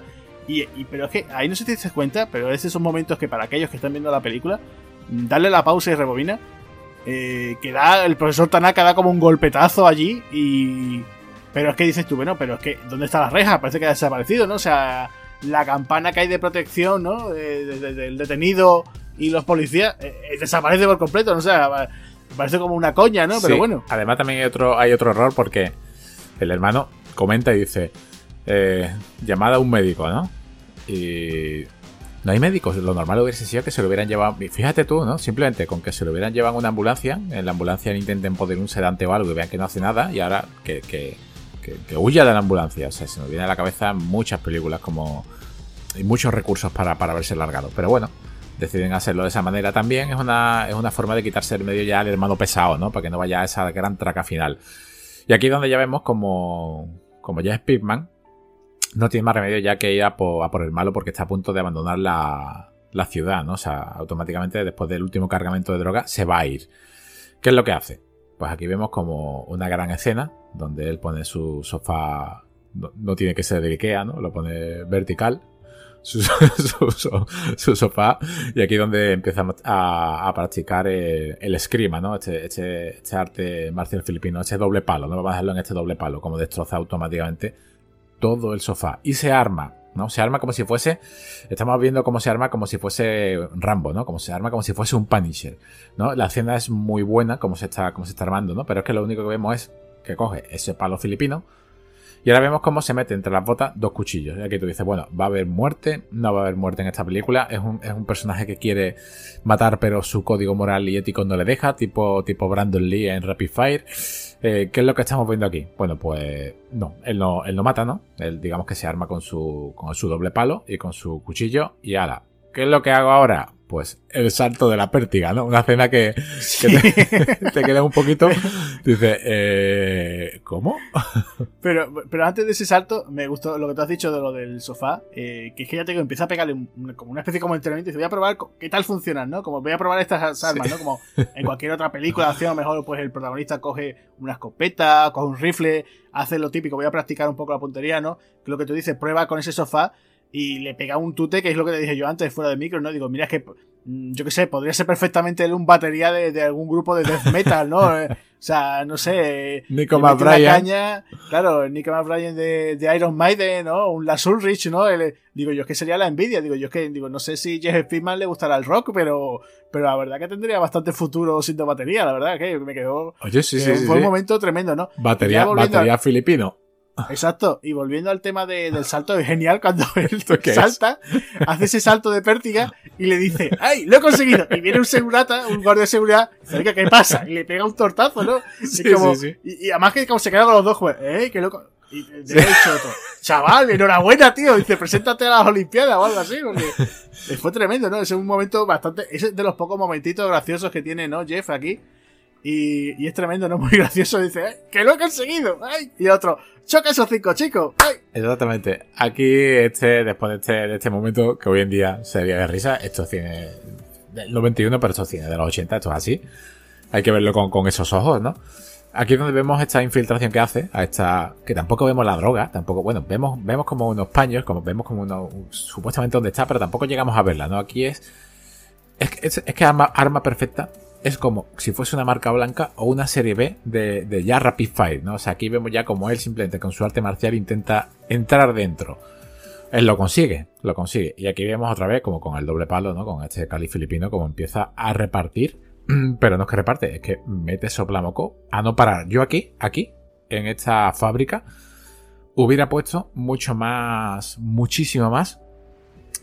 Y, pero es que ahí no sé si te das cuenta, pero esos son momentos que para aquellos que están viendo la película, darle la pausa y rebobina. Eh, que da, el profesor Tanaka da como un golpetazo allí y... Pero es que dices tú, bueno, pero es que, ¿dónde está la reja? Parece que ha desaparecido, ¿no? O sea, la campana que hay de protección, ¿no? del detenido y los policías eh, eh, desaparece por completo, ¿no? O sea, parece como una coña, ¿no? Pero bueno. Además también hay otro, hay otro error porque el hermano comenta y dice, llamada a un médico, ¿no? Y no hay médicos. Lo normal hubiese sido que se lo hubieran llevado. Fíjate tú, ¿no? Simplemente con que se lo hubieran llevado en una ambulancia. En la ambulancia intenten poner un sedante o algo y vean que no hace nada. Y ahora que, que, huya de la ambulancia. O sea, se nos viene a la cabeza muchas películas como. Y muchos recursos para, para verse largado. Pero bueno, deciden hacerlo de esa manera también. Es una, es una forma de quitarse el medio ya al hermano pesado, ¿no? Para que no vaya a esa gran traca final. Y aquí donde ya vemos como. Como ya es Pitman, no tiene más remedio ya que ir a por, el malo porque está a punto de abandonar la, la, ciudad, ¿no? O sea, automáticamente después del último cargamento de droga se va a ir. ¿Qué es lo que hace? Pues aquí vemos como una gran escena donde él pone su sofá, no, tiene que ser de Ikea, ¿no? Lo pone vertical, [laughs] su, su, sofá y aquí donde empieza a, practicar el, el, esgrima, ¿no? Este, este, este, arte marcial filipino, este doble palo, no vamos a dejarlo en este doble palo, como destroza automáticamente todo el sofá y se arma, ¿no? Se arma como si fuese, estamos viendo cómo se arma como si fuese Rambo, ¿no? Como se arma como si fuese un Punisher, ¿no? La hacienda es muy buena como se está, como se está armando, ¿no? Pero es que lo único que vemos es que coge ese palo filipino y ahora vemos cómo se mete entre las botas dos cuchillos. Y aquí tú dices, bueno, va a haber muerte, no va a haber muerte en esta película. Es un, es un personaje que quiere matar, pero su código moral y ético no le deja, tipo, tipo Brandon Lee en Rapid Fire. Eh, ¿Qué es lo que estamos viendo aquí? Bueno, pues no, él no, él no mata, ¿no? Él digamos que se arma con su, con su doble palo y con su cuchillo y ala. ¿Qué es lo que hago ahora? Pues el salto de la pértiga, ¿no? Una escena que, [laughs] te, queda un poquito. Dice, eh, ¿cómo? pero, pero antes de ese salto, me gustó lo que tú has dicho de lo del sofá, eh, que es que ya te empieza a pegarle como una especie como entrenamiento y dice, voy a probar qué tal funcionan, ¿no? Como voy a probar estas armas, ¿no? Como en cualquier otra película de acción, mejor pues el protagonista coge una escopeta, coge un rifle, hace lo típico, voy a practicar un poco la puntería, ¿no? Que lo que tú dices, prueba con ese sofá y le pega un tute, que es lo que te dije yo antes fuera de micro, ¿no? Digo, mira, es que, mm, yo qué sé, podría ser perfectamente un batería de, algún grupo de death metal, ¿no? [laughs] Eh, o sea, no sé. Nico McBrien. claro, Nico McBrien de, de, Iron Maiden, ¿no? Un Lars Ulrich, ¿no? digo, yo es que sería la envidia, digo, yo es que, digo, no sé si Jeff Speedman le gustará el rock, pero, pero la verdad que tendría bastante futuro sin batería, la verdad que me quedó. Oye, sí, sí, Fue un momento tremendo, ¿no? Batería, batería filipino. Exacto, y volviendo al tema del salto, es genial cuando [laughs] él salta, hace ese salto de pértiga y le dice, ¡ay, lo he conseguido! Y viene un segurata, un guardia de seguridad, ¿qué pasa? Y le pega un tortazo, ¿no? Y, además que como se queda con los dos jueces, ¡eh, qué loco! Y de hecho, chaval, enhorabuena, tío. Dice, preséntate a las Olimpiadas o algo así, porque [laughs] fue tremendo, ¿no? Es un momento bastante, es de los pocos momentitos graciosos que tiene, ¿no? Jeff aquí. Y, es tremendo, ¿no? [laughs] Muy gracioso. Dice, ¡Eh, ¡que lo he conseguido! ¡Ay! Y otro, ¡choca esos cinco chicos! ¡Ay! Exactamente. Aquí, este, después de este, de este momento, que hoy en día sería de risa, esto tiene del 91, pero esto tiene de los 80, esto es así. Hay que verlo con, esos ojos, ¿no? Aquí es donde vemos esta infiltración que hace, a esta. que tampoco vemos la droga, tampoco, bueno, vemos, vemos como unos paños, como vemos como unos. supuestamente donde está, pero tampoco llegamos a verla, ¿no? Aquí es. Es, es, es que arma, arma perfecta es como si fuese una marca blanca o una serie B de, de ya Rapid Fire, ¿no? O sea, aquí vemos ya como él simplemente con su arte marcial intenta entrar dentro. Él lo consigue, lo consigue. Y aquí vemos otra vez como con el doble palo, ¿no? Con este Cali filipino, como empieza a repartir. [clears throat] Pero no es que reparte, es que mete soplamoco a no parar. Yo aquí, aquí, en esta fábrica, hubiera puesto mucho más, muchísimo más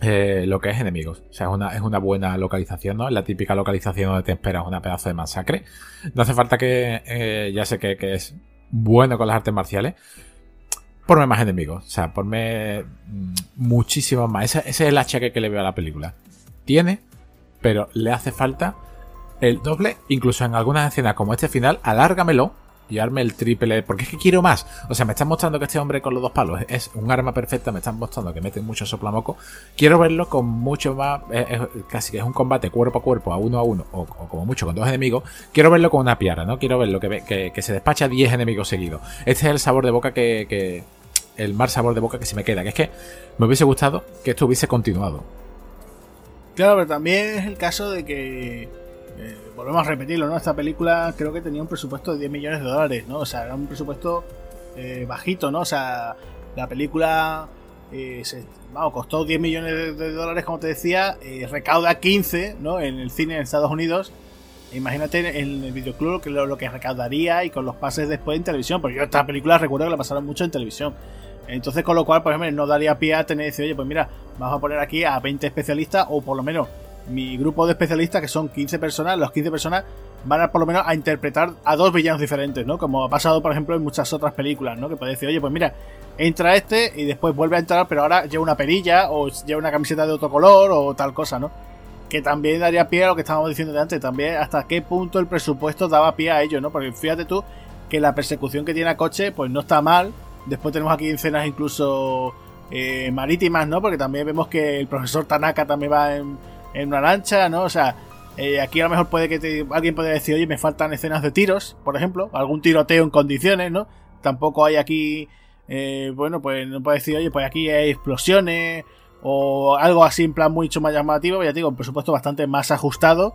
eh, lo que es enemigos. O sea, es una, es una buena localización, ¿no? La típica localización donde te esperas una pedazo de masacre. No hace falta que. Eh, ya sé que, es bueno con las artes marciales. ponme más enemigos. O sea, ponme mm, muchísimos más. Ese, ese es el achaque que le veo a la película. Tiene, pero le hace falta el doble, incluso en algunas escenas como este final, alárgamelo y arme el triple, porque es que quiero más. O sea, me están mostrando que este hombre con los dos palos es un arma perfecta, me están mostrando que mete mucho soplamoco. Quiero verlo con mucho más, casi que es un combate cuerpo a cuerpo, a uno a uno, o, como mucho con dos enemigos. Quiero verlo con una piara, ¿no? Quiero verlo que, que, se despacha 10 enemigos seguidos. Este es el sabor de boca que, que, el mal sabor de boca que se me queda, que es que me hubiese gustado que esto hubiese continuado. Claro, pero también es el caso de que eh, volvemos a repetirlo, ¿no? Esta película creo que tenía un presupuesto de 10 millones de dólares, ¿no? O sea, era un presupuesto eh, bajito, ¿no? O sea, la película eh, vamos, costó 10 millones de, dólares, como te decía, recauda 15, ¿no? En el cine en Estados Unidos. Imagínate en el videoclub que lo, que recaudaría y con los pases después en televisión, porque yo esta película recuerdo que la pasaron mucho en televisión. Entonces, con lo cual, por ejemplo, no daría pie a tener decir, oye, pues mira, vamos a poner aquí a 20 especialistas o por lo menos mi grupo de especialistas, que son 15 personas, los 15 personas van a por lo menos a interpretar a dos villanos diferentes, ¿no? Como ha pasado, por ejemplo, en muchas otras películas, ¿no? Que puede decir, oye, pues mira, entra este y después vuelve a entrar, pero ahora lleva una perilla o lleva una camiseta de otro color o tal cosa, ¿no? Que también daría pie a lo que estábamos diciendo de antes, también hasta qué punto el presupuesto daba pie a ello, ¿no? Porque fíjate tú que la persecución que tiene a coche, pues no está mal. Después tenemos aquí escenas incluso eh, marítimas, ¿no? Porque también vemos que el profesor Tanaka también va en en una lancha, ¿no? O sea, eh, aquí a lo mejor puede que alguien puede decir, oye, me faltan escenas de tiros, por ejemplo, algún tiroteo en condiciones, ¿no? Tampoco hay aquí, eh, bueno, pues no puede decir, oye, pues aquí hay explosiones o algo así en plan mucho más llamativo, ya digo, un presupuesto bastante más ajustado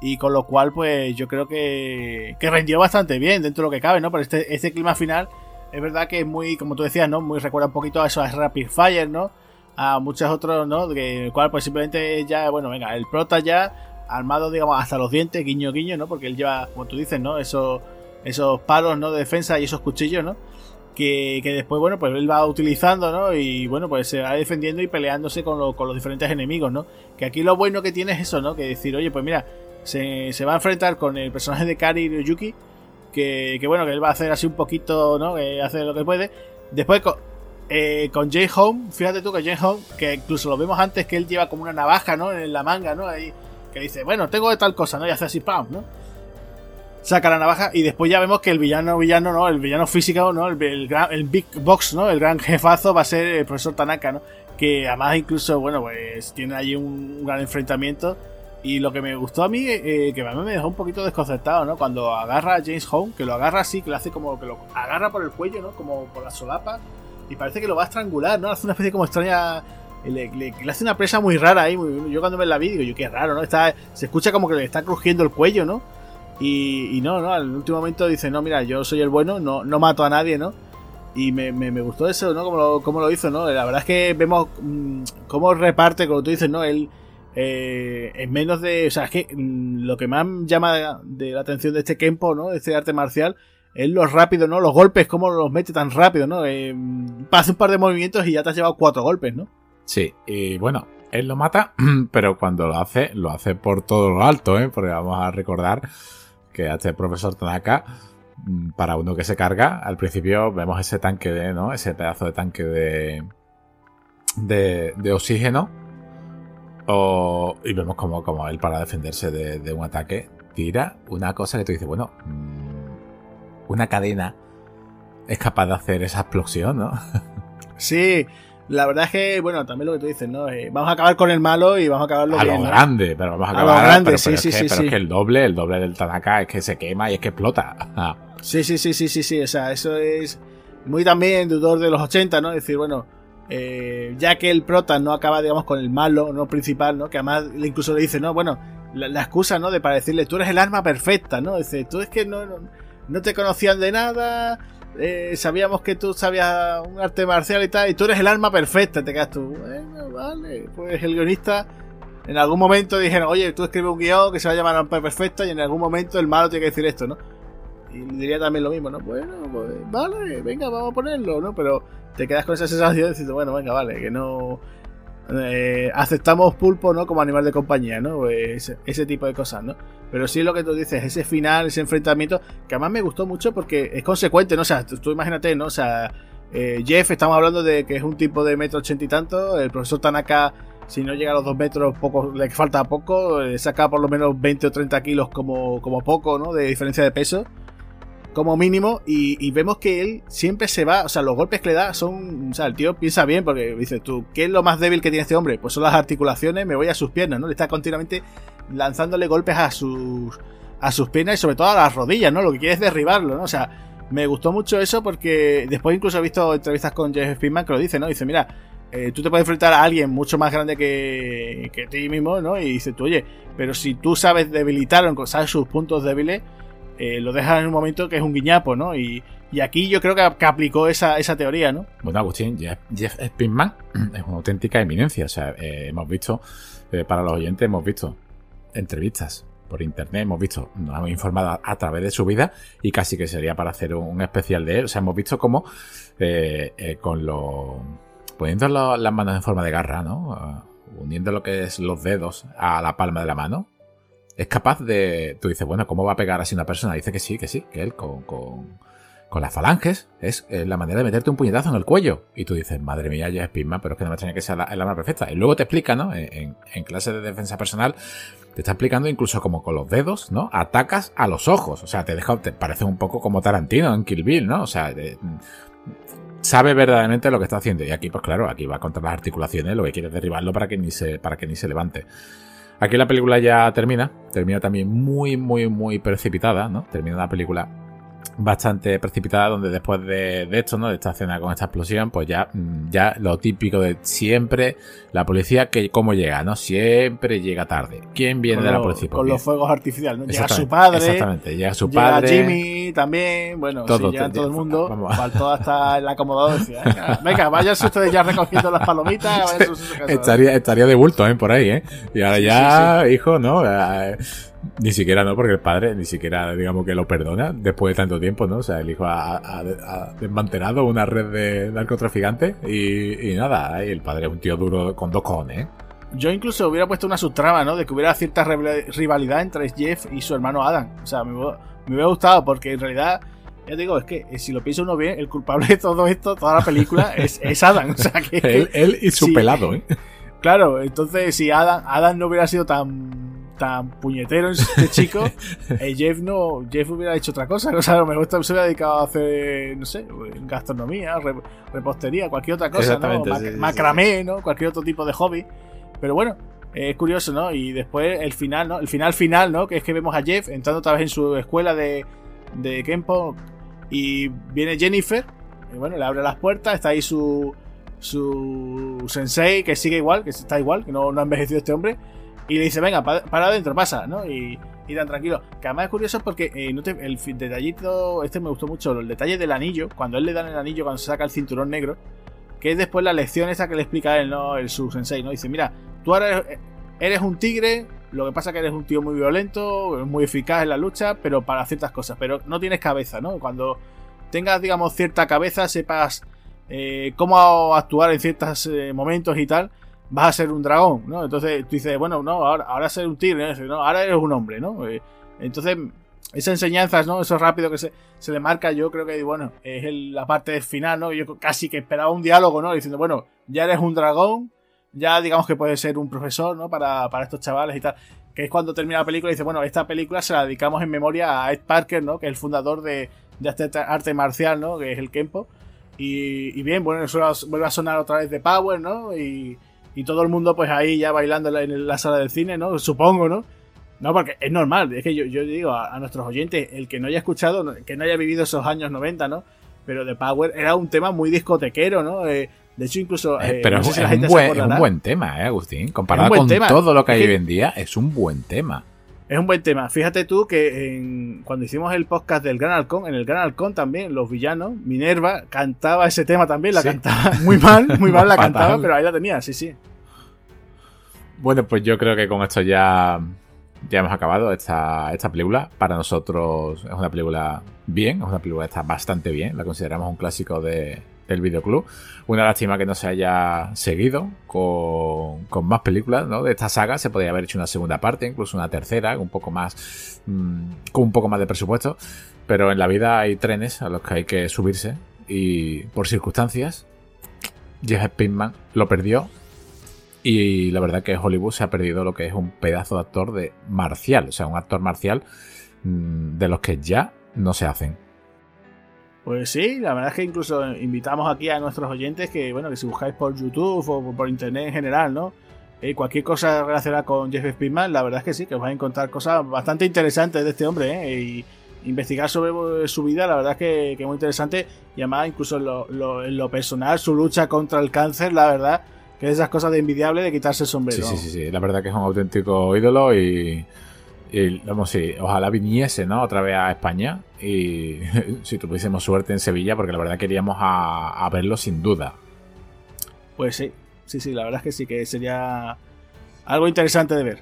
y con lo cual, pues yo creo que, que rendió bastante bien dentro de lo que cabe, ¿no? Pero este, este clima final es verdad que es muy, como tú decías, ¿no? Muy recuerda un poquito a eso, a Rapid Fire, ¿no? A muchos otros, ¿no? Que el cual pues simplemente ya, bueno, venga, el prota ya armado, digamos, hasta los dientes, guiño, guiño, ¿no? Porque él lleva, como tú dices, ¿no? Esos, esos palos, ¿no? De defensa y esos cuchillos, ¿no? Que, que, después, bueno, pues él va utilizando, ¿no? Y bueno, pues se va defendiendo y peleándose con, con los diferentes enemigos, ¿no? Que aquí lo bueno que tiene es eso, ¿no? Que decir, oye, pues mira, se, se va a enfrentar con el personaje de Kari Ryuki, que, que bueno, que él va a hacer así un poquito, ¿no? Que hace lo que puede. Después, eh, con Jay Home, fíjate tú que Jay Home, que incluso lo vemos antes que él lleva como una navaja, ¿no? En la manga, ¿no? Ahí, que dice, bueno, tengo de tal cosa, ¿no? Y hace así, ¡pam! ¿no? Saca la navaja y después ya vemos que el villano, villano, ¿no? El villano físico, ¿no? El, el, Big Box, ¿no? El gran jefazo va a ser el profesor Tanaka, ¿no? Que además incluso, bueno, pues tiene allí un, gran enfrentamiento. Y lo que me gustó a mí, eh, que a mí me dejó un poquito desconcertado, ¿no? Cuando agarra a James Home, que lo agarra así, que lo hace como que lo agarra por el cuello, ¿no? Como por la solapa y parece que lo va a estrangular, ¿no? Hace una especie como extraña. Le, hace una presa muy rara ahí. yo cuando me la vi digo, yo qué raro, ¿no? Está, se escucha como que le está crujiendo el cuello, ¿no? Y, y no, no, al último momento dice, no, mira, yo soy el bueno, no, no mato a nadie, ¿no? Y me, me, gustó eso, ¿no? Como lo, como lo hizo, ¿no? La verdad es que vemos mm, cómo reparte, como tú dices, ¿no? Él eh, en menos de... O sea, es que mm, lo que más llama de la atención de este Kempo, ¿no? De este arte marcial, es lo rápido, ¿no? Los golpes, cómo los mete tan rápido, ¿no? Eh, pasa un par de movimientos y ya te has llevado cuatro golpes, ¿no? Sí, y bueno, él lo mata, [clears throat] pero cuando lo hace, lo hace por todo lo alto, ¿eh? Porque vamos a recordar que a este profesor Tanaka, mm, para uno que se carga, al principio vemos ese tanque de, ¿no? Ese pedazo de tanque de, de, oxígeno. y vemos como, como él para defenderse de, de, un ataque tira una cosa que tú dices, bueno, mm, una cadena es capaz de hacer esa explosión, ¿no? [laughs] sí, la verdad es que, bueno, también lo que tú dices, ¿no? Eh, vamos a acabar con el malo y vamos a acabarlo a lo grande, pero vamos a acabar. A lo grande, sí, sí, sí, pero es que el doble, el doble del Tanaka es que se quema y es que explota. [laughs] sí, sí, sí, sí, sí, sí, o sea, eso es muy también deudor de los 80, ¿no? Es decir, bueno, eh, ya que el prota no acaba, digamos, con el malo, no principal, ¿no? Que además incluso le dice, no, bueno, la, excusa, ¿no? De para decirle, tú eres el arma perfecta, ¿no? Dice, tú es que no no te conocían de nada, eh, sabíamos que tú sabías un arte marcial y tal, y tú eres el alma perfecta, te quedas tú. Bueno, vale, pues el guionista en algún momento dijeron, oye, tú escribes un guion que se va a llamar alma perfecta y en algún momento el malo tiene que decir esto, ¿no? Y diría también lo mismo, ¿no? Bueno, pues vale, venga, vamos a ponerlo, ¿no? Pero te quedas con esa sensación de decir, bueno, venga, vale, que no eh, aceptamos pulpo, ¿no? Como animal de compañía, ¿no? Pues ese, tipo de cosas, ¿no? Pero sí lo que tú dices, ese final, ese enfrentamiento, que además me gustó mucho porque es consecuente, ¿no? O sea, tú, imagínate, ¿no? O sea, Eh, Jeff, estamos hablando de que es un tipo de metro ochenta y tanto. El profesor Tanaka, si no llega a los dos metros, poco, le falta poco. Eh, saca por lo menos 20 o 30 kilos como, como poco, ¿no? De diferencia de peso. Como mínimo. Y, vemos que él siempre se va. O sea, los golpes que le da son. O sea, el tío piensa bien porque dice tú, ¿qué es lo más débil que tiene este hombre? Pues son las articulaciones, me voy a sus piernas, ¿no? Le está continuamente lanzándole golpes a sus. A sus piernas y sobre todo a las rodillas, ¿no? Lo que quiere es derribarlo, ¿no? O sea, me gustó mucho eso porque después incluso he visto entrevistas con Jeff Speedman que lo dice, ¿no? Dice, mira, eh, tú te puedes enfrentar a alguien mucho más grande que, que ti mismo, ¿no? Y dice tú, oye, pero si tú sabes debilitarlo, sabes sus puntos débiles, eh, lo dejas en un momento que es un guiñapo, ¿no? Y, aquí yo creo que, aplicó esa, teoría, ¿no? Bueno, Agustín, Jeff, Jeff Speedman [clears throat] es una auténtica eminencia. O sea, eh, hemos visto, para los oyentes, hemos visto entrevistas por internet, hemos visto, nos hemos informado a, través de su vida y casi que sería para hacer un, especial de él. O sea, hemos visto cómo eh, eh, con los... poniendo las manos en forma de garra, ¿no? Ah, uniendo lo que es los dedos a la palma de la mano, es capaz de... Tú dices, bueno, ¿cómo va a pegar así una persona? Dice que sí, que sí, que él con, con, con las falanges es la manera de meterte un puñetazo en el cuello. Y tú dices, madre mía, ya es pisma, pero es que no me extraña que sea la, arma perfecta. Y luego te explica, ¿no? En, clase de defensa personal, te está explicando incluso como con los dedos, ¿no? Atacas a los ojos. O sea, te deja, te parece un poco como Tarantino en Kill Bill, ¿no? O sea, sabe verdaderamente lo que está haciendo. Y aquí, pues claro, aquí va contra las articulaciones, lo que quiere es derribarlo para que ni se, para que ni se levante. Aquí la película ya termina, termina también muy, muy, muy precipitada, ¿no? Termina la película bastante precipitada donde después de, esto, ¿no? De esta escena con esta explosión, pues ya, mm, ya lo típico de siempre, la policía que cómo llega, ¿no? Siempre llega tarde. ¿Quién viene de la policía? con los fuegos artificiales, ¿no? Llega su padre. Exactamente, llega su padre. Jimmy también, bueno, todo, si llega todo el mundo, vamos. faltó hasta el acomodador venga, venga váyanse ustedes ya recogiendo las palomitas, estaría, estaría de bulto, ¿eh? Por ahí, ¿eh? Y ahora ya, hijo, ¿no? Eh, ni siquiera no, porque el padre ni siquiera, digamos, que lo perdona después de tanto tiempo, ¿no? O sea, el hijo ha, desmantelado una red de narcotraficantes y, nada, el padre es un tío duro con dos cojones, ¿eh? Yo incluso hubiera puesto una subtrama, ¿no? De que hubiera cierta rivalidad entre Jeff y su hermano Adam. O sea, me, hubiera gustado porque en realidad, ya digo, es que eh, si lo piensa uno bien, el culpable de todo esto, toda la película, [laughs] es, Adam. O sea, que, él, y su pelado, ¿eh? Claro, entonces si Adam, Adam no hubiera sido tan tan puñetero este [laughs] chico, eh, Jeff no, Jeff hubiera hecho otra cosa. [laughs] O sea, a lo mejor se hubiera dedicado a hacer, no sé, gastronomía, repostería, cualquier otra cosa, ¿no? macramé, ¿no? Cualquier otro tipo de hobby. Pero bueno, es curioso, ¿no? Y después el final, ¿no? El final final, ¿no? Que es que vemos a Jeff entrando otra vez en su escuela de, de Kempo y viene Jennifer, y bueno, le abre las puertas, está ahí su su sensei que sigue igual, que está igual, que no, no ha envejecido este hombre y le dice, venga, para, adentro, pasa, ¿no? Y, y tan tranquilo. Que además es curioso porque eh, el detallito, este me gustó mucho, el detalle del anillo, cuando él le dan el anillo, cuando se saca el cinturón negro, que es después la lección esa que le explica él, ¿no? El su sensei, ¿no? Dice, mira, tú ahora eres, un tigre, lo que pasa que eres un tío muy violento, muy eficaz en la lucha, pero para ciertas cosas, pero no tienes cabeza, ¿no? Cuando tengas, digamos, cierta cabeza, sepas eh, cómo actuar en ciertos eh, momentos y tal, vas a ser un dragón, ¿no? Entonces tú dices, bueno, no, ahora, ahora ser un tigre, ¿no? ahora eres un hombre, ¿no? Eh, entonces, esas enseñanzas, ¿no? Eso rápido que se, se le marca, yo creo que, bueno, es la parte final, ¿no? Yo casi que esperaba un diálogo, ¿no? Diciendo, bueno, ya eres un dragón, ya digamos que puedes ser un profesor, ¿no? Para, para estos chavales y tal. Que es cuando termina la película y dice, bueno, esta película se la dedicamos en memoria a Ed Parker, ¿no? Que es el fundador de, de este arte marcial, ¿no? Que es el Kempo. Y, y bien, bueno, eso vuelve a sonar otra vez de Power, ¿no? Y, y todo el mundo pues ahí ya bailando en la sala del cine, ¿no? Supongo, ¿no? No, porque es normal, es que yo, yo digo a, nuestros oyentes, el que no haya escuchado, que no haya vivido esos años 90, ¿no? Pero The Power era un tema muy discotequero, ¿no? Eh, de hecho, incluso. Eh, pero es, un buen, es, un buen, tema, ¿eh, Agustín? Comparado con todo lo que hay hoy en día, es un buen tema. Es un buen tema. Fíjate tú que cuando hicimos el podcast del Gran Halcón, en el Gran Halcón también, los villanos, Minerva, cantaba ese tema también, la cantaba muy mal, muy mal la [laughs] cantaba, pero ahí la tenía, sí, sí. Bueno, pues yo creo que con esto ya, ya hemos acabado esta, esta película. Para nosotros es una película bien, es una película que está bastante bien, la consideramos un clásico de, del videoclub. Una lástima que no se haya seguido con, con, más películas ¿no? de esta saga. Se podría haber hecho una segunda parte, incluso una tercera, un poco más, mm, con un poco más de presupuesto. Pero en la vida hay trenes a los que hay que subirse y por circunstancias, Jeff Pinkman lo perdió y la verdad que Hollywood se ha perdido lo que es un pedazo de actor de marcial, o sea, un actor marcial mm, de los que ya no se hacen. Pues sí, la verdad es que incluso invitamos aquí a nuestros oyentes que, bueno, que si buscáis por YouTube o por internet en general, ¿no? Eh, cualquier cosa relacionada con Jeff Speedman, la verdad es que sí, que os vais a encontrar cosas bastante interesantes de este hombre, ¿eh? Y investigar sobre su vida, la verdad es que, es muy interesante. Y además, incluso en lo, en lo personal, su lucha contra el cáncer, la verdad, que es esas cosas de envidiable de quitarse el sombrero. Sí, sí, sí, la verdad que es un auténtico ídolo y, vamos, sí, ojalá viniese, ¿no? Otra vez a España y [laughs] si tuviésemos suerte en Sevilla, porque la verdad queríamos a, verlo sin duda. Pues sí, sí, sí, la verdad es que sí, que sería algo interesante de ver.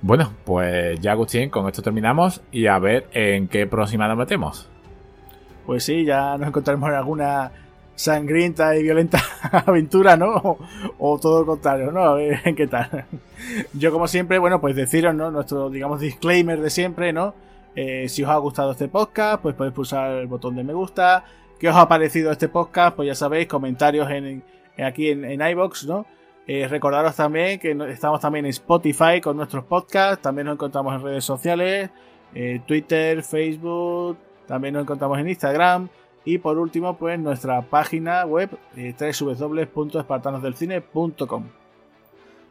Bueno, pues ya Agustín, con esto terminamos y a ver en qué próxima nos metemos. Pues sí, ya nos encontraremos en alguna sangrienta y violenta [laughs] aventura, ¿no? O, todo lo contrario, ¿no? A ver [laughs] qué tal. Yo, como siempre, bueno, pues deciros, ¿no? Nuestro, digamos, disclaimer de siempre, ¿no? Eh, si os ha gustado este podcast, pues podéis pulsar el botón de me gusta. ¿Qué os ha parecido este podcast? Pues ya sabéis, comentarios en, aquí en, en iBox, ¿no? Eh, recordaros también que estamos también en Spotify con nuestros podcasts. También nos encontramos en redes sociales, eh, Twitter, Facebook. También nos encontramos en Instagram. Y por último, pues nuestra página web eh, www.espartanosdelcine.com.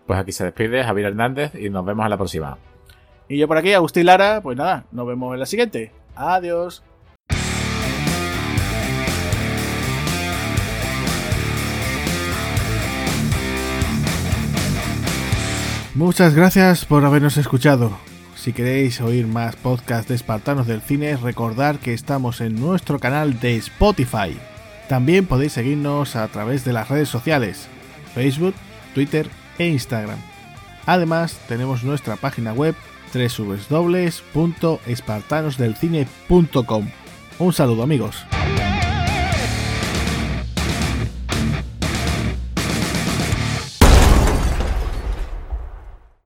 Pues aquí se despide Javier Hernández y nos vemos en la próxima. Y yo por aquí, Agustín Lara, pues nada, nos vemos en la siguiente. Adiós. Muchas gracias por habernos escuchado. Si queréis oír más podcasts de Espartanos del Cine, recordad que estamos en nuestro canal de Spotify. También podéis seguirnos a través de las redes sociales, Facebook, Twitter e Instagram. Además, tenemos nuestra página web www.espartanosdelcine.com. Un saludo amigos.